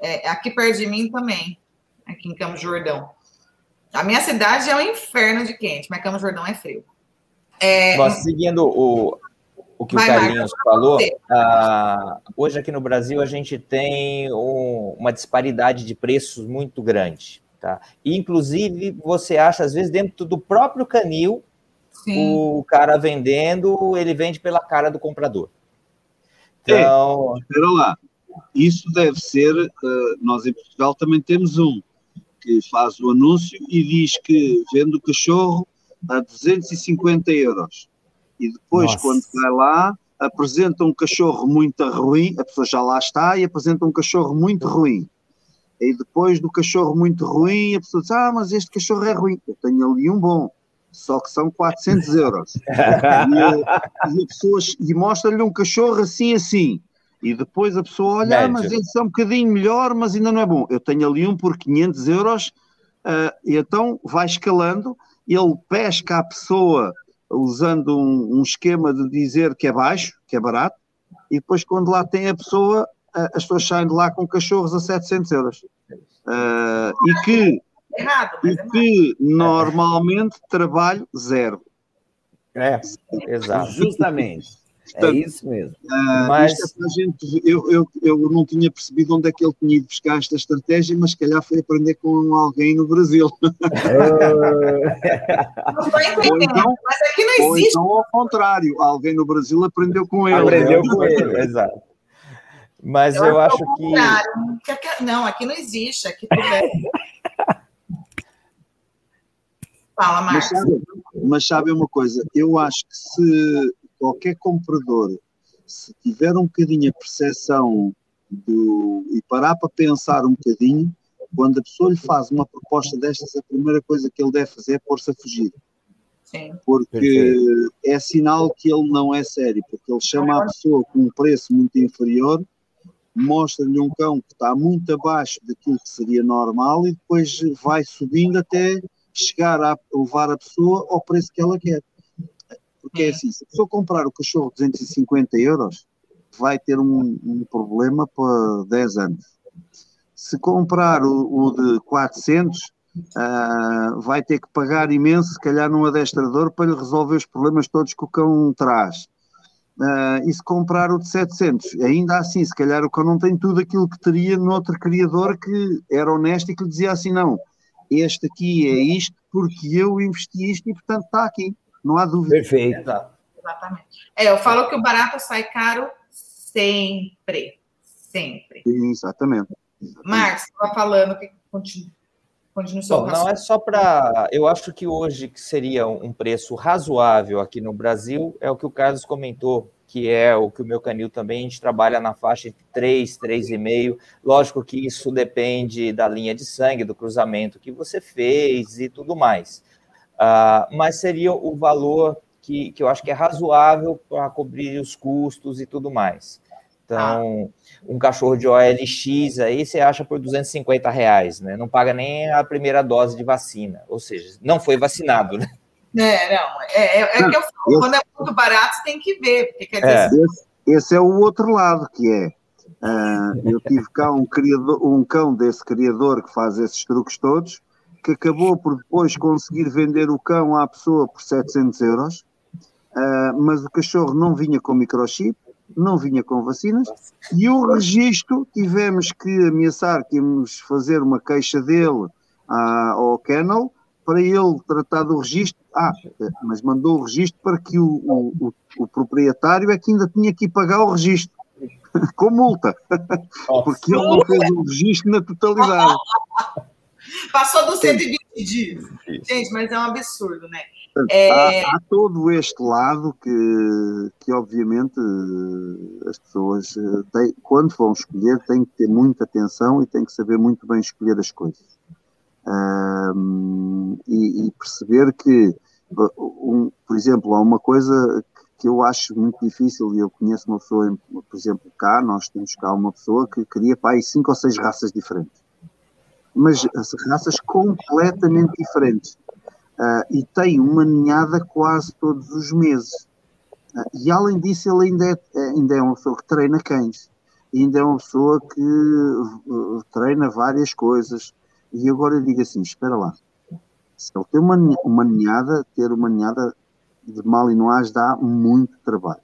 É, aqui perto de mim também, aqui em Campos Jordão. A minha cidade é um inferno de quente, mas Campos Jordão é frio. É... Bom, seguindo o, o que Vai, o Carlinhos falou, uh, hoje aqui no Brasil a gente tem um, uma disparidade de preços muito grande. Tá? E, inclusive, você acha, às vezes, dentro do próprio canil, Sim. o cara vendendo, ele vende pela cara do comprador. Então. É, espera lá. Isso deve ser. Uh, nós em Portugal também temos um que faz o anúncio e diz que vende o cachorro a 250 euros. E depois, Nossa. quando vai lá, apresenta um cachorro muito ruim, a pessoa já lá está e apresenta um cachorro muito ruim. E depois do cachorro muito ruim, a pessoa diz: Ah, mas este cachorro é ruim. Eu tenho ali um bom, só que são 400 euros. e, e, pessoa, e mostra-lhe um cachorro assim, assim. E depois a pessoa olha, ah, mas esse é um bocadinho melhor, mas ainda não é bom. Eu tenho ali um por 500 euros, uh, e então vai escalando ele pesca a pessoa usando um, um, esquema de dizer que é baixo, que é barato, e depois quando lá tem a pessoa, as pessoas saem de lá com cachorros a 700 euros. Uh, e que, errado, e é que normalmente trabalho zero. É, exato. Justamente. Portanto, é isso mesmo. Uh, mas é gente, eu, eu, eu não tinha percebido onde é que ele tinha ido buscar esta estratégia, mas se calhar foi aprender com alguém no Brasil. não estou então, mas aqui não existe. Ou então, ao contrário, alguém no Brasil aprendeu com ele. Aprendeu com ele, exato. Mas eu, eu acho que. Não, aqui não existe. Aqui tudo é. Fala, Marcos. Mas sabe, mas sabe uma coisa? Eu acho que se qualquer comprador, se tiver um bocadinho a percepção do, e parar para pensar um bocadinho, quando a pessoa lhe faz uma proposta destas, a primeira coisa que ele deve fazer é pôr-se a fugir. Sim. Porque Perfeito. é sinal que ele não é sério, porque ele chama a pessoa com um preço muito inferior, mostra-lhe um cão que está muito abaixo daquilo que seria normal e depois vai subindo até chegar a levar a pessoa ao preço que ela quer. Porque é assim, se a pessoa comprar o cachorro 250 euros, vai ter um, um problema para 10 anos. Se comprar o, o de 400, uh, ah, vai ter que pagar imenso, se calhar num adestrador, para lhe resolver os problemas todos que o cão traz. Uh, e se comprar o de 700, ainda assim, se calhar o cão não tem tudo aquilo que teria noutro criador que era honesto e que lhe dizia assim: não, este aqui é isto porque eu investi isto e portanto está aqui. Não há dúvida. Perfeito. Exatamente. É, eu falo que o barato sai caro sempre. Sempre. Exatamente. Marcos, estava falando que continua. Bom, não é só para. Eu acho que hoje que seria um preço razoável aqui no Brasil é o que o Carlos comentou, que é o que o meu canil também a gente trabalha na faixa de 3, 3,5. Lógico que isso depende da linha de sangue, do cruzamento que você fez e tudo mais. Uh, mas seria o valor que, que eu acho que é razoável para cobrir os custos e tudo mais. Então, ah. um cachorro de OLX aí você acha por 250 reais, né? Não paga nem a primeira dose de vacina, ou seja, não foi vacinado, né? É, não, é, é, é que eu falo, quando é muito barato, tem que ver, porque quer dizer... É. Esse, esse, é o outro lado, que é, uh, eu tive cá um, criador, um cão desse criador que faz esses truques todos, que acabou por depois conseguir vender o cão à pessoa por 700 euros, uh, mas o cachorro não vinha com microchip, não vinha com vacinas, e o registro tivemos que ameaçar que íamos fazer uma queixa dele uh, ao kennel para ele tratar do registro. Ah, mas mandou o registro para que o, o, o, o proprietário é que ainda tinha que pagar o registro. com multa, porque ele não fez o registro na totalidade. Passou dos 120 dias. Gente, mas é um absurdo, né? É... Há, há, todo este lado que, que obviamente, as pessoas, eh, têm, quando vão escolher, têm que ter muita atenção e têm que saber muito bem escolher as coisas. Um, e, e, perceber que, um, por exemplo, há uma coisa que eu acho muito difícil, e eu conheço uma pessoa, por exemplo, cá, nós temos cá uma pessoa que queria aí cinco ou seis raças diferentes mas raças completamente diferentes. Uh, e tem uma ninhada quase todos os meses. Uh, e além disso, ele ainda é, ainda é uma pessoa que treina cães, ainda é uma pessoa que uh, treina várias coisas. E agora eu digo assim: espera lá, se ele tem uma, uma ninhada, ter uma ninhada de malinois dá muito trabalho,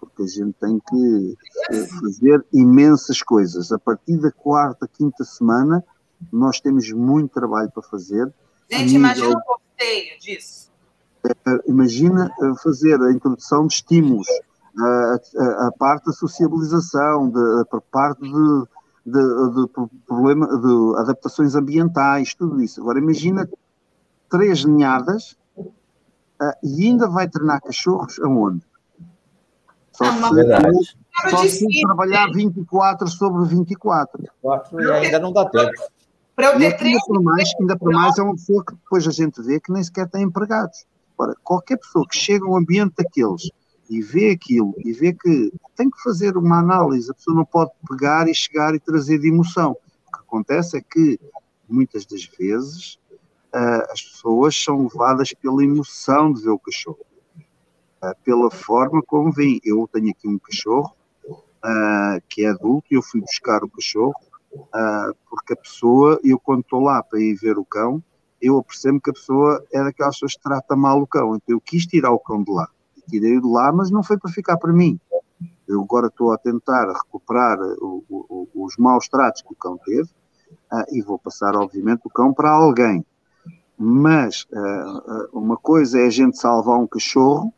porque a gente tem que eh, fazer imensas coisas. A partir da quarta, quinta semana, nós temos muito trabalho para fazer. Gente, imagina o costeio disso. Eh, imagina eh, fazer a introdução de estímulos, a, a, a parte da sociabilização, de, a parte de, de, de, problema, de adaptações ambientais, tudo isso. Agora imagina três ninhadas uh, e ainda vai treinar cachorros aonde? Só se, só se trabalhar 24 sobre 24. E ainda não dá tempo. Para eu ter ainda, por mais, ainda por mais é uma pessoa que depois a gente vê que nem sequer tem empregados. Ora, qualquer pessoa que chega a um ambiente daqueles e vê aquilo e vê que tem que fazer uma análise, a pessoa não pode pegar e chegar e trazer de emoção. O que acontece é que muitas das vezes uh, as pessoas são levadas pela emoção de ver o cachorro, uh, pela forma como vem. Eu tenho aqui um cachorro uh, que é adulto e eu fui buscar o cachorro porque a pessoa, eu quando estou lá para ir ver o cão, eu apercebo que a pessoa é daquelas pessoas que trata mal o cão, então eu quis tirar o cão de lá. Tirei-o de lá, mas não foi para ficar para mim. Eu agora estou a tentar recuperar o, o, os maus tratos que o cão teve uh, e vou passar, obviamente, o cão para alguém. Mas uh, uma coisa é a gente salvar um cachorro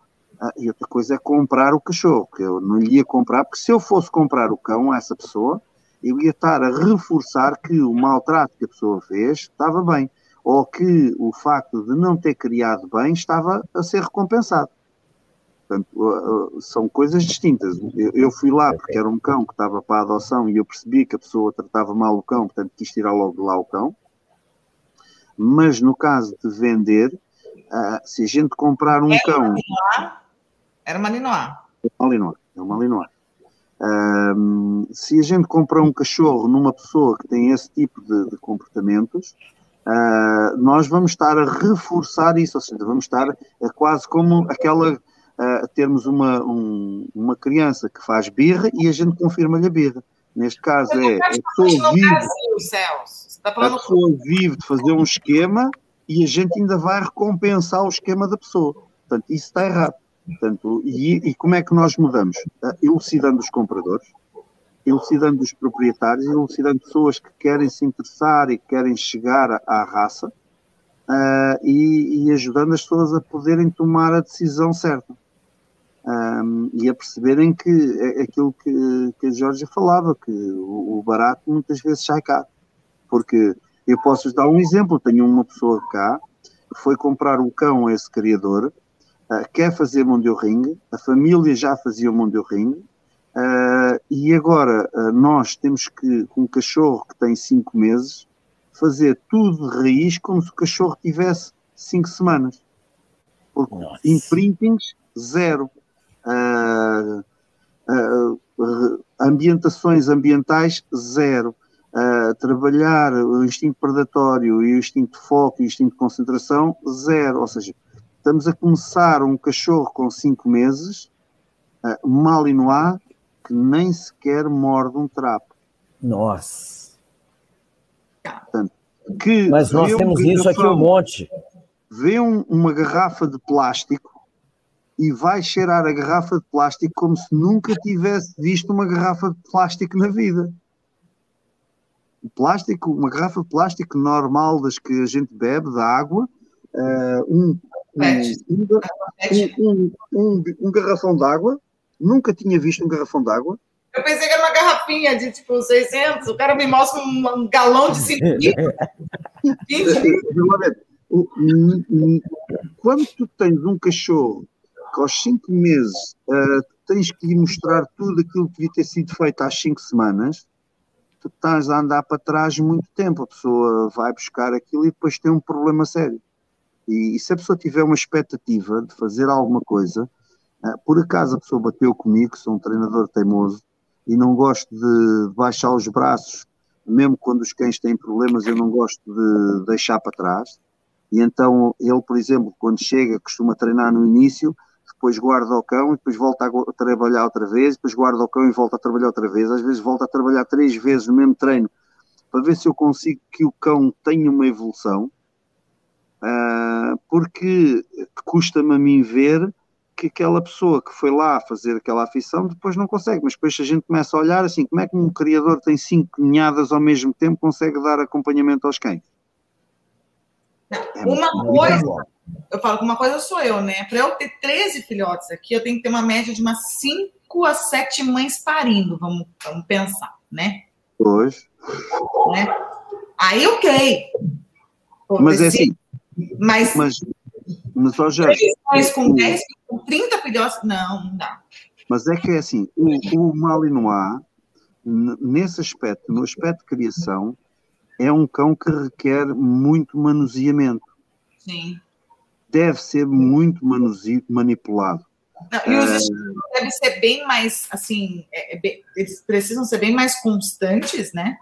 e outra coisa é comprar o cachorro, que eu não lhe ia comprar, porque se eu fosse comprar o cão a essa pessoa, eu ia estar a reforçar que o maltrato que a pessoa fez estava bem, ou que o facto de não ter criado bem estava a ser recompensado. Portanto, são coisas distintas. Eu fui lá porque era um cão que estava para a adoção e eu percebi que a pessoa tratava mal o cão, portanto quis tirar logo de lá o cão. Mas no caso de vender, se a gente comprar um era cão. Malinois, era Malinois. É Malinois. É Malinois. Um, se a gente comprar um cachorro numa pessoa que tem esse tipo de, de comportamentos, uh, nós vamos estar a reforçar isso, ou seja, vamos estar a quase como aquela uh, termos uma, um, uma criança que faz birra e a gente confirma-lhe a birra. Neste caso é a pessoa vive, tá a pessoa vive de fazer um esquema e a gente ainda vai recompensar o esquema da pessoa. Portanto, isso está errado. Portanto, e, e como é que nós mudamos? Uh, elucidando os compradores, elucidando os proprietários, elucidando pessoas que querem se interessar e querem chegar à, à raça uh, e, e, ajudando as pessoas a poderem tomar a decisão certa um, e a perceberem que é aquilo que, que a Jorge falava, que o, o, barato muitas vezes sai caro. Porque eu posso dar um exemplo: tenho uma pessoa cá que foi comprar um cão a esse criador, uh, quer fazer Mundial Ring, a família já fazia o Mundial Ring. Uh, e agora uh, nós temos que, com um cachorro que tem 5 meses, fazer tudo de raiz como se o cachorro tivesse 5 semanas. Porque imprintings, zero uh, uh, ambientações ambientais, zero. Uh, trabalhar o instinto predatório e o instinto de foco e o instinto de concentração, zero. Ou seja, estamos a começar um cachorro com cinco meses, uh, malinois, que nem sequer morde um trapo. Nossa! Portanto, que Mas nós temos isso aqui um monte. Vê um, uma garrafa de plástico e vai cheirar a garrafa de plástico como se nunca tivesse visto uma garrafa de plástico na vida. O plástico, uma garrafa de plástico normal das que a gente bebe, da água, uh, um, um, um, um, garrafão de água, nunca tinha visto um garrafão de água. Eu pensei que era uma garrafinha de tipo 600, o cara me mostra um, galão de 5 litros. Quando tu tens um cachorro que aos cinco meses uh, tens que mostrar tudo aquilo que devia ter sido feito às cinco semanas, tu estás a andar para trás muito tempo. A pessoa vai buscar aquilo e depois tem um problema sério. E, e se a pessoa tiver uma expectativa de fazer alguma coisa, uh, por acaso a pessoa bateu comigo, sou um treinador teimoso e não gosto de baixar os braços, mesmo quando os cães têm problemas, eu não gosto de deixar para trás. E então ele, por exemplo, quando chega, costuma treinar no início, depois guarda o cão e depois volta a trabalhar outra vez, depois guarda o cão e volta a trabalhar outra vez, às vezes volta a trabalhar três vezes no mesmo treino, para ver se eu consigo que o cão tenha uma evolução, uh, porque custa-me a mim ver que aquela pessoa que foi lá fazer aquela afeição depois não consegue, mas depois a gente começa a olhar assim, como é que um criador tem cinco ninhadas ao mesmo tempo consegue dar acompanhamento aos cães? É uma coisa eu falo que uma coisa sou eu, né? Para eu ter 13 filhotes aqui, eu tenho que ter uma média de umas 5 a 7 mães parindo, vamos, vamos pensar, né? Pois. Né? Aí, ok. Pô, mas é assim. Mas, mas, mas ó, já, mães com 10, com 30 filhotes, não, não dá. Mas é que é assim, o, o Malinois, nesse aspecto, no aspecto de criação, é um cão que requer muito manuseamento. Sim deve ser muito manipulado. Não, e os estímulos é... devem ser bem mais, assim, é, é, eles precisam ser bem mais constantes, né?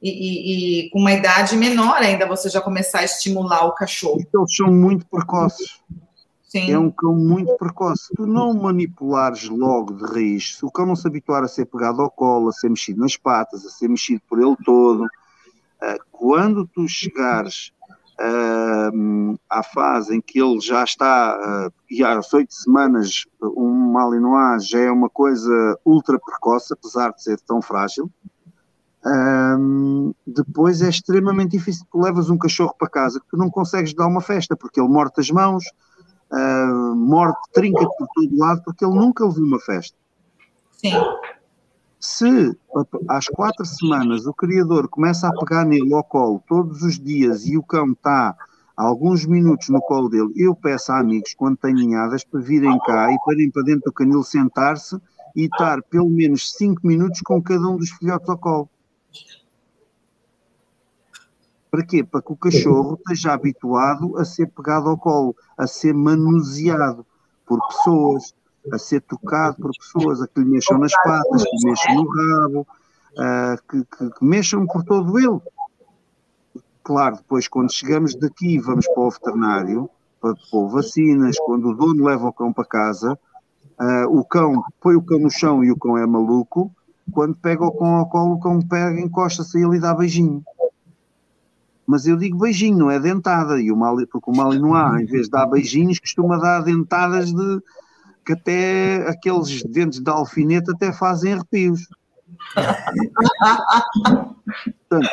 E, e, e, com uma idade menor ainda você já começar a estimular o cachorro. Então, eles são muito precoces. Sim. É um cão muito precoce. Se tu não manipulares logo de raiz, se o cão não se habituar a ser pegado ao colo, a ser mexido nas patas, a ser mexido por ele todo, eh, quando tu chegares Uh, à fase em que ele já está, uh, e às oito semanas, um Malinois já é uma coisa ultra precoce, apesar de ser tão frágil. Depois é extremamente difícil. Tu levas um cachorro para casa que tu não consegues dar uma festa, porque ele morde as mãos, uh, morde, trinca por todo lado, porque ele nunca levou uma festa. Sim. Se às quatro semanas o criador começa a pegar nele ao colo todos os dias e o cão está alguns minutos no colo dele, eu peço a amigos, quando têm ninhadas, para virem cá e para irem para dentro do canil sentar-se e estar pelo menos cinco minutos com cada um dos filhotes ao colo. Para quê? Para que o cachorro esteja habituado a ser pegado ao colo, a ser manuseado por pessoas, a ser tocado por pessoas, a que lhe mexam nas patas, que lhe mexam no rabo, que, que, que mexam por todo ele. Claro, depois quando chegamos daqui vamos para o veterinário, para pôr vacinas, quando o dono leva o cão para casa, uh, o cão põe o cão no chão e o cão é maluco, quando pega o cão ao colo, o cão pega, encosta-se e ele dá beijinho. Mas eu digo beijinho, não é dentada, e o Mali, porque o Mali não há, em vez de dar beijinhos, costuma dar dentadas de que até aqueles dentes de alfinete até fazem arrepios. Portanto,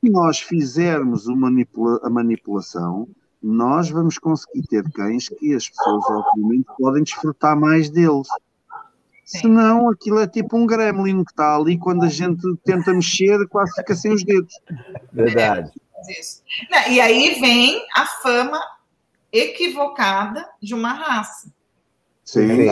se nós fizermos manipula a manipulação, nós vamos conseguir ter cães que as pessoas, obviamente, podem desfrutar mais deles. Sim. Senão, aquilo é tipo um gremlin que está ali quando a gente tenta mexer, quase fica sem os dedos. Verdade. É, e aí vem a fama equivocada de uma raça. Sim.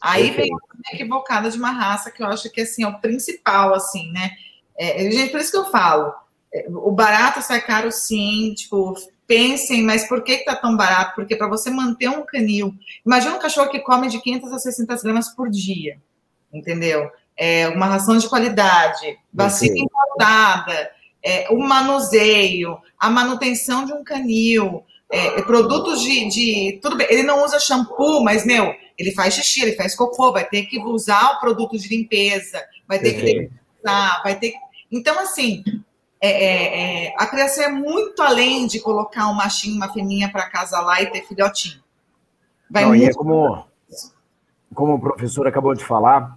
Aí vem a equivocada de uma raça que eu acho que assim, é o principal, assim, né? É, gente, por isso que eu falo. É, o barato sai caro, sim. Tipo, pensem, mas por que está tão barato? Porque para você manter um canil, imagina um cachorro que come de 500 a 600 gramas por dia, entendeu? É uma ração de qualidade, vacina okay. importada, é, o manuseio, a manutenção de um canil, é, produtos de, de, Tudo bem, ele não usa shampoo, mas, meu, ele faz xixi, ele faz cocô, vai ter que usar o produto de limpeza, vai ter que usar, vai ter Então, assim, é, é, é, a criação é muito além de colocar um machinho uma feminha para lá e ter filhotinho. Vai não, muito... e é como, como o professor acabou de falar,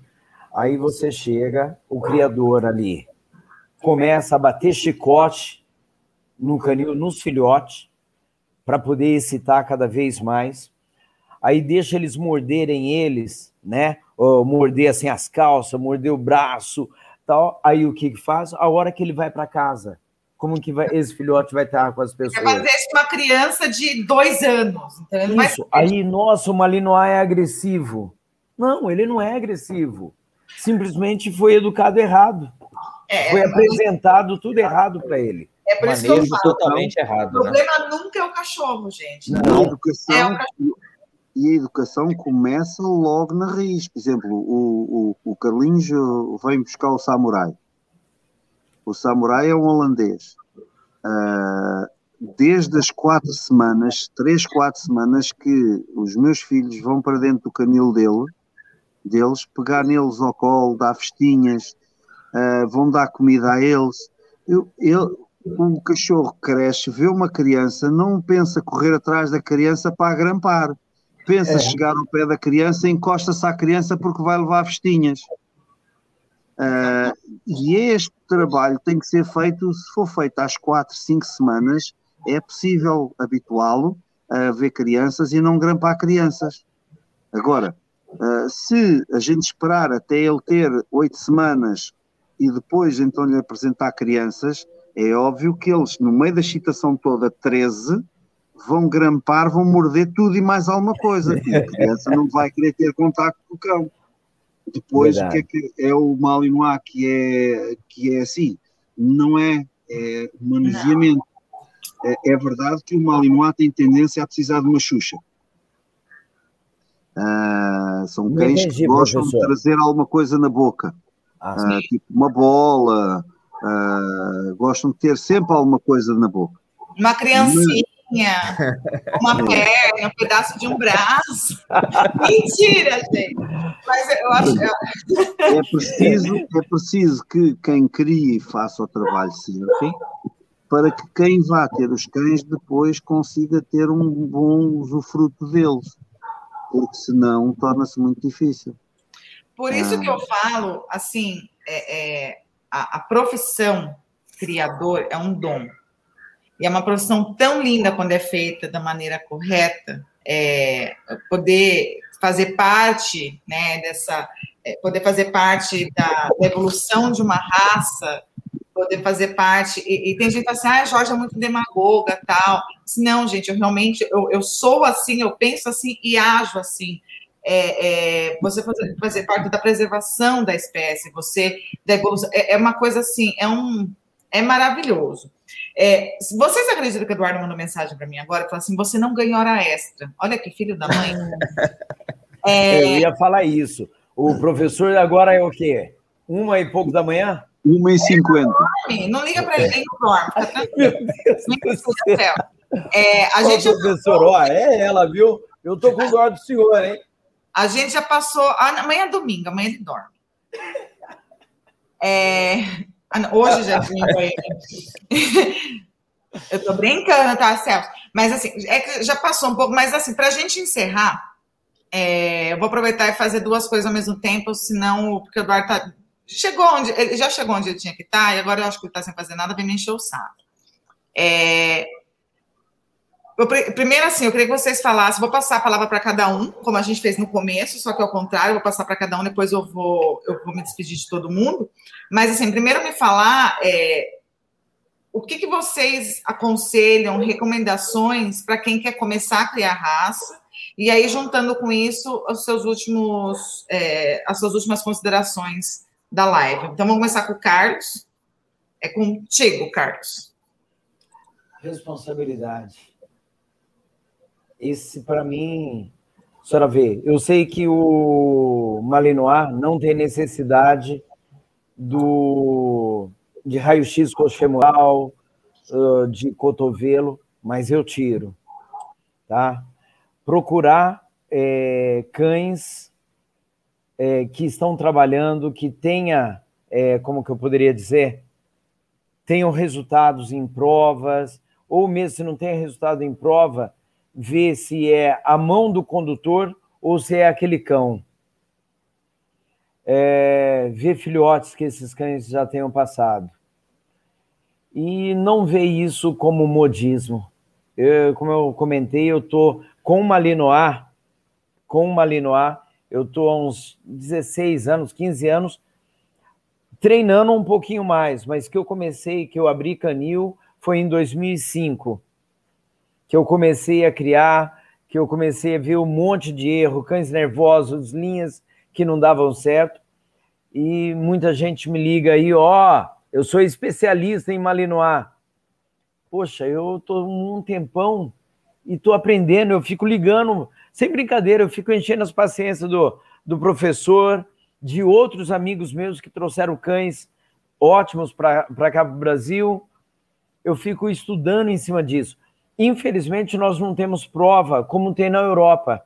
aí você chega, o criador ali começa a bater chicote no canil, nos filhotes, para poder excitar cada vez mais. Aí deixa eles morderem eles, né? Ou morder assim as calças, morder o braço, tal. Aí o que que faz? A hora que ele vai para casa, como que vai, esse filhote vai estar com as pessoas? É fazer uma criança de dois anos. Então Isso. Aí, nossa, o Malinois é agressivo. Não, ele não é agressivo. Simplesmente foi educado errado. É, foi apresentado tudo errado para ele. É por isso que eu falo. totalmente errado. O né? problema né? nunca é o cachorro, gente. Não, educação, é o cachorro. E a educação começa logo na raiz. Por exemplo, o, o, o Carlinhos vem buscar o samurai. O samurai é um holandês. Uh, desde as quatro semanas, três, quatro semanas, que os meus filhos vão para dentro do canil dele, deles, pegar neles ao colo, dar festinhas, uh, vão dar comida a eles. Eu, eu, o cachorro cresce, vê uma criança, não pensa correr atrás da criança para agrampar. Pensa é. chegar ao pé da criança, encosta-se à criança porque vai levar festinhas. Uh, e este trabalho tem que ser feito, se for feito às quatro, cinco semanas, é possível habituá-lo a ver crianças e não grampar crianças. Agora, uh, se a gente esperar até ele ter oito semanas e depois então lhe apresentar crianças, é óbvio que eles, no meio da excitação toda, 13, vão grampar, vão morder tudo e mais alguma coisa. E a criança não vai querer ter contato com o cão. Depois, Verdade. o que é, que é o Malinois que é, que é assim? Não é, é manuseamento. É, é, verdade que o Malinois tem tendência a precisar de uma xuxa. Ah, são cães que gostam professor. de trazer alguma coisa na boca. Ah, ah, tipo uma bola, Uh, gostam de ter sempre alguma coisa na boca. Uma criancinha, uma perna, um pedaço de um braço. Mentira, gente. Mas eu acho. É preciso, é preciso que quem crie faça o trabalho certo, para que quem vá ter os cães depois consiga ter um bom usufruto deles, porque senão torna-se muito difícil. Por isso ah. que eu falo, assim, é, é, a, a profissão criador é um dom. E é uma profissão tão linda quando é feita da maneira correta, é, poder fazer parte né, dessa, é, poder fazer parte da, da, evolução de uma raça, poder fazer parte. E, e tem gente que fala assim, ah, Jorge é muito demagoga tal. Não, gente, eu realmente eu, eu sou assim, eu penso assim e ajo assim. É, é, você fazer, fazer parte da preservação da espécie, você da evolução, é, é uma coisa assim, é um é maravilhoso. É, vocês acreditam que o Eduardo mandou mensagem para mim agora? Falou assim: você não ganhou hora extra. Olha que filho da mãe. É... Eu ia falar isso. O professor agora é o quê? Uma e pouco da manhã? Uma e cinquenta. Não liga para ele, ele não dorme. Meu Deus do céu. É, a gente Ô, professor, ó, é ela, viu? Eu tô com dó do senhor, hein? A gente já passou. Amanhã é domingo, amanhã ele dorme. É, Hoje já tinha Eu tô brincando, tá, Celso? Mas assim, é que já passou um pouco, mas assim, para a gente encerrar, é, eu vou aproveitar e fazer duas coisas ao mesmo tempo, senão, porque o Eduardo tá, chegou onde, ele já chegou onde ele tinha que estar, tá, e agora eu acho que ele está sem fazer nada, vem me encher o saco. É, eu, primeiro, assim, eu queria que vocês falassem, vou passar a palavra para cada um, como a gente fez no começo, só que ao contrário, vou passar para cada um, depois eu vou, eu vou me despedir de todo mundo. Mas, assim, primeiro me falar é, o que, que vocês aconselham, recomendações para quem quer começar a criar raça, e aí, juntando com isso, os seus últimos, é, as suas últimas considerações da live. Então, vamos começar com o Carlos. É contigo, Carlos. Responsabilidade esse, para mim, senhora vê, eu sei que o Malinois não tem necessidade do, de raio-x coxofemoral, de cotovelo, mas eu tiro, tá? Procurar é, cães é, que estão trabalhando, que tenha, é, como que eu poderia dizer, tenham resultados em provas, ou mesmo se não tem resultado em prova, ver se é a mão do condutor ou se é aquele cão. É, ver filhotes que esses cães já tenham passado. E não ver isso como modismo. Eu, como eu comentei, eu estou com uma Malinois, com uma Malinois, eu estou há uns 16 anos, 15 anos, treinando um pouquinho mais, mas que eu comecei, que eu abri canil, foi em 2005 que eu comecei a criar, que eu comecei a ver um monte de erro, cães nervosos, linhas que não davam certo. E muita gente me liga aí, ó, oh, eu sou especialista em Malinois. Poxa, eu estou um tempão e estou aprendendo, eu fico ligando, sem brincadeira, eu fico enchendo as paciências do, do professor, de outros amigos meus que trouxeram cães ótimos para cá para o Brasil. Eu fico estudando em cima disso. Infelizmente, nós não temos prova como tem na Europa.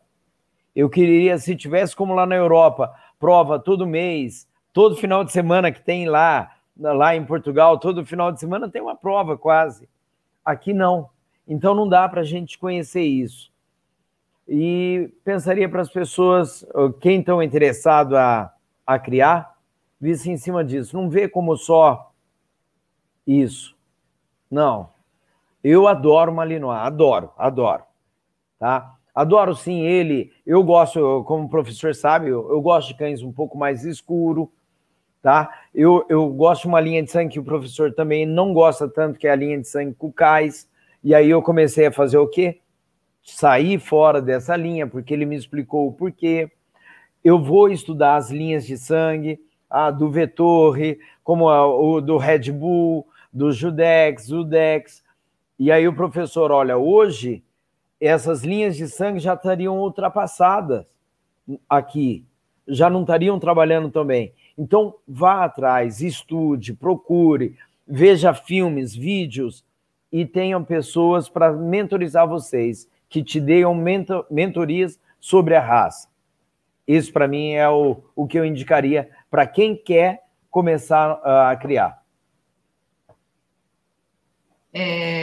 Eu queria, se tivesse como lá na Europa, prova todo mês, todo final de semana que tem lá, lá em Portugal, todo final de semana tem uma prova quase. Aqui não. Então não dá para a gente conhecer isso. E pensaria para as pessoas, quem estão interessado a, a criar, visse em cima disso. Não vê como só isso. Não. Eu adoro Malinois, adoro, adoro, tá? Adoro sim ele. Eu gosto, como o professor sabe, eu, eu gosto de cães um pouco mais escuro, tá? Eu, eu gosto de uma linha de sangue que o professor também não gosta tanto, que é a linha de sangue Cucais. E aí eu comecei a fazer o quê? Sair fora dessa linha, porque ele me explicou o porquê. Eu vou estudar as linhas de sangue, a do Vettorre, como a, o do Red Bull, do Judex, Judex, e aí o professor, olha, hoje essas linhas de sangue já estariam ultrapassadas aqui, já não estariam trabalhando também. Então, vá atrás, estude, procure, veja filmes, vídeos e tenham pessoas para mentorizar vocês, que te deem mentor, mentorias sobre a raça. Isso, para mim, é o, o que eu indicaria para quem quer começar uh, a criar. É,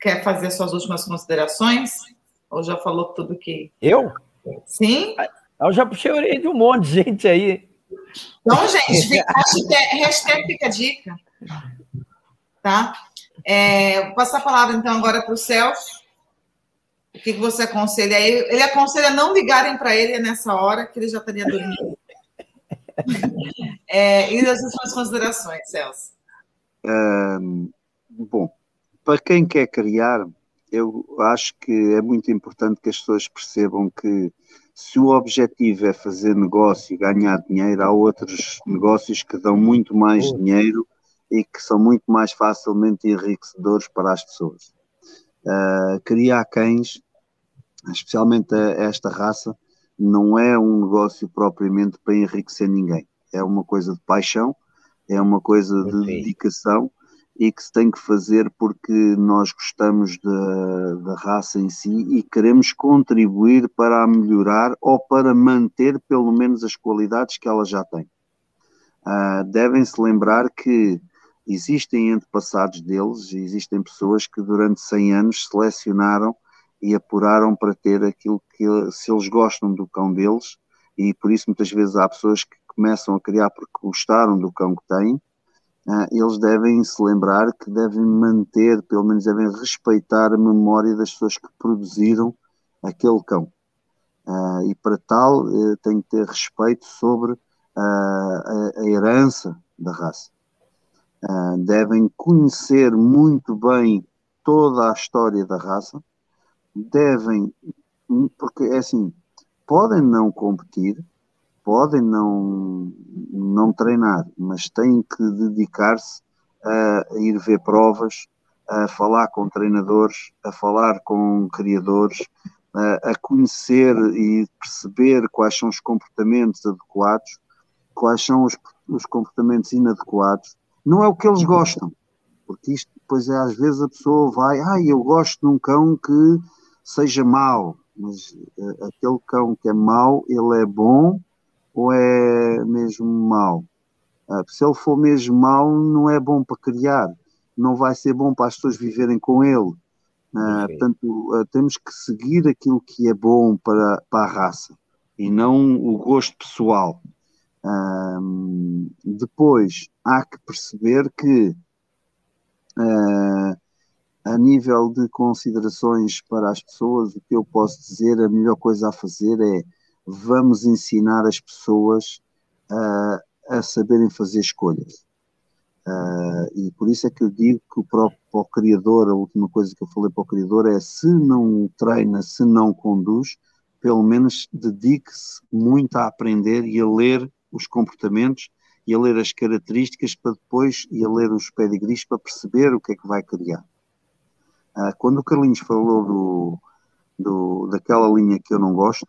quer fazer suas últimas considerações? Ou já falou tudo que. Eu? Sim? Eu já puxei a orelha de um monte de gente aí. Então, gente, fica, hashtag, hashtag fica a dica. Tá? É, vou passar a palavra, então, agora para o Celso. O que, que você aconselha? Ele aconselha não ligarem para ele nessa hora, que ele já estaria dormindo. É, e as suas considerações, Celso? bom, para quem quer criar, eu acho que é muito importante que as pessoas percebam que se o objetivo é fazer negócio e ganhar dinheiro, há outros negócios que dão muito mais dinheiro e que são muito mais facilmente enriquecedores para as pessoas. Uh, criar cães, especialmente esta raça, não é um negócio propriamente para enriquecer ninguém. É uma coisa de paixão, é uma coisa de dedicação e que se tem que fazer porque nós gostamos da, da raça em si e queremos contribuir para a melhorar ou para manter pelo menos as qualidades que ela já tem. Uh, Devem-se lembrar que existem antepassados deles, existem pessoas que durante 100 anos selecionaram e apuraram para ter aquilo que, se eles gostam do cão deles, e por isso muitas vezes há pessoas que começam a criar porque gostaram do cão que têm, eles devem se lembrar que devem manter, pelo menos devem respeitar a memória das pessoas que produziram aquele cão. Ah, e para tal eh, tem que ter respeito sobre ah, a herança da raça. devem conhecer muito bem toda a história da raça, devem, porque é assim, podem não competir, podem não, não treinar, mas têm que dedicar-se a ir ver provas, a falar com treinadores, a falar com criadores, a, a conhecer e perceber quais são os comportamentos adequados, quais são os, os comportamentos inadequados. Não é o que eles gostam, porque isto depois é às vezes a pessoa vai, ah, eu gosto de um cão que seja mau, mas uh, aquele cão que é mau, ele é bom ou é mesmo mau? Uh, se ele for mesmo mau, não é bom para criar, não vai ser bom para as pessoas viverem com ele. Uh, portanto, uh, temos que seguir aquilo que é bom para, para a raça e não o gosto pessoal. depois, há que perceber que a nível de considerações para as pessoas, o que eu posso dizer, a melhor coisa a fazer é vamos ensinar as pessoas a saberem fazer escolhas. Uh, e por isso é que eu digo que o próprio o criador, a última coisa que eu falei para o criador é se não treina, se não conduz, pelo menos dedique-se muito a aprender e a ler os comportamentos e a ler as características para depois e a ler os pedigrees para perceber o que é que vai criar. Uh, quando o Carlinhos falou do, do, daquela linha que eu não gosto,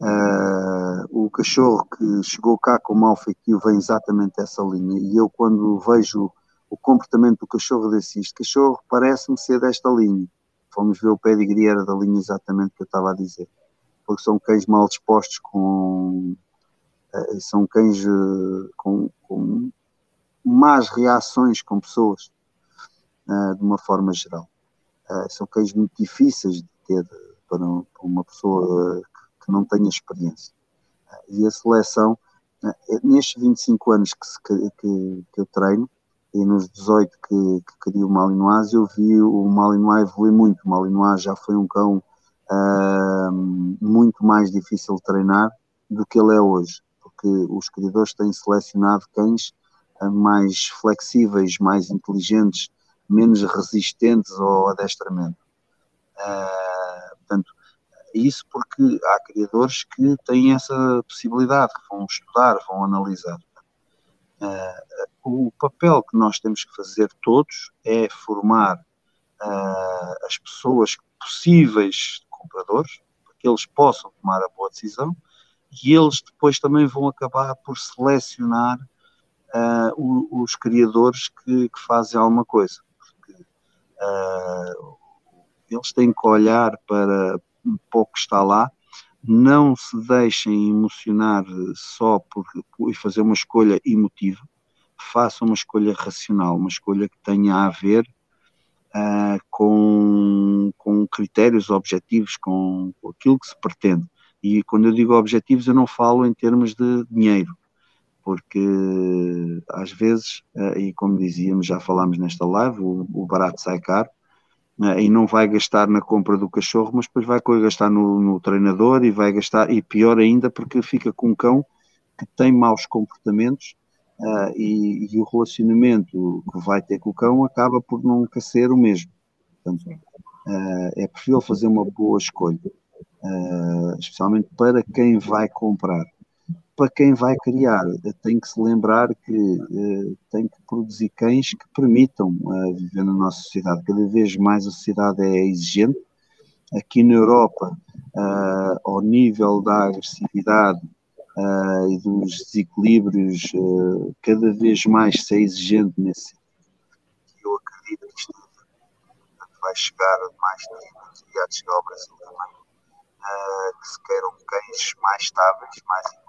Uh, o cachorro que chegou cá com mau feitio vem exatamente dessa linha. E eu, quando vejo o comportamento do cachorro desse isto, cachorro parece-me ser desta linha. Fomos ver o pedigree, era da linha exatamente que eu estava a dizer. Porque são cães mal dispostos, com, uh, são cães uh, com, com más reações com pessoas, de uma forma geral. são cães muito difíceis de ter para, uma pessoa que não tenha experiência. E a seleção, eh, nestes 25 anos que, que, que eu treino, e nos 18 que, que queria o Malinois, eu vi o Malinois evoluir muito. O Malinois já foi um cão uh, muito mais difícil de treinar do que ele é hoje, porque os criadores têm selecionado cães uh, mais flexíveis, mais inteligentes, menos resistentes ao adestramento. Uh, isso porque há criadores que têm essa possibilidade, que vão estudar, vão analisar. Uh, o papel que nós temos que fazer todos é formar uh, as pessoas possíveis compradores, para que eles possam tomar a boa decisão e eles depois também vão acabar por selecionar uh, os criadores que, que, fazem alguma coisa. Porque, eles têm que olhar para, pouco está lá, não se deixem emocionar só por, por fazer uma escolha emotiva, façam uma escolha racional, uma escolha que tenha a ver uh, com, com critérios objetivos, com, com aquilo que se pretende. E quando eu digo objetivos, eu não falo em termos de dinheiro, porque às vezes, uh, e como dizíamos, já falámos nesta live, o, barato sai caro, e não vai gastar na compra do cachorro, mas depois vai gastar no, no treinador e vai gastar, e pior ainda, porque fica com um cão que tem maus comportamentos uh, e, e, o relacionamento que vai ter com o cão acaba por nunca ser o mesmo. Portanto, uh, é preferível fazer uma boa escolha, uh, especialmente para quem vai comprar. Para quem vai criar, tem que se lembrar que tem que produzir cães que permitam viver na nossa sociedade. Cada vez mais a sociedade é exigente. Aqui na Europa, ao nível da agressividade uh, e dos desequilíbrios uh, cada vez mais ser exigente nesse sentido. Eu acredito que isto vai chegar mais tempo e há de chegar ao Brasil também, uh, que se queiram cães mais estáveis, mais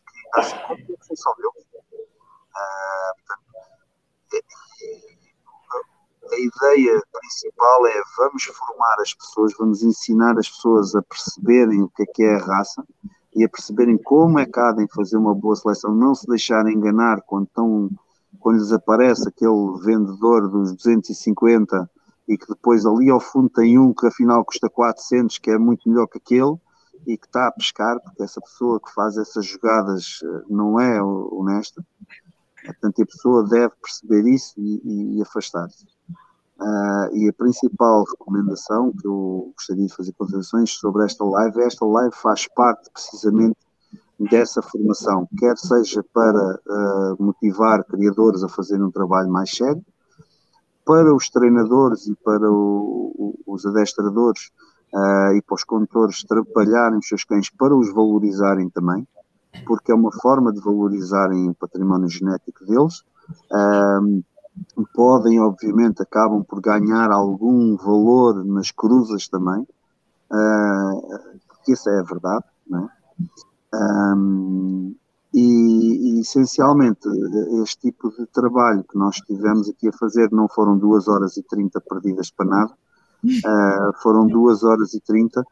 que assim como a função deles. portanto, a ideia principal é vamos formar as pessoas, vamos ensinar as pessoas a perceberem o que é que é a raça e a perceberem como é que há de fazer uma boa seleção, não se deixarem enganar quando, estão, quando lhes aparece aquele vendedor dos 250 e que depois ali ao fundo tem um que afinal custa 400, que é muito melhor que aquele, e que está a pescar, porque essa pessoa que faz essas jogadas eh, não é honesta. Portanto, a pessoa deve perceber isso e, e afastar-se. Uh, e a principal recomendação que eu gostaria de fazer considerações sobre esta live, esta live faz parte precisamente dessa formação, quer seja para uh, motivar criadores a fazerem um trabalho mais sério, para os treinadores e para o, o, os adestradores uh, e para os condutores trabalharem os seus cães para os valorizarem também, porque é uma forma de valorizarem o património genético deles. Uh, podem, obviamente, acabam por ganhar algum valor nas cruzas também, uh, isso é a verdade, não é? Um, e, e, essencialmente este tipo de trabalho que nós tivemos aqui a fazer não foram duas horas e 30 perdidas para nada, uh, foram duas horas e 30 uh,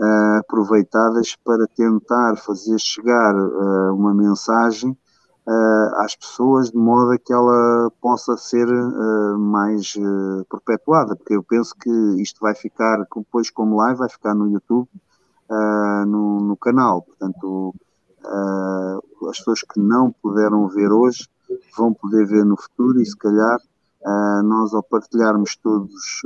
ah, aproveitadas para tentar fazer chegar uh, uma mensagem às pessoas de modo a que ela possa ser mais perpetuada, porque eu penso que isto vai ficar, depois como live, vai ficar no YouTube, no, no, canal, portanto as pessoas que não puderam ver hoje vão poder ver no futuro e se calhar nós ao partilharmos todos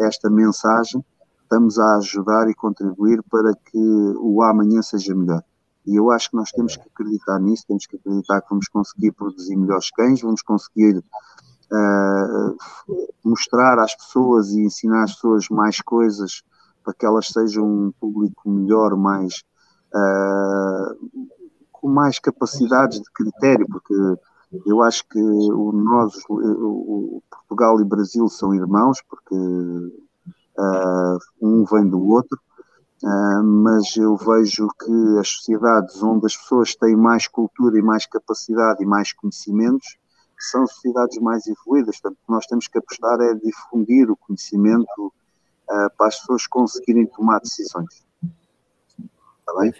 esta mensagem estamos a ajudar e contribuir para que o amanhã seja melhor. E eu acho que nós temos que acreditar nisso, temos que acreditar que vamos conseguir produzir melhores cães, vamos conseguir uh, mostrar às pessoas e ensinar às pessoas mais coisas para que elas sejam um público melhor, mais uh, com mais capacidades de critério, porque eu acho que o, nós, o, Portugal e Brasil são irmãos, porque uh, um vem do outro, Uh, mas eu vejo que as sociedades onde as pessoas têm mais cultura e mais capacidade e mais conhecimentos são sociedades mais evoluídas. Portanto, nós temos que apostar é difundir o conhecimento uh, para as pessoas conseguirem tomar decisões. Está bem?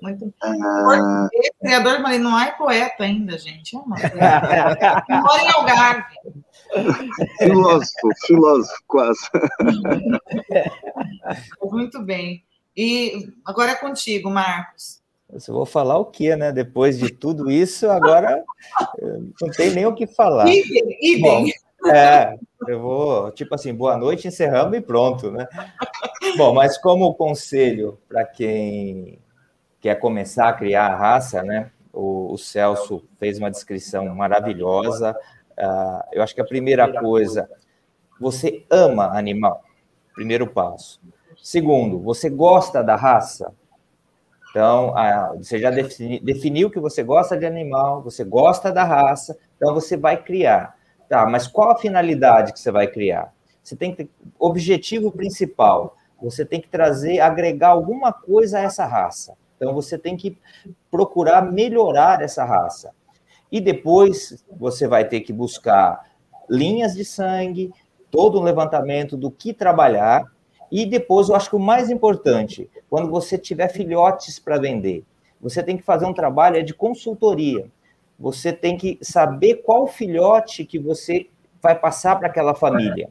Muito uh, Esse criador de não é poeta ainda, gente. É Mora em Algarve. filósofo, filósofo, quase. Muito bem. E agora é contigo, Marcos. Eu vou falar o quê, né? Depois de tudo isso, agora não tem nem o que falar. Idem, idem. Bom, é, eu vou, tipo assim, boa noite, encerramos e pronto, né? Bom, mas como conselho para quem quer começar a criar a raça, né? O, o Celso fez uma descrição maravilhosa. Uh, eu acho que a primeira coisa, você ama animal, primeiro passo. Segundo, você gosta da raça? Então, você já defini, definiu que você gosta de animal, você gosta da raça, então você vai criar. Tá, mas qual a finalidade que você vai criar? Você tem que ter objetivo principal. Você tem que trazer, agregar alguma coisa a essa raça. Então você tem que procurar melhorar essa raça. E depois você vai ter que buscar linhas de sangue, todo um levantamento do que trabalhar, e depois eu acho que o mais importante, quando você tiver filhotes para vender, você tem que fazer um trabalho de consultoria. Você tem que saber qual filhote que você vai passar para aquela família.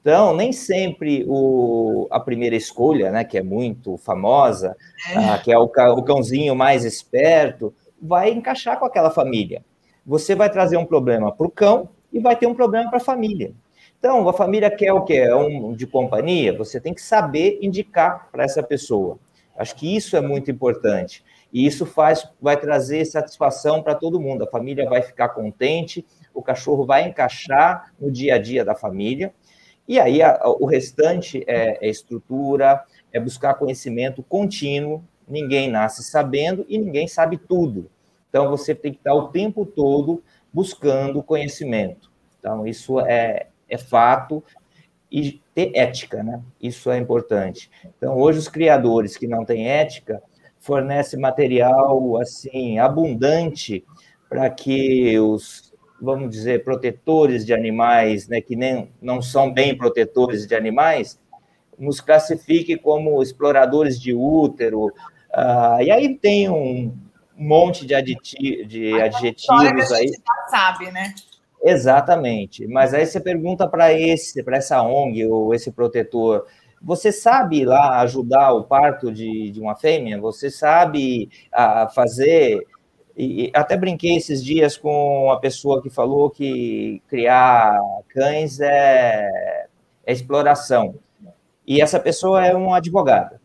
Então, nem sempre o, a primeira escolha, né, que é muito famosa, é. Ah, que é o, o cãozinho mais esperto, vai encaixar com aquela família. Você vai trazer um problema para o cão e vai ter um problema para a família. Então, a família quer o quê? É um de companhia, você tem que saber indicar para essa pessoa. Acho que isso é muito importante. E isso faz, vai trazer satisfação para todo mundo. A família vai ficar contente, o cachorro vai encaixar no dia a dia da família. E aí a, o restante é, é estrutura, é buscar conhecimento contínuo. Ninguém nasce sabendo e ninguém sabe tudo. Então você tem que estar o tempo todo buscando conhecimento. Então isso é, é fato e ter ética, né? Isso é importante. Então, hoje os criadores que não têm ética fornecem material assim abundante para que os vamos dizer protetores de animais, né, que nem não são bem protetores de animais, nos classifique como exploradores de útero. Uh, e aí tem um monte de, aditi de adjetivos aí. Já sabe, né? Exatamente. Mas aí você pergunta para esse, para essa ONG ou esse protetor, você sabe lá ajudar o parto de, de uma fêmea? Você sabe a, fazer? E, até brinquei esses dias com uma pessoa que falou que criar cães é, é exploração. E essa pessoa é um advogado.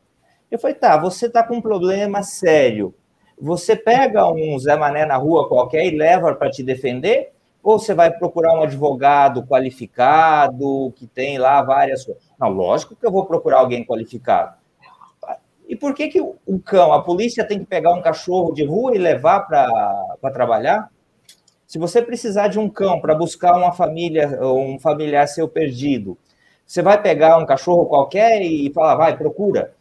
Eu falei, tá, você está com um problema sério. Você pega um Zé Mané na rua qualquer e leva para te defender? Ou você vai procurar um advogado qualificado, que tem lá várias coisas? Não, lógico que eu vou procurar alguém qualificado. E por que, que o cão, a polícia tem que pegar um cachorro de rua e levar para trabalhar? Se você precisar de um cão para buscar uma família, um familiar seu perdido, você vai pegar um cachorro qualquer e falar, vai, procura.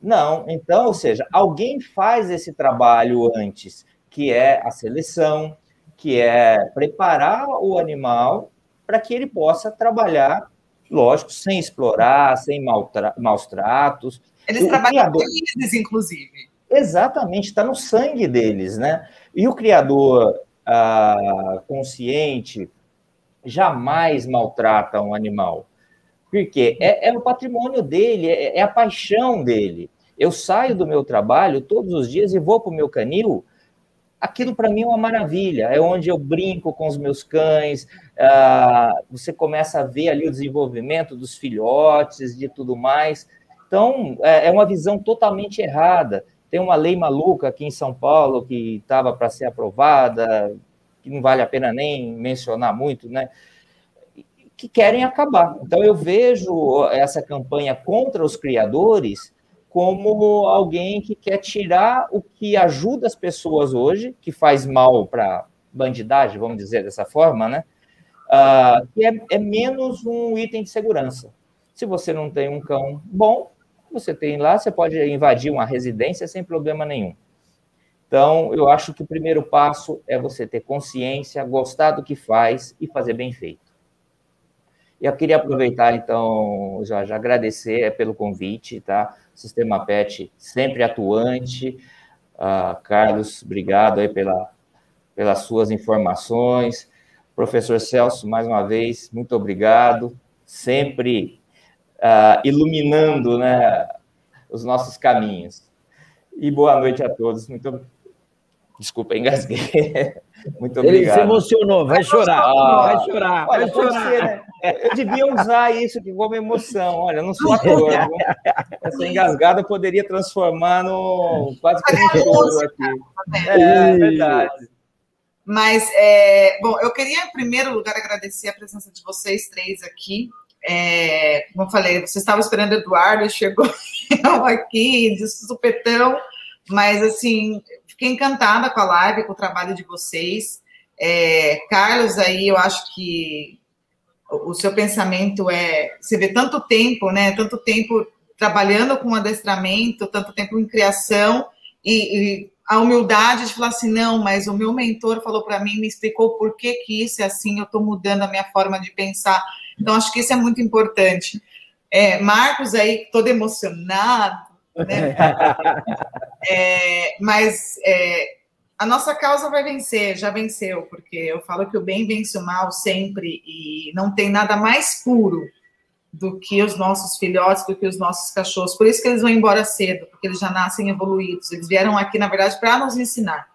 Não, então, ou seja, alguém faz esse trabalho antes, que é a seleção, que é preparar o animal para que ele possa trabalhar, lógico, sem explorar, sem maus tratos. Eles o trabalham criador... felizes, inclusive. Exatamente, está no sangue deles, né? E o criador ah, consciente jamais maltrata um animal. Porque é, é o patrimônio dele, é, é a paixão dele. Eu saio do meu trabalho todos os dias e vou para o meu canil aquilo para mim é uma maravilha. É onde eu brinco com os meus cães. Uh, você começa a ver ali o desenvolvimento dos filhotes, de tudo mais. Então, é, é uma visão totalmente errada. Tem uma lei maluca aqui em São Paulo que estava para ser aprovada, que não vale a pena nem mencionar muito, né? Que querem acabar. Então, eu vejo essa campanha contra os criadores como alguém que quer tirar o que ajuda as pessoas hoje, que faz mal para bandidagem, vamos dizer dessa forma, né? Uh, que é, é, menos um item de segurança. Se você não tem um cão bom, você tem lá, você pode invadir uma residência sem problema nenhum. Então, eu acho que o primeiro passo é você ter consciência, gostar do que faz e fazer bem feito. Eu queria aproveitar, então, já agradecer pelo convite, tá? Sistema PET sempre atuante. Uh, Carlos, obrigado aí pela, pelas suas informações. Professor Celso, mais uma vez, muito obrigado. Sempre uh, iluminando né, os nossos caminhos. E boa noite a todos. Muito Desculpa, engasguei. Muito obrigado. Ele se emocionou, vai chorar, ah, vai chorar, olha, vai chorar. Ser, né? Eu devia usar isso que como emoção. Olha, não sou ator. Essa engasgada poderia transformar no quase que um choro aqui. É, é verdade. Mas, é, bom, eu queria, em primeiro lugar, agradecer a presença de vocês três aqui. É, como eu falei, você estava esperando o Eduardo, chegou aqui de supetão, mas, assim, Fiquei encantada com a live, com o trabalho de vocês. É, Carlos, aí eu acho que o seu pensamento é. Você vê tanto tempo, né? Tanto tempo trabalhando com adestramento, tanto tempo em criação, e, e a humildade de falar assim: não, mas o meu mentor falou para mim, me explicou por que, que isso é assim, eu estou mudando a minha forma de pensar. Então, acho que isso é muito importante. É, Marcos aí, todo emocionado, né? é, mas é, a nossa causa vai vencer, já venceu, porque eu falo que o bem vence o mal sempre e não tem nada mais puro do que os nossos filhotes, do que os nossos cachorros. Por isso que eles vão embora cedo, porque eles já nascem evoluídos. Eles vieram aqui, na verdade, para nos ensinar.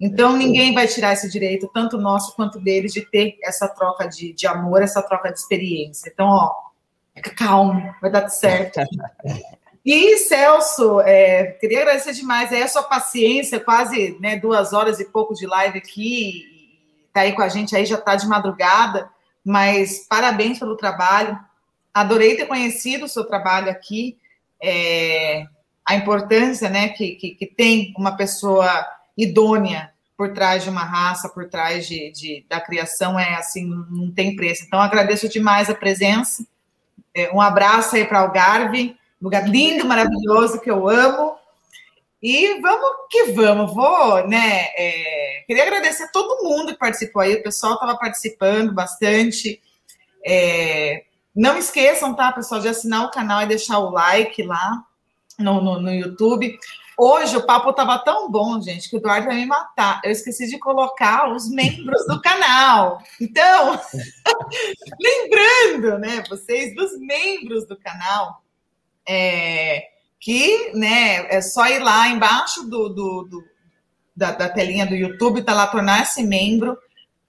Então, ninguém vai tirar esse direito, tanto nosso quanto deles, de ter essa troca de, de amor, essa troca de experiência. Então, ó, fica calmo, vai dar certo. E, Celso, é, queria agradecer demais aí a sua paciência, quase né, duas horas e pouco de live aqui, está aí com a gente aí, já está de madrugada, mas parabéns pelo trabalho. Adorei ter conhecido o seu trabalho aqui, é, a importância né, que, que, que, tem uma pessoa idônea por trás de uma raça, por trás de, de da criação, é assim, não tem preço. Então, agradeço demais a presença. É, um abraço aí para Algarve lugar lindo, maravilhoso que eu amo. E vamos que vamos, vou, né? É, queria agradecer a todo mundo que participou aí, o pessoal estava participando bastante. É, não esqueçam, tá, pessoal, de assinar o canal e deixar o like lá no, no, no YouTube. Hoje o papo estava tão bom, gente, que o Eduardo vai me matar. Eu esqueci de colocar os membros do canal. Então, lembrando, né, vocês dos membros do canal, é, que né, é só ir lá embaixo do, do, do da, da, telinha do YouTube, tá lá, tornar-se membro.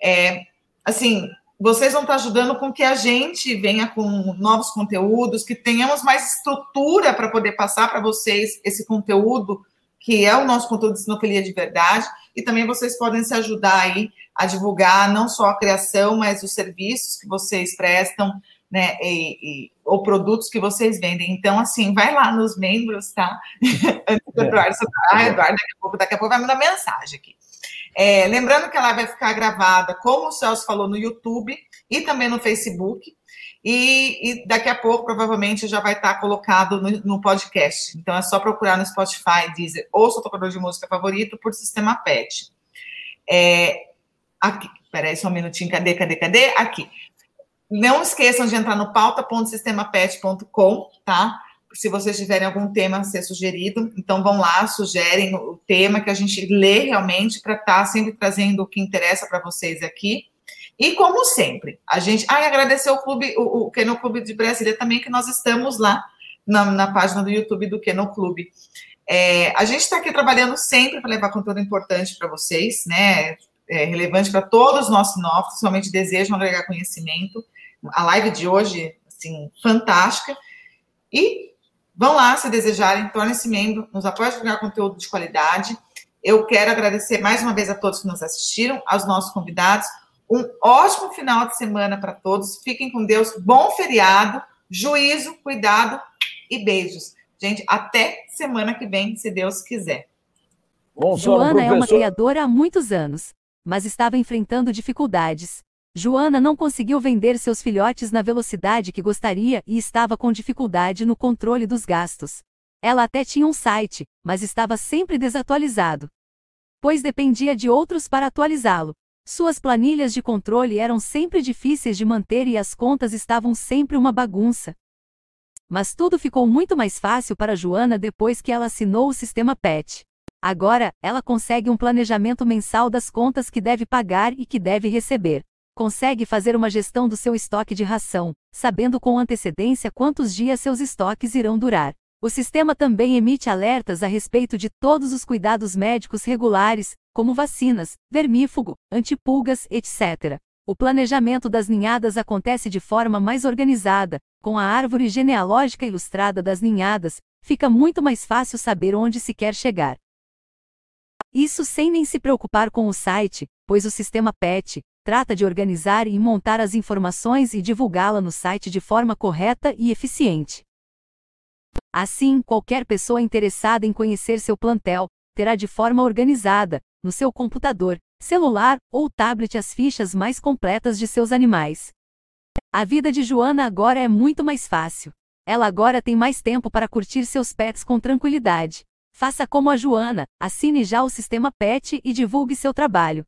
É, assim, vocês vão estar ajudando com que a gente venha com novos conteúdos, que tenhamos mais estrutura para poder passar para vocês esse conteúdo, que é o nosso conteúdo de sinofilia de verdade, e também vocês podem se ajudar aí a divulgar não só a criação, mas os serviços que vocês prestam, né, e, e, ou produtos que vocês vendem. Então, assim, vai lá nos membros, tá? Antes do Eduardo, ah, Eduardo, daqui a pouco, daqui a pouco vai mandar mensagem aqui. É, lembrando que ela vai ficar gravada, como o Celso falou, no YouTube e também no Facebook. E, e daqui a pouco, provavelmente, já vai estar colocado no, no, podcast. Então, é só procurar no Spotify, Deezer ou seu tocador de música favorito por sistema PET. É, aqui, peraí, só um minutinho, cadê, cadê, cadê? Aqui. Não esqueçam de entrar no pauta.sistemapet.com, tá? Se vocês tiverem algum tema a ser sugerido, então vão lá, sugerem o tema que a gente lê realmente para estar tá sempre trazendo o que interessa para vocês aqui. E como sempre, a gente. Ah, e agradecer o clube, o, o Keno Clube de Brasília também, que nós estamos lá na, na página do YouTube do Keno Clube. É, a gente está aqui trabalhando sempre para levar conteúdo importante para vocês, né? É, relevante para todos os nossos novos, principalmente desejam agregar conhecimento a live de hoje, assim, fantástica. E vão lá, se desejarem, tornem-se membro, nos apoiem a criar conteúdo de qualidade. Eu quero agradecer mais uma vez a todos que nos assistiram, aos nossos convidados. Um ótimo final de semana para todos. Fiquem com Deus. Bom feriado, juízo, cuidado e beijos. Gente, até semana que vem, se Deus quiser. Bom, Joana é uma criadora há muitos anos, mas estava enfrentando dificuldades. Joana não conseguiu vender seus filhotes na velocidade que gostaria e estava com dificuldade no controle dos gastos. Ela até tinha um site, mas estava sempre desatualizado. Pois dependia de outros para atualizá-lo. Suas planilhas de controle eram sempre difíceis de manter e as contas estavam sempre uma bagunça. Mas tudo ficou muito mais fácil para Joana depois que ela assinou o sistema PET. Agora, ela consegue um planejamento mensal das contas que deve pagar e que deve receber consegue fazer uma gestão do seu estoque de ração, sabendo com antecedência quantos dias seus estoques irão durar. O sistema também emite alertas a respeito de todos os cuidados médicos regulares, como vacinas, vermífugo, antipulgas, etc. O planejamento das ninhadas acontece de forma mais organizada, com a árvore genealógica ilustrada das ninhadas, fica muito mais fácil saber onde se quer chegar. Isso sem nem se preocupar com o site, pois o sistema PET, trata de organizar e montar as informações e divulgá-la no site de forma correta e eficiente. Assim, qualquer pessoa interessada em conhecer seu plantel terá de forma organizada, no seu computador, celular ou tablet as fichas mais completas de seus animais. A vida de Joana agora é muito mais fácil. Ela agora tem mais tempo para curtir seus pets com tranquilidade. Faça como a Joana, assine já o sistema PET e divulgue seu trabalho.